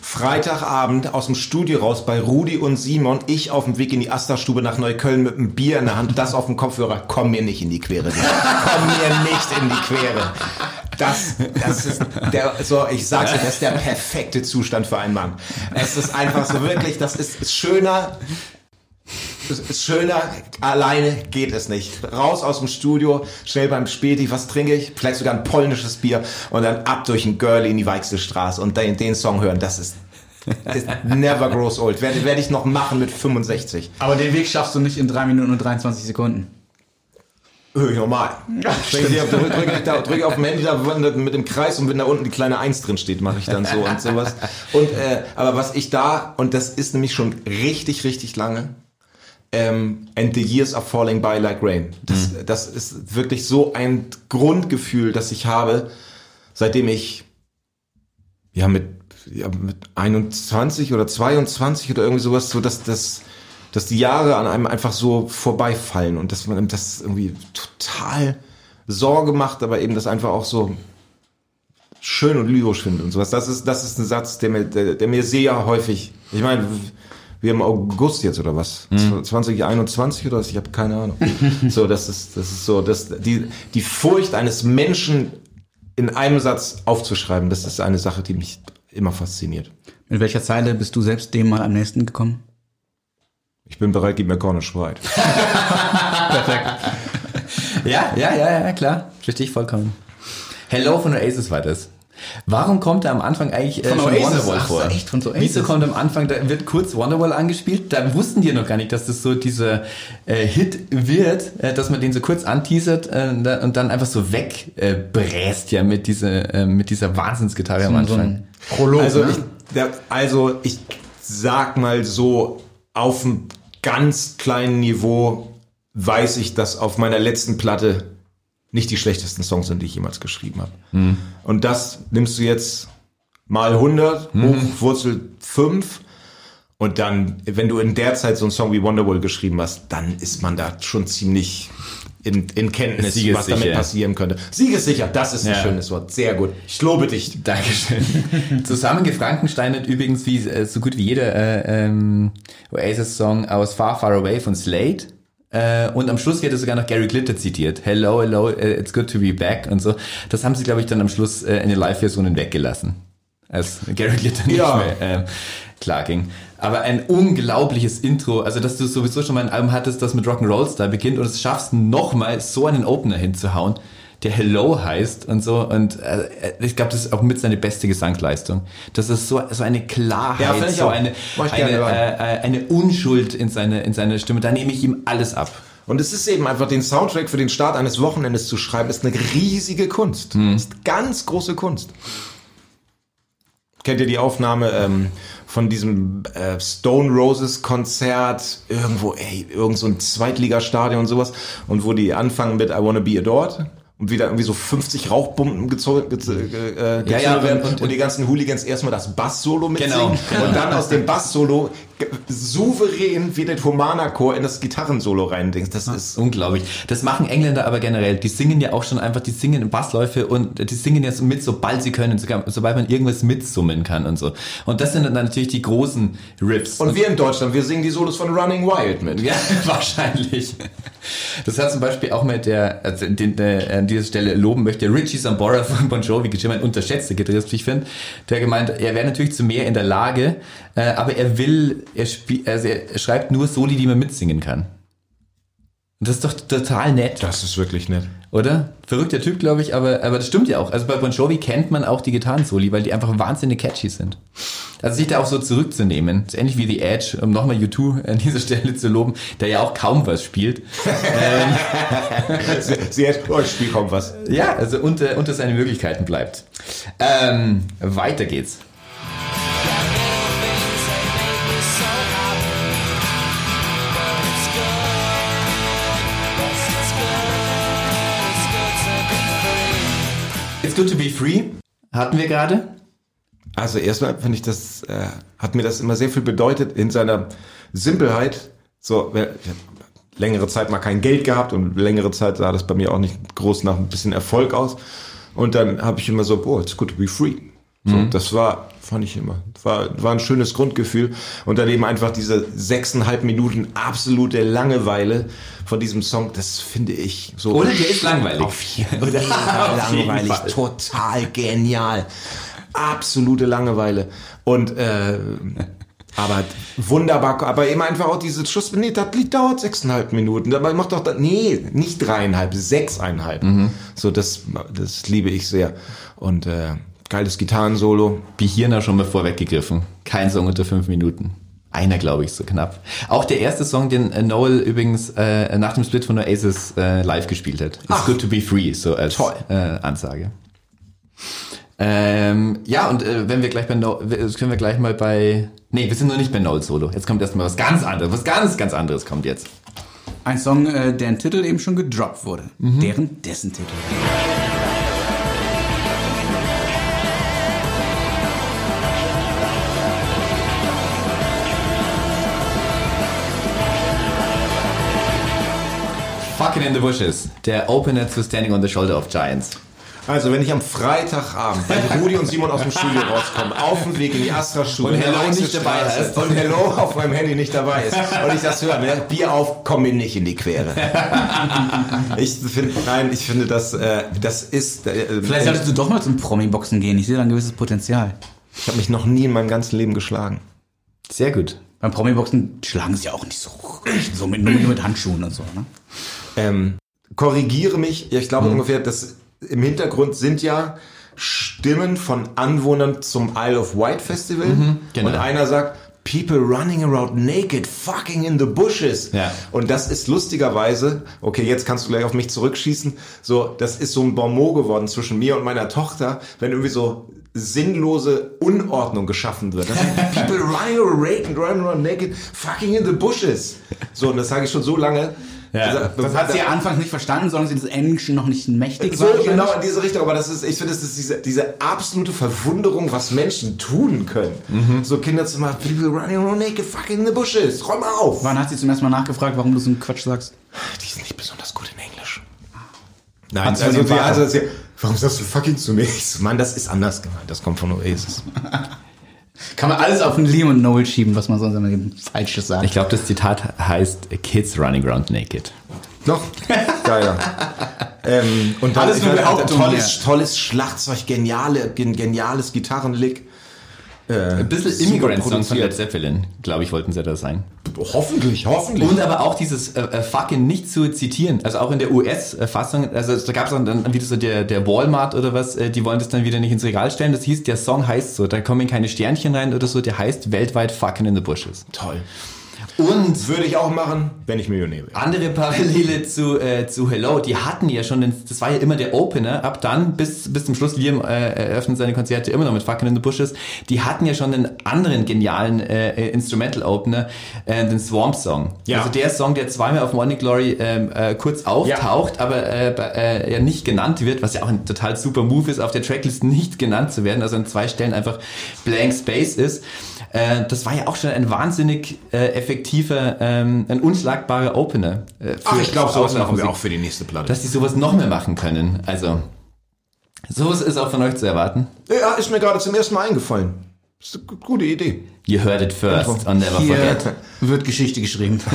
Freitagabend aus dem Studio raus bei Rudi und Simon, ich auf dem Weg in die Asterstube nach Neukölln mit einem Bier in der Hand, das auf dem Kopfhörer, komm mir nicht in die Quere. Komm mir nicht in die Quere. Das, das ist der, so, ich sag's dir, das ist der perfekte Zustand für einen Mann. Es ist einfach so wirklich, das ist, ist schöner, schöner, alleine geht es nicht. Raus aus dem Studio, schnell beim Späti, was trinke ich? Vielleicht sogar ein polnisches Bier und dann ab durch ein Girl in die Weichselstraße und den, den Song hören. Das ist never grows old. Werde, werde ich noch machen mit 65. Aber den Weg schaffst du nicht in 3 Minuten und 23 Sekunden. Höre ich normal. Drücke ich, drück, drück, ich da- drück ich auf dem Handy da mit dem Kreis und wenn da unten die kleine Eins drin steht, mache ich dann so und sowas. Und, äh, aber was ich da, und das ist nämlich schon richtig, richtig lange, ähm, and the years are falling by like rain. Das, das ist wirklich so ein Grundgefühl, das ich habe, seitdem ich ja mit, ja, mit 21 oder 22 oder irgendwie sowas, so dass das dass die Jahre an einem einfach so vorbeifallen und dass man das irgendwie total Sorge macht, aber eben das einfach auch so schön und lyrisch findet und sowas. Das ist, das ist ein Satz, der mir, der, der mir sehr häufig, ich meine, wir haben August jetzt oder was? 2021 oder was? Ich habe keine Ahnung. so, das ist, das ist so, das, die, die Furcht eines Menschen in einem Satz aufzuschreiben, das ist eine Sache, die mich immer fasziniert. Mit welcher Zeile bist du selbst dem mal am nächsten gekommen? Ich bin bereit, gib mir Cornish White. Ja, ja, ja, ja, klar. Verstehe ich vollkommen. Hello von Oasis war das. Warum kommt da am Anfang eigentlich äh, Von schon Oasis? Wonderwall Ach so, vor? echt? Von so? Wieso kommt am Anfang, da wird kurz Wonderwall angespielt, da wussten die noch gar nicht, dass das so dieser äh, Hit wird, äh, dass man den so kurz anteasert äh, da- und dann einfach so wegbräst äh, ja mit dieser, äh, mit dieser Wahnsinnsgitarre am So Anfang. ein Prolog, Also, ne? ich, der, also ich sag mal so, auf einem ganz kleinen Niveau weiß ich, dass auf meiner letzten Platte nicht die schlechtesten Songs sind, die ich jemals geschrieben habe. Und das nimmst du jetzt mal 100, hoch Wurzel 5 und dann, wenn du in der Zeit so einen Song wie Wonderwall geschrieben hast, dann ist man da schon ziemlich in, in Kenntnis, was damit passieren könnte. Siegessicher, das ist ein Ja. schönes Wort. Sehr gut. Ich lobe dich. Dankeschön. Zusammengefrankensteinet übrigens wie äh, so gut wie jeder äh, ähm, Oasis-Song aus Far Far Away von Slade. Äh, und am Schluss wird er sogar noch Gary Glitter zitiert. Hello, hello, äh, it's good to be back und so. Das haben sie, glaube ich, dann am Schluss äh, in den Live-Versionen weggelassen. Als Gary Glitter nicht Ja. mehr äh, klar ging. Aber ein unglaubliches Intro, also dass du sowieso schon mal ein Album hattest, das mit Rock'n'Roll Star beginnt und es schaffst nochmal so einen Opener hinzuhauen, der Hello heißt und so und äh, ich glaube, das ist auch mit seine beste Gesangsleistung. Das ist so so eine Klarheit, Ja, so auch. eine eine, äh, äh, eine Unschuld in seine in seine Stimme. Da nehme ich ihm alles ab. Und es ist eben einfach, den Soundtrack für den Start eines Wochenendes zu schreiben, ist eine riesige Kunst. Mhm. Ist ganz große Kunst. Kennt ihr die Aufnahme ähm, von diesem äh, Stone Roses Konzert irgendwo, ey, irgend so ein Zweitligastadion und sowas und wo die anfangen mit I Wanna Be Adored und wieder irgendwie so 50 Rauchbomben gezogen, gez, äh, Ja, ja, werden und- und, die ganzen Hooligans erstmal das Bass-Solo mitsingen Genau, genau. und dann aus dem Bass-Solo souverän wie der Humana-Chor in das Gitarrensolo reindings. Das ist Unglaublich. Das machen Engländer aber generell. Die singen ja auch schon einfach, die singen Bassläufe und die singen ja so mit, sobald sie können, sogar, sobald man irgendwas mitsummen kann und so. Und das sind dann natürlich die großen Riffs. Und wir in Deutschland, wir singen die Solos von Running Wild mit. Ja, wahrscheinlich. Das hat zum Beispiel auch mit der, also den, der, an dieser Stelle loben möchte, Richie Sambora von Bon Jovi, geschrieben, ein unterschätzter Gitarrist, wie ich finde, der gemeint, er wäre natürlich zu mehr in der Lage, äh, aber er will, er, spiel, also er schreibt nur Soli, die man mitsingen kann. Und das ist doch total nett. Das ist wirklich nett. Oder? Verrückter Typ, glaube ich, aber, aber das stimmt ja auch. Also bei Bon Jovi kennt man auch die Gitarrensoli, weil die einfach wahnsinnig catchy sind. Also sich da auch so zurückzunehmen, ist ähnlich wie The Edge, um nochmal U2 an dieser Stelle zu loben, der ja auch kaum was spielt. Sie hat, oh, ich spiel kaum was. Ja, also unter, unter seine Möglichkeiten bleibt. Ähm, weiter geht's. It's good to be free. Hatten wir gerade. Also erstmal finde ich das, äh, hat mir das immer sehr viel bedeutet in seiner Simpelheit. So, längere Zeit mal kein Geld gehabt und längere Zeit sah das bei mir auch nicht groß nach ein bisschen Erfolg aus. Und dann habe ich immer so, boah, it's good to be free. So, Das war, fand ich immer, war, war ein schönes Grundgefühl. Und dann eben einfach diese sechseinhalb Minuten absolute Langeweile von diesem Song, das finde ich so. Oder der ist langweilig. Auf jeden Fall Auf jeden langweilig, Fall. total genial. Absolute Langeweile. Und äh, aber wunderbar, aber eben einfach auch diese Schuss, nee, das Lied dauert sechseinhalb Minuten. Aber macht doch, nee, nicht dreieinhalb, sechseinhalb. So, das, das liebe ich sehr. Und äh, geiles Gitarrensolo. Wie Hirner schon mal vorweggegriffen. Kein Song unter fünf Minuten. Einer, glaube ich, so knapp. Auch der erste Song, den äh, Noel übrigens äh, nach dem Split von Oasis äh, live gespielt hat. It's Ach. good to be free, so als Toll. Äh, Ansage. Ähm, ja, und äh, wenn wir gleich bei Noel, das können wir gleich mal bei, nee, wir sind noch nicht bei Noel Solo. Jetzt kommt erstmal was ganz anderes, was ganz, ganz anderes kommt jetzt. Ein Song, äh, deren Titel eben schon gedroppt wurde. Deren dessen Titel. Fucking in the Bushes, der Opener zu Standing on the Shoulder of Giants. Also, wenn ich am Freitagabend, wenn Rudi und Simon aus dem Studio rauskommen, auf dem Weg in die Astra-Schule Und Hello nicht dabei ist. und Hello auf meinem Handy nicht dabei ist und ich das höre, ne, Bier auf, komm mir nicht in die Quere. Ich finde, nein, ich finde, das, äh, das ist, äh, Vielleicht solltest du doch mal zum Promi-Boxen gehen. Ich sehe da ein gewisses Potenzial. ich habe mich noch nie in meinem ganzen Leben geschlagen. Sehr gut. Beim Promi-Boxen schlagen sie ja auch nicht so, so mit, nur mit Handschuhen und so. Ne? Ähm, korrigiere mich, ich glaube ungefähr, dass im Hintergrund sind ja Stimmen von Anwohnern zum Isle of Wight Festival genau. und einer sagt, People running around naked, fucking in the bushes. Ja. Und das ist lustigerweise, okay, jetzt kannst du gleich auf mich zurückschießen, so, das ist so ein Bonmot geworden zwischen mir und meiner Tochter, wenn irgendwie so sinnlose Unordnung geschaffen wird. Das heißt, People running around, running around naked, fucking in the bushes. So, und das sage ich schon so lange. Ja. Das hat sie ja anfangs nicht verstanden, sondern sie des Englischen noch nicht mächtig So war. genau in diese Richtung, aber das ist, ich finde, das ist diese, diese absolute Verwunderung, was Menschen tun können. So Kinderzimmer, people running around naked, fucking in the bushes, räum mal auf. Wann hat sie zum ersten Mal nachgefragt, warum du so einen Quatsch sagst? Die ist nicht besonders gut in Englisch. Nein, Hat's also, also, also, warum sagst du fucking zu mir? Ich so, Mann, das ist anders gemeint. Das kommt von Oasis. Kann man alles auf den Liam und Noel schieben, was man sonst immer Falsches sagt. Ich glaube, das Zitat heißt Kids running around naked. Noch geiler. ähm, und dann Alles nur Behauptung tolles, hier. tolles Schlagzeug, geniale, gen- geniales Gitarrenlick. Ein bisschen Immigrant-Song von. Led Zeppelin, glaube ich, wollten sie da sein. Hoffentlich, hoffentlich. Und aber auch dieses äh, äh, fucking nicht zu zitieren. Also auch in der US-Fassung, also da gab es dann, dann wieder so der, der Walmart oder was, äh, die wollen das dann wieder nicht ins Regal stellen. Das hieß, der Song heißt so, da kommen keine Sternchen rein oder so, der heißt weltweit fucking in the bushes. Toll. Und Würde ich auch machen, wenn ich Millionär wäre. andere Parallele zu, äh, zu Hello, die hatten ja schon, den, das war ja immer der Opener, ab dann bis, bis zum Schluss, Liam äh, eröffnet seine Konzerte immer noch mit Fucking in the Bushes, die hatten ja schon einen anderen genialen äh, äh, Instrumental-Opener, äh, den Swamp-Song. Ja. Also der Song, der zweimal auf Morning Glory ähm, äh, kurz auftaucht, aber äh, äh, ja nicht genannt wird, was ja auch ein total super Move ist, auf der Tracklist nicht genannt zu werden, also an zwei Stellen einfach Blank Space ist. Äh, das war ja auch schon ein wahnsinnig äh, effektiver, ähm, ein unschlagbarer Opener. Äh, Ach, für ich glaube, sowas machen wir auch für die nächste Platte. Dass die sowas noch mehr machen können. Also, sowas ist auch von euch zu erwarten. ja, ist mir gerade zum ersten Mal eingefallen. Das ist eine gute Idee. You heard it first on Never Hier Forget. wird Geschichte geschrieben.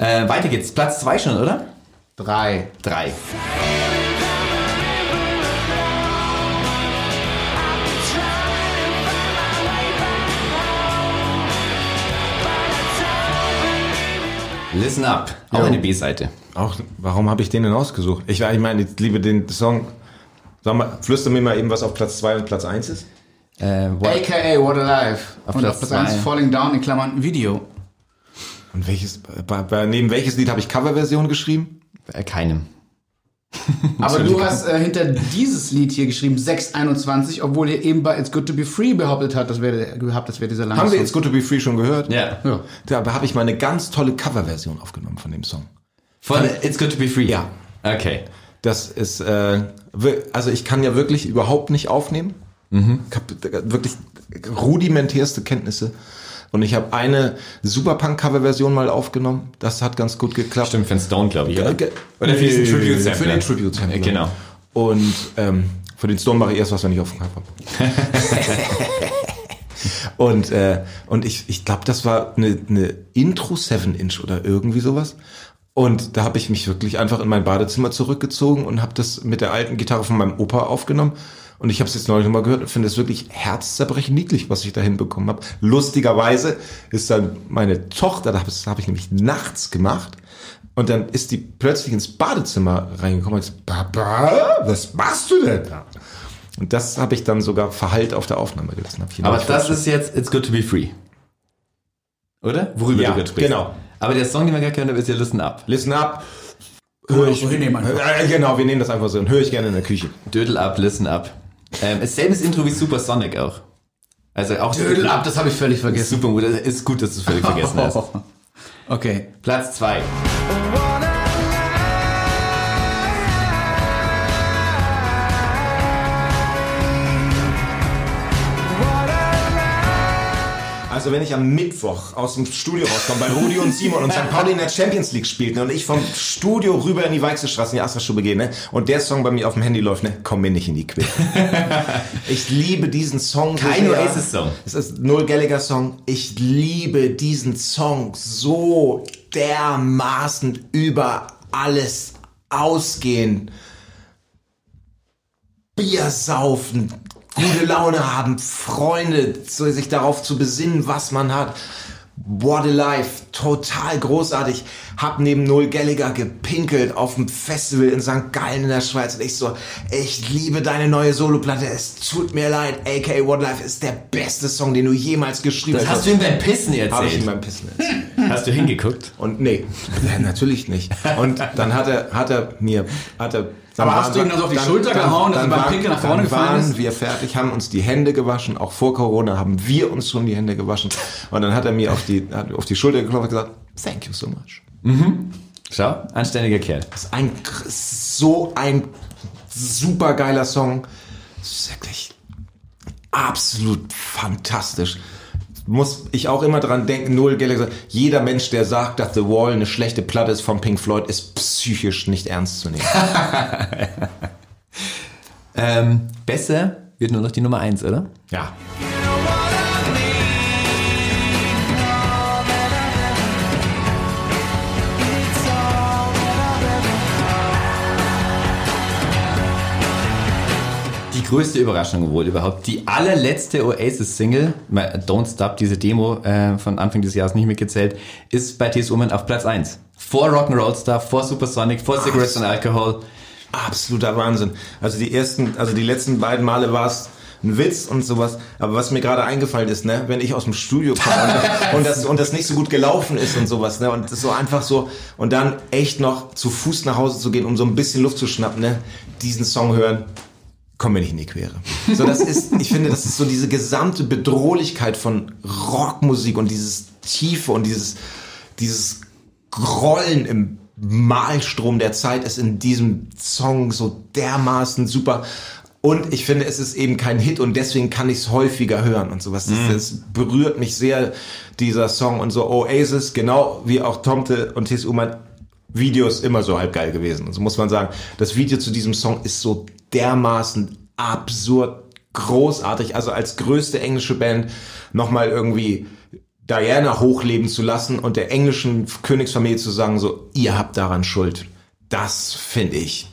Äh, weiter geht's. Platz zwei schon, oder? Drei. Drei. Listen Up. Auch Ja. eine B-Seite. Auch, warum habe ich den denn ausgesucht? Ich, ich meine, ich liebe den Song. Sag mal, flüster mir mal eben, was auf Platz 2 und Platz 1 ist. Äh, what? AKA What Alive. Auf Und Platz auf Platz 1 zwei. Falling Down in Klammern Video. Und welches, bei, bei, neben welches Lied habe ich Coverversion geschrieben? Äh, keinem. Aber du hast äh, hinter dieses Lied hier geschrieben 621, obwohl ihr eben bei It's Good to Be Free behauptet hat, das wäre gehabt, das wäre dieser lange Haben wir Song. It's Good to Be Free schon gehört? Ja. Ja. Da habe ich mal eine ganz tolle Coverversion aufgenommen von dem Song. Von It's Good to Be Free. Ja. Okay. Das ist, äh, wir- also ich kann ja wirklich überhaupt nicht aufnehmen. Ich habe wirklich rudimentärste Kenntnisse. Und ich habe eine Superpunk-Cover-Version mal aufgenommen. Das hat ganz gut geklappt. Stimmt, für den Stone, glaube ich, oder? Oder für diesen Tribute-Sampler. Für den Tribute-Sampler. Genau. Und ähm, für den Stone mache ich erst was, wenn ich auf dem Cup habe. und äh, und ich, ich glaube, das war eine, eine Intro 7-Inch oder irgendwie sowas. Und da habe ich mich wirklich einfach in mein Badezimmer zurückgezogen und habe das mit der alten Gitarre von meinem Opa aufgenommen. Und ich habe es jetzt neulich nochmal gehört und finde es wirklich herzzerbrechend niedlich, was ich da hinbekommen habe. Lustigerweise ist dann meine Tochter, das habe ich nämlich nachts gemacht, und dann ist die plötzlich ins Badezimmer reingekommen und sagt, Papa, was machst du denn da? Und das habe ich dann sogar verhallt auf der Aufnahme gelassen. Aber das ist jetzt It's Good to Be Free. Oder? Worüber Ja, du gerade sprichst. genau. Aber der Song, den wir gerade gehört haben, ist ja Listen Up. Listen up. Hör ich so hinnehmen einfach. Äh, genau, wir nehmen das einfach so und höre ich gerne in der Küche. Dödel Up, Listen Up. Ähm, selbes Intro wie Supersonic auch. Also auch Dödel ab, das habe ich völlig vergessen. Super gut. Ist gut, dass du es völlig vergessen hast. Okay. Platz zwei. Also wenn ich am Mittwoch aus dem Studio rauskomme, bei Rudi und Simon und St. Pauli in der Champions League spielten und ich vom Studio rüber in die Weichselstraße, in die Astra-Stube gehe, ne, und der Song bei mir auf dem Handy läuft, ne, komm mir nicht in die Quere. ich liebe diesen Song. so Kein sehr. Oasis-Song. Es ist Noel Gallagher Song. Ich liebe diesen Song so dermaßen über alles ausgehen. Bier saufen, gute Laune haben, Freunde, sich darauf zu besinnen, was man hat. What a Life, total großartig. Hab neben Noel Gallagher gepinkelt auf dem Festival in St. Gallen in der Schweiz und ich so, ich liebe deine neue Soloplatte, es tut mir leid, aka What a Life ist der beste Song, den du jemals geschrieben Das hast. hast du ihm beim Pissen Habe ich erzählt. ihm beim Pissen erzählt. Hast du hingeguckt? Und nee, natürlich nicht. Und dann hat er, hat er mir, hat er. Dann Aber hast du ihm dann so auf die Schulter gehauen, dass er beim Pinkeln nach vorne dann gefallen waren ist? wir fertig, haben uns die Hände gewaschen. Auch vor Corona haben wir uns schon die Hände gewaschen. Und dann hat er mir auf die, auf die Schulter geklopft und gesagt, thank you so much. Schau, anständiger Kerl. Das ist ein, so ein super geiler Song. Das ist wirklich absolut fantastisch. Muss ich auch immer dran denken, Noel Gallagher sagt, jeder Mensch, der sagt, dass The Wall eine schlechte Platte ist von Pink Floyd, ist psychisch nicht ernst zu nehmen. Ähm, besser wird nur noch die Nummer eins, oder? ja. Größte Überraschung wohl überhaupt. Die allerletzte Oasis-Single, Don't Stop, diese Demo äh, von Anfang des Jahres nicht mitgezählt, ist bei T.S. Woman auf Platz 1. Vor Rock'n'Roll Star, vor Supersonic, vor Cigarettes and Alcohol. Absoluter Wahnsinn. Also die ersten, also die letzten beiden Male war es ein Witz und sowas. Aber was mir gerade eingefallen ist, ne, wenn ich aus dem Studio komme und, und das und das nicht so gut gelaufen ist und sowas, ne, und das so einfach so und dann echt noch zu Fuß nach Hause zu gehen, um so ein bisschen Luft zu schnappen, ne, diesen Song hören, kommen wir nicht in die Quere. So, das ist, ich finde, das ist so diese gesamte Bedrohlichkeit von Rockmusik und dieses Tiefe und dieses, dieses Grollen im Malstrom der Zeit ist in diesem Song so dermaßen super. Und ich finde, es ist eben kein Hit und deswegen kann ich es häufiger hören und sowas. Das, das berührt mich sehr, dieser Song und so Oasis, genau wie auch Tomte und T.S. Ullmann, Videos immer so halb geil gewesen. Und so muss man sagen, das Video zu diesem Song ist so dermaßen absurd großartig. Also als größte englische Band nochmal irgendwie Diana hochleben zu lassen und der englischen Königsfamilie zu sagen, so, ihr habt daran Schuld. Das finde ich.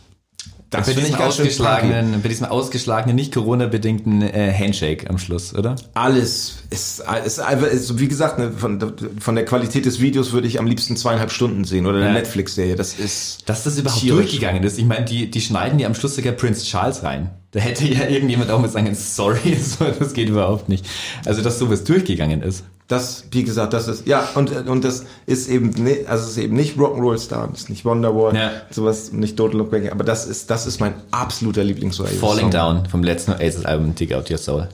Das Bei diesem, ausgeschlagenen, bei diesem ausgeschlagenen, nicht Corona-bedingten äh, Handshake am Schluss, oder? Alles ist, ist einfach, ist, wie gesagt, ne, von, von der Qualität des Videos würde ich am liebsten zweieinhalb Stunden sehen oder eine Ja. Netflix-Serie. Das ist. Dass das überhaupt tierisch. durchgegangen ist. Ich meine, die, die schneiden ja am Schluss sogar Prince Charles rein. Da hätte ja irgendjemand auch mal sagen, sorry, so, das geht überhaupt nicht. Also, dass sowas durchgegangen ist. Das, wie gesagt, das ist, ja, und, und das ist eben, ne, also es ist eben nicht Rock'n'Roll Star, das ist nicht Wonderwall, Ja. sowas, nicht Don't Look Back, aber das ist, das ist mein absoluter lieblings Falling Down vom letzten Oasis-Album Dig Out Your Soul.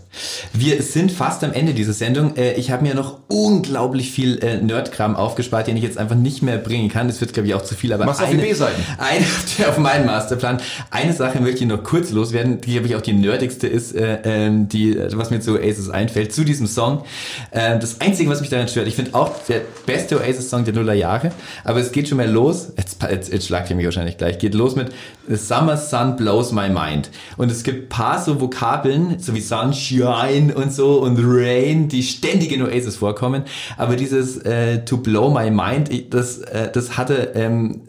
Wir sind fast am Ende dieser Sendung. Äh, Ich habe mir noch unglaublich viel äh, Nerdkram aufgespart, den ich jetzt einfach nicht mehr bringen kann. Das wird, glaube ich, auch zu viel. Aber Mach's auf die eine, B-Seiten. eine auf meinen Masterplan. Eine Sache möchte ich noch kurz loswerden, die, glaube ich, auch die nerdigste ist, äh, ähm, die, was mir zu Oasis einfällt, zu diesem Song. Das Einzige, was mich daran stört, ich finde auch der beste Oasis-Song der Nuller Jahre, aber es geht schon mal los, jetzt, jetzt, jetzt schlagt ihr mich wahrscheinlich gleich, geht los mit The Summer Sun Blows My Mind. Und es gibt paar so Vokabeln, so wie Sunshine und so und Rain, die ständig in Oasis vorkommen, aber dieses äh, To Blow My Mind, ich- das, äh, das hatte ähm,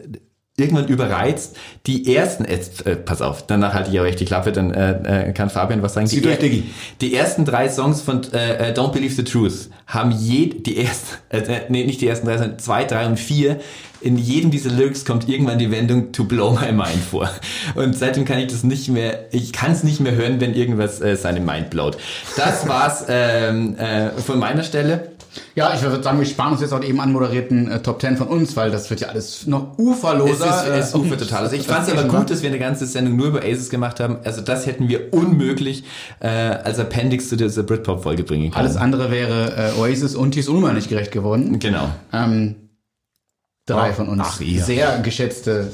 irgendwann überreizt. Die ersten, jetzt, äh, pass auf, danach halte ich auch echt die Klappe, dann äh, äh, kann Fabian was sagen. Die, durch, er- Diggi. die ersten drei Songs von äh, äh, Don't Believe the Truth haben je, die ersten, äh, äh, nee, nicht die ersten drei, sondern zwei, drei und vier. In jedem dieser Lyrics kommt irgendwann die Wendung To Blow My Mind vor. Und seitdem kann ich das nicht mehr, ich kann es nicht mehr hören, wenn irgendwas äh, seine Mind blowt. Das war's ähm, äh, von meiner Stelle. Ja, ich würde sagen, wir sparen uns jetzt auch eben anmoderierten äh, Top 10 von uns, weil das wird ja alles noch uferloser. Es ist, es äh, total. Also ich fand es aber gut, dass wir eine ganze Sendung nur über Aces gemacht haben. Also das hätten wir unmöglich äh, als Appendix zu dieser Britpop-Folge bringen können. Alles andere wäre äh, Oasis und Thies Ulmer nicht gerecht geworden. Genau. Ähm, drei Oh, von uns. ach, ihr. Sehr geschätzte.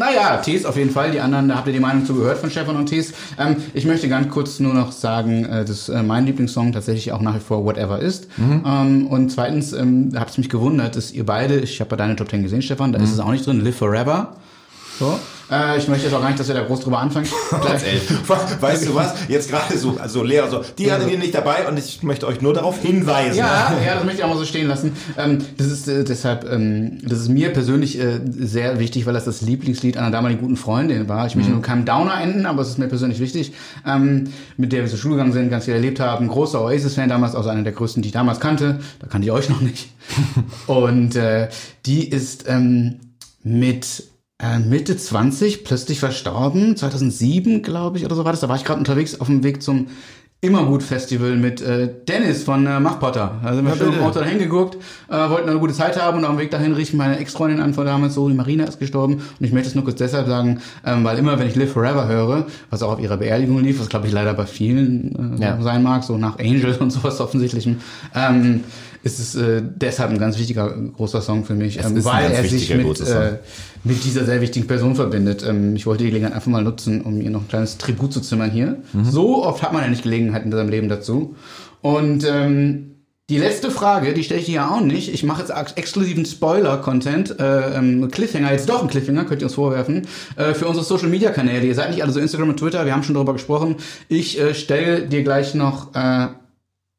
Naja, Tees auf jeden Fall. Die anderen, da habt ihr die Meinung zu gehört von Stefan und Tees. Ähm, ich möchte ganz kurz nur noch sagen, äh, dass äh, mein Lieblingssong tatsächlich auch nach wie vor Whatever ist. Mhm. Ähm, und zweitens ähm, habt es mich gewundert, dass ihr beide, ich habe bei deiner Top 10 gesehen, Stefan, da Mhm. ist es auch nicht drin, Live Forever. So. Äh, ich möchte jetzt auch gar nicht, dass wir da groß drüber anfangen. Weißt du was? Jetzt gerade so, also Lea, so, die hattet ihr nicht dabei und ich möchte euch nur darauf hinweisen. Ja, ja, das möchte ich auch mal so stehen lassen. Ähm, das ist äh, deshalb, ähm, das ist mir persönlich äh, sehr wichtig, weil das das Lieblingslied einer damaligen guten Freundin war. Ich möchte nur keinem Downer enden, aber es ist mir persönlich wichtig, ähm, mit der wir zur Schule gegangen sind, ganz viel erlebt haben. Großer Oasis-Fan damals, also einer der größten, die ich damals kannte. Da kannte ich euch noch nicht. Und äh, die ist ähm, mit Mitte 20 plötzlich verstorben, 2007 glaube ich oder so war das. Da war ich gerade unterwegs auf dem Weg zum Immergut-Festival mit äh, Dennis von äh, Machpotter. Da sind wir schön im Auto dahin geguckt, äh, wollten eine gute Zeit haben und auf dem Weg dahin rief ich meine Ex-Freundin an von damals so, die Marina ist gestorben und ich möchte es nur kurz deshalb sagen, ähm, weil immer wenn ich Live Forever höre, was auch auf ihrer Beerdigung lief, was glaube ich leider bei vielen äh, Ja. sein mag, so nach Angel und sowas offensichtlichem, ähm, ist es äh, deshalb ein ganz wichtiger großer Song für mich, ähm, weil er sich mit, äh, mit dieser sehr wichtigen Person verbindet. Ähm, ich wollte die Gelegenheit einfach mal nutzen, um ihr noch ein kleines Tribut zu zimmern hier. Mhm. So oft hat man ja nicht Gelegenheit in seinem Leben dazu. Und ähm, Die letzte Frage, die stelle ich dir ja auch nicht. Ich mache jetzt ex- exklusiven Spoiler-Content, äh, ähm, Cliffhanger, jetzt doch ein Cliffhanger, könnt ihr uns vorwerfen, äh, für unsere Social-Media-Kanäle. Ihr seid nicht alle so Instagram und Twitter, wir haben schon darüber gesprochen. Ich äh, stelle dir gleich noch äh,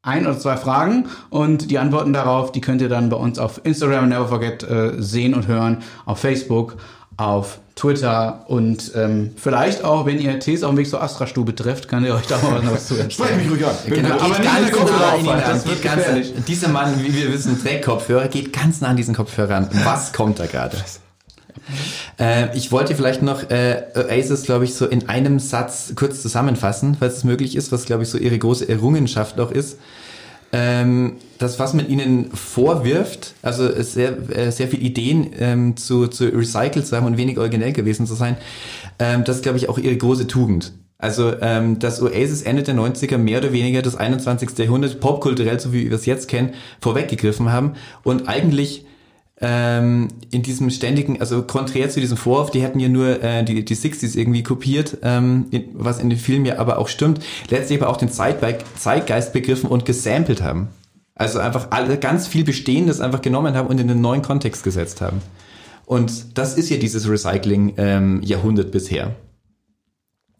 ein oder zwei Fragen und die Antworten darauf, die könnt ihr dann bei uns auf Instagram Never Forget äh, sehen und hören, auf Facebook, auf Twitter und ähm, vielleicht auch, wenn ihr Tees auf dem Weg zur Astra-Stube trefft, kann ihr euch da mal was zu erzählen. Sprech mich ruhig an. Genau, aber nicht der Kopfhörer nah ran. das Geht ganz, dieser Mann, wie wir wissen, trägt Kopfhörer, geht ganz nah an diesen Kopfhörer ran. Was kommt da gerade? Äh, ich wollte vielleicht noch äh, Oasis, glaube ich, so in einem Satz kurz zusammenfassen, falls es möglich ist, was, glaube ich, so ihre große Errungenschaft auch ist. Ähm, das, was man ihnen vorwirft, also es sehr, äh, sehr viel Ideen ähm, zu, zu recycelt zu haben und wenig originell gewesen zu sein, ähm, das ist, glaube ich, auch ihre große Tugend. Also ähm, das Oasis Ende der 90er mehr oder weniger das 21. Jahrhundert, popkulturell, so wie wir es jetzt kennen, vorweggegriffen haben und eigentlich ähm, in diesem ständigen, also konträr zu diesem Vorwurf, die hätten ja nur äh, die, die 60s irgendwie kopiert, ähm, in, was in dem Film ja aber auch stimmt, letztlich aber auch den Zeitgeist begriffen und gesampelt haben. Also einfach alle ganz viel Bestehendes einfach genommen haben und in einen neuen Kontext gesetzt haben. Und das ist ja dieses Recycling-Jahrhundert bisher.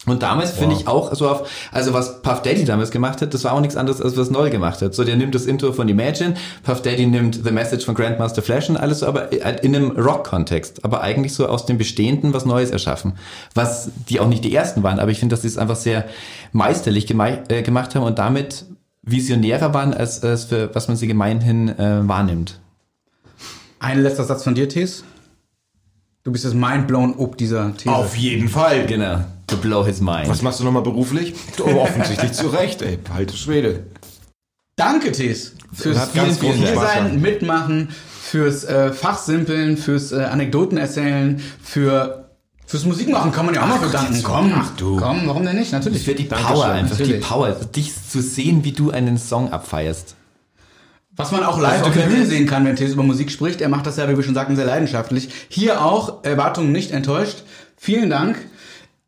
Und damals finde ich auch so auf, also was Puff Daddy damals gemacht hat, das war auch nichts anderes, als was Neu gemacht hat. So, der nimmt das Intro von Imagine, Puff Daddy nimmt The Message von Grandmaster Flash und alles so, aber in einem Rock-Kontext. Aber eigentlich so aus dem Bestehenden was Neues erschaffen. Was die auch nicht die ersten waren, aber ich finde, dass sie es einfach sehr meisterlich äh, gemacht haben und damit visionärer waren, als, als für was man sie gemeinhin äh, wahrnimmt. Ein letzter Satz von dir, Tees. Du bist jetzt mindblown ob dieser These. Auf jeden Fall. Genau. To blow his mind. Was machst du nochmal beruflich? Oh, offensichtlich zu Recht, ey. Halte Schwede. Danke, Tees. Fürs vielen, vielen Spaß sein, mitmachen, fürs äh, Fachsimpeln, fürs äh, Anekdoten erzählen, für fürs Musikmachen kann man ja auch mal bedanken. Komm, ach du. komm, warum denn nicht? Natürlich. Für die Power Dankeschön, einfach, die natürlich. Power. Dich zu sehen, wie du einen Song abfeierst. Was man auch live Das auf der Bühne sehen kann, wenn Tees über Musik spricht. Er macht das ja, wie wir schon sagten, sehr leidenschaftlich. Hier auch Erwartungen nicht enttäuscht. Vielen Dank.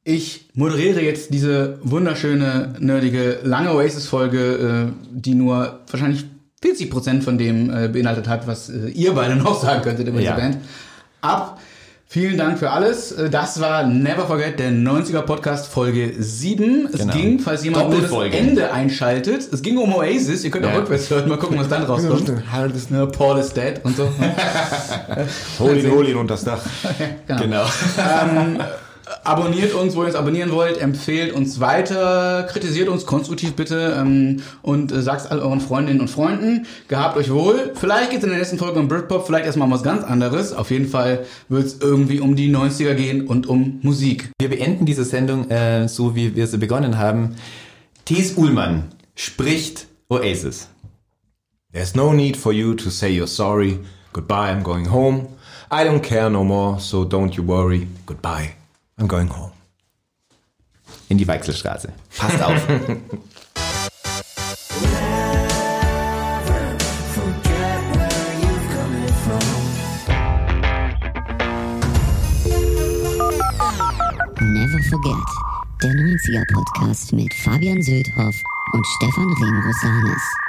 Ich moderiere jetzt diese wunderschöne, nerdige, lange Oasis-Folge, äh, die nur wahrscheinlich 40% von dem äh, beinhaltet hat, was äh, ihr beide noch sagen könntet über Ja. diese Band. Ab. Vielen Dank für alles. Äh, Das war Never Forget, der 90er Podcast Folge 7. Es Genau. ging, falls jemand nur das. Ende einschaltet. Es ging um Oasis. Ihr könnt auch Ja. rückwärts hören. Mal gucken, was dann rauskommt. Is ne, Paul is dead und so. Hol ihn, hol ihn unter das Dach. Genau. ähm, abonniert uns, wo ihr uns abonnieren wollt, empfehlt uns weiter, kritisiert uns konstruktiv bitte ähm, und äh, sagt all euren Freundinnen und Freunden. Gehabt euch wohl. Vielleicht geht es in der nächsten Folge um Britpop, vielleicht erstmal um was ganz anderes. Auf jeden Fall wird es irgendwie um die 90er gehen und um Musik. Wir beenden diese Sendung äh, so, wie wir sie begonnen haben. Thies Uhlmann spricht Oasis. There's no need for you to say you're sorry. Goodbye, I'm going home. I don't care no more, so don't you worry. Goodbye, I'm going home. In die Weichselstraße. Passt auf. Never Forget, der 90er Podcast mit Fabian Söldhoff und Stefan Remrosanis.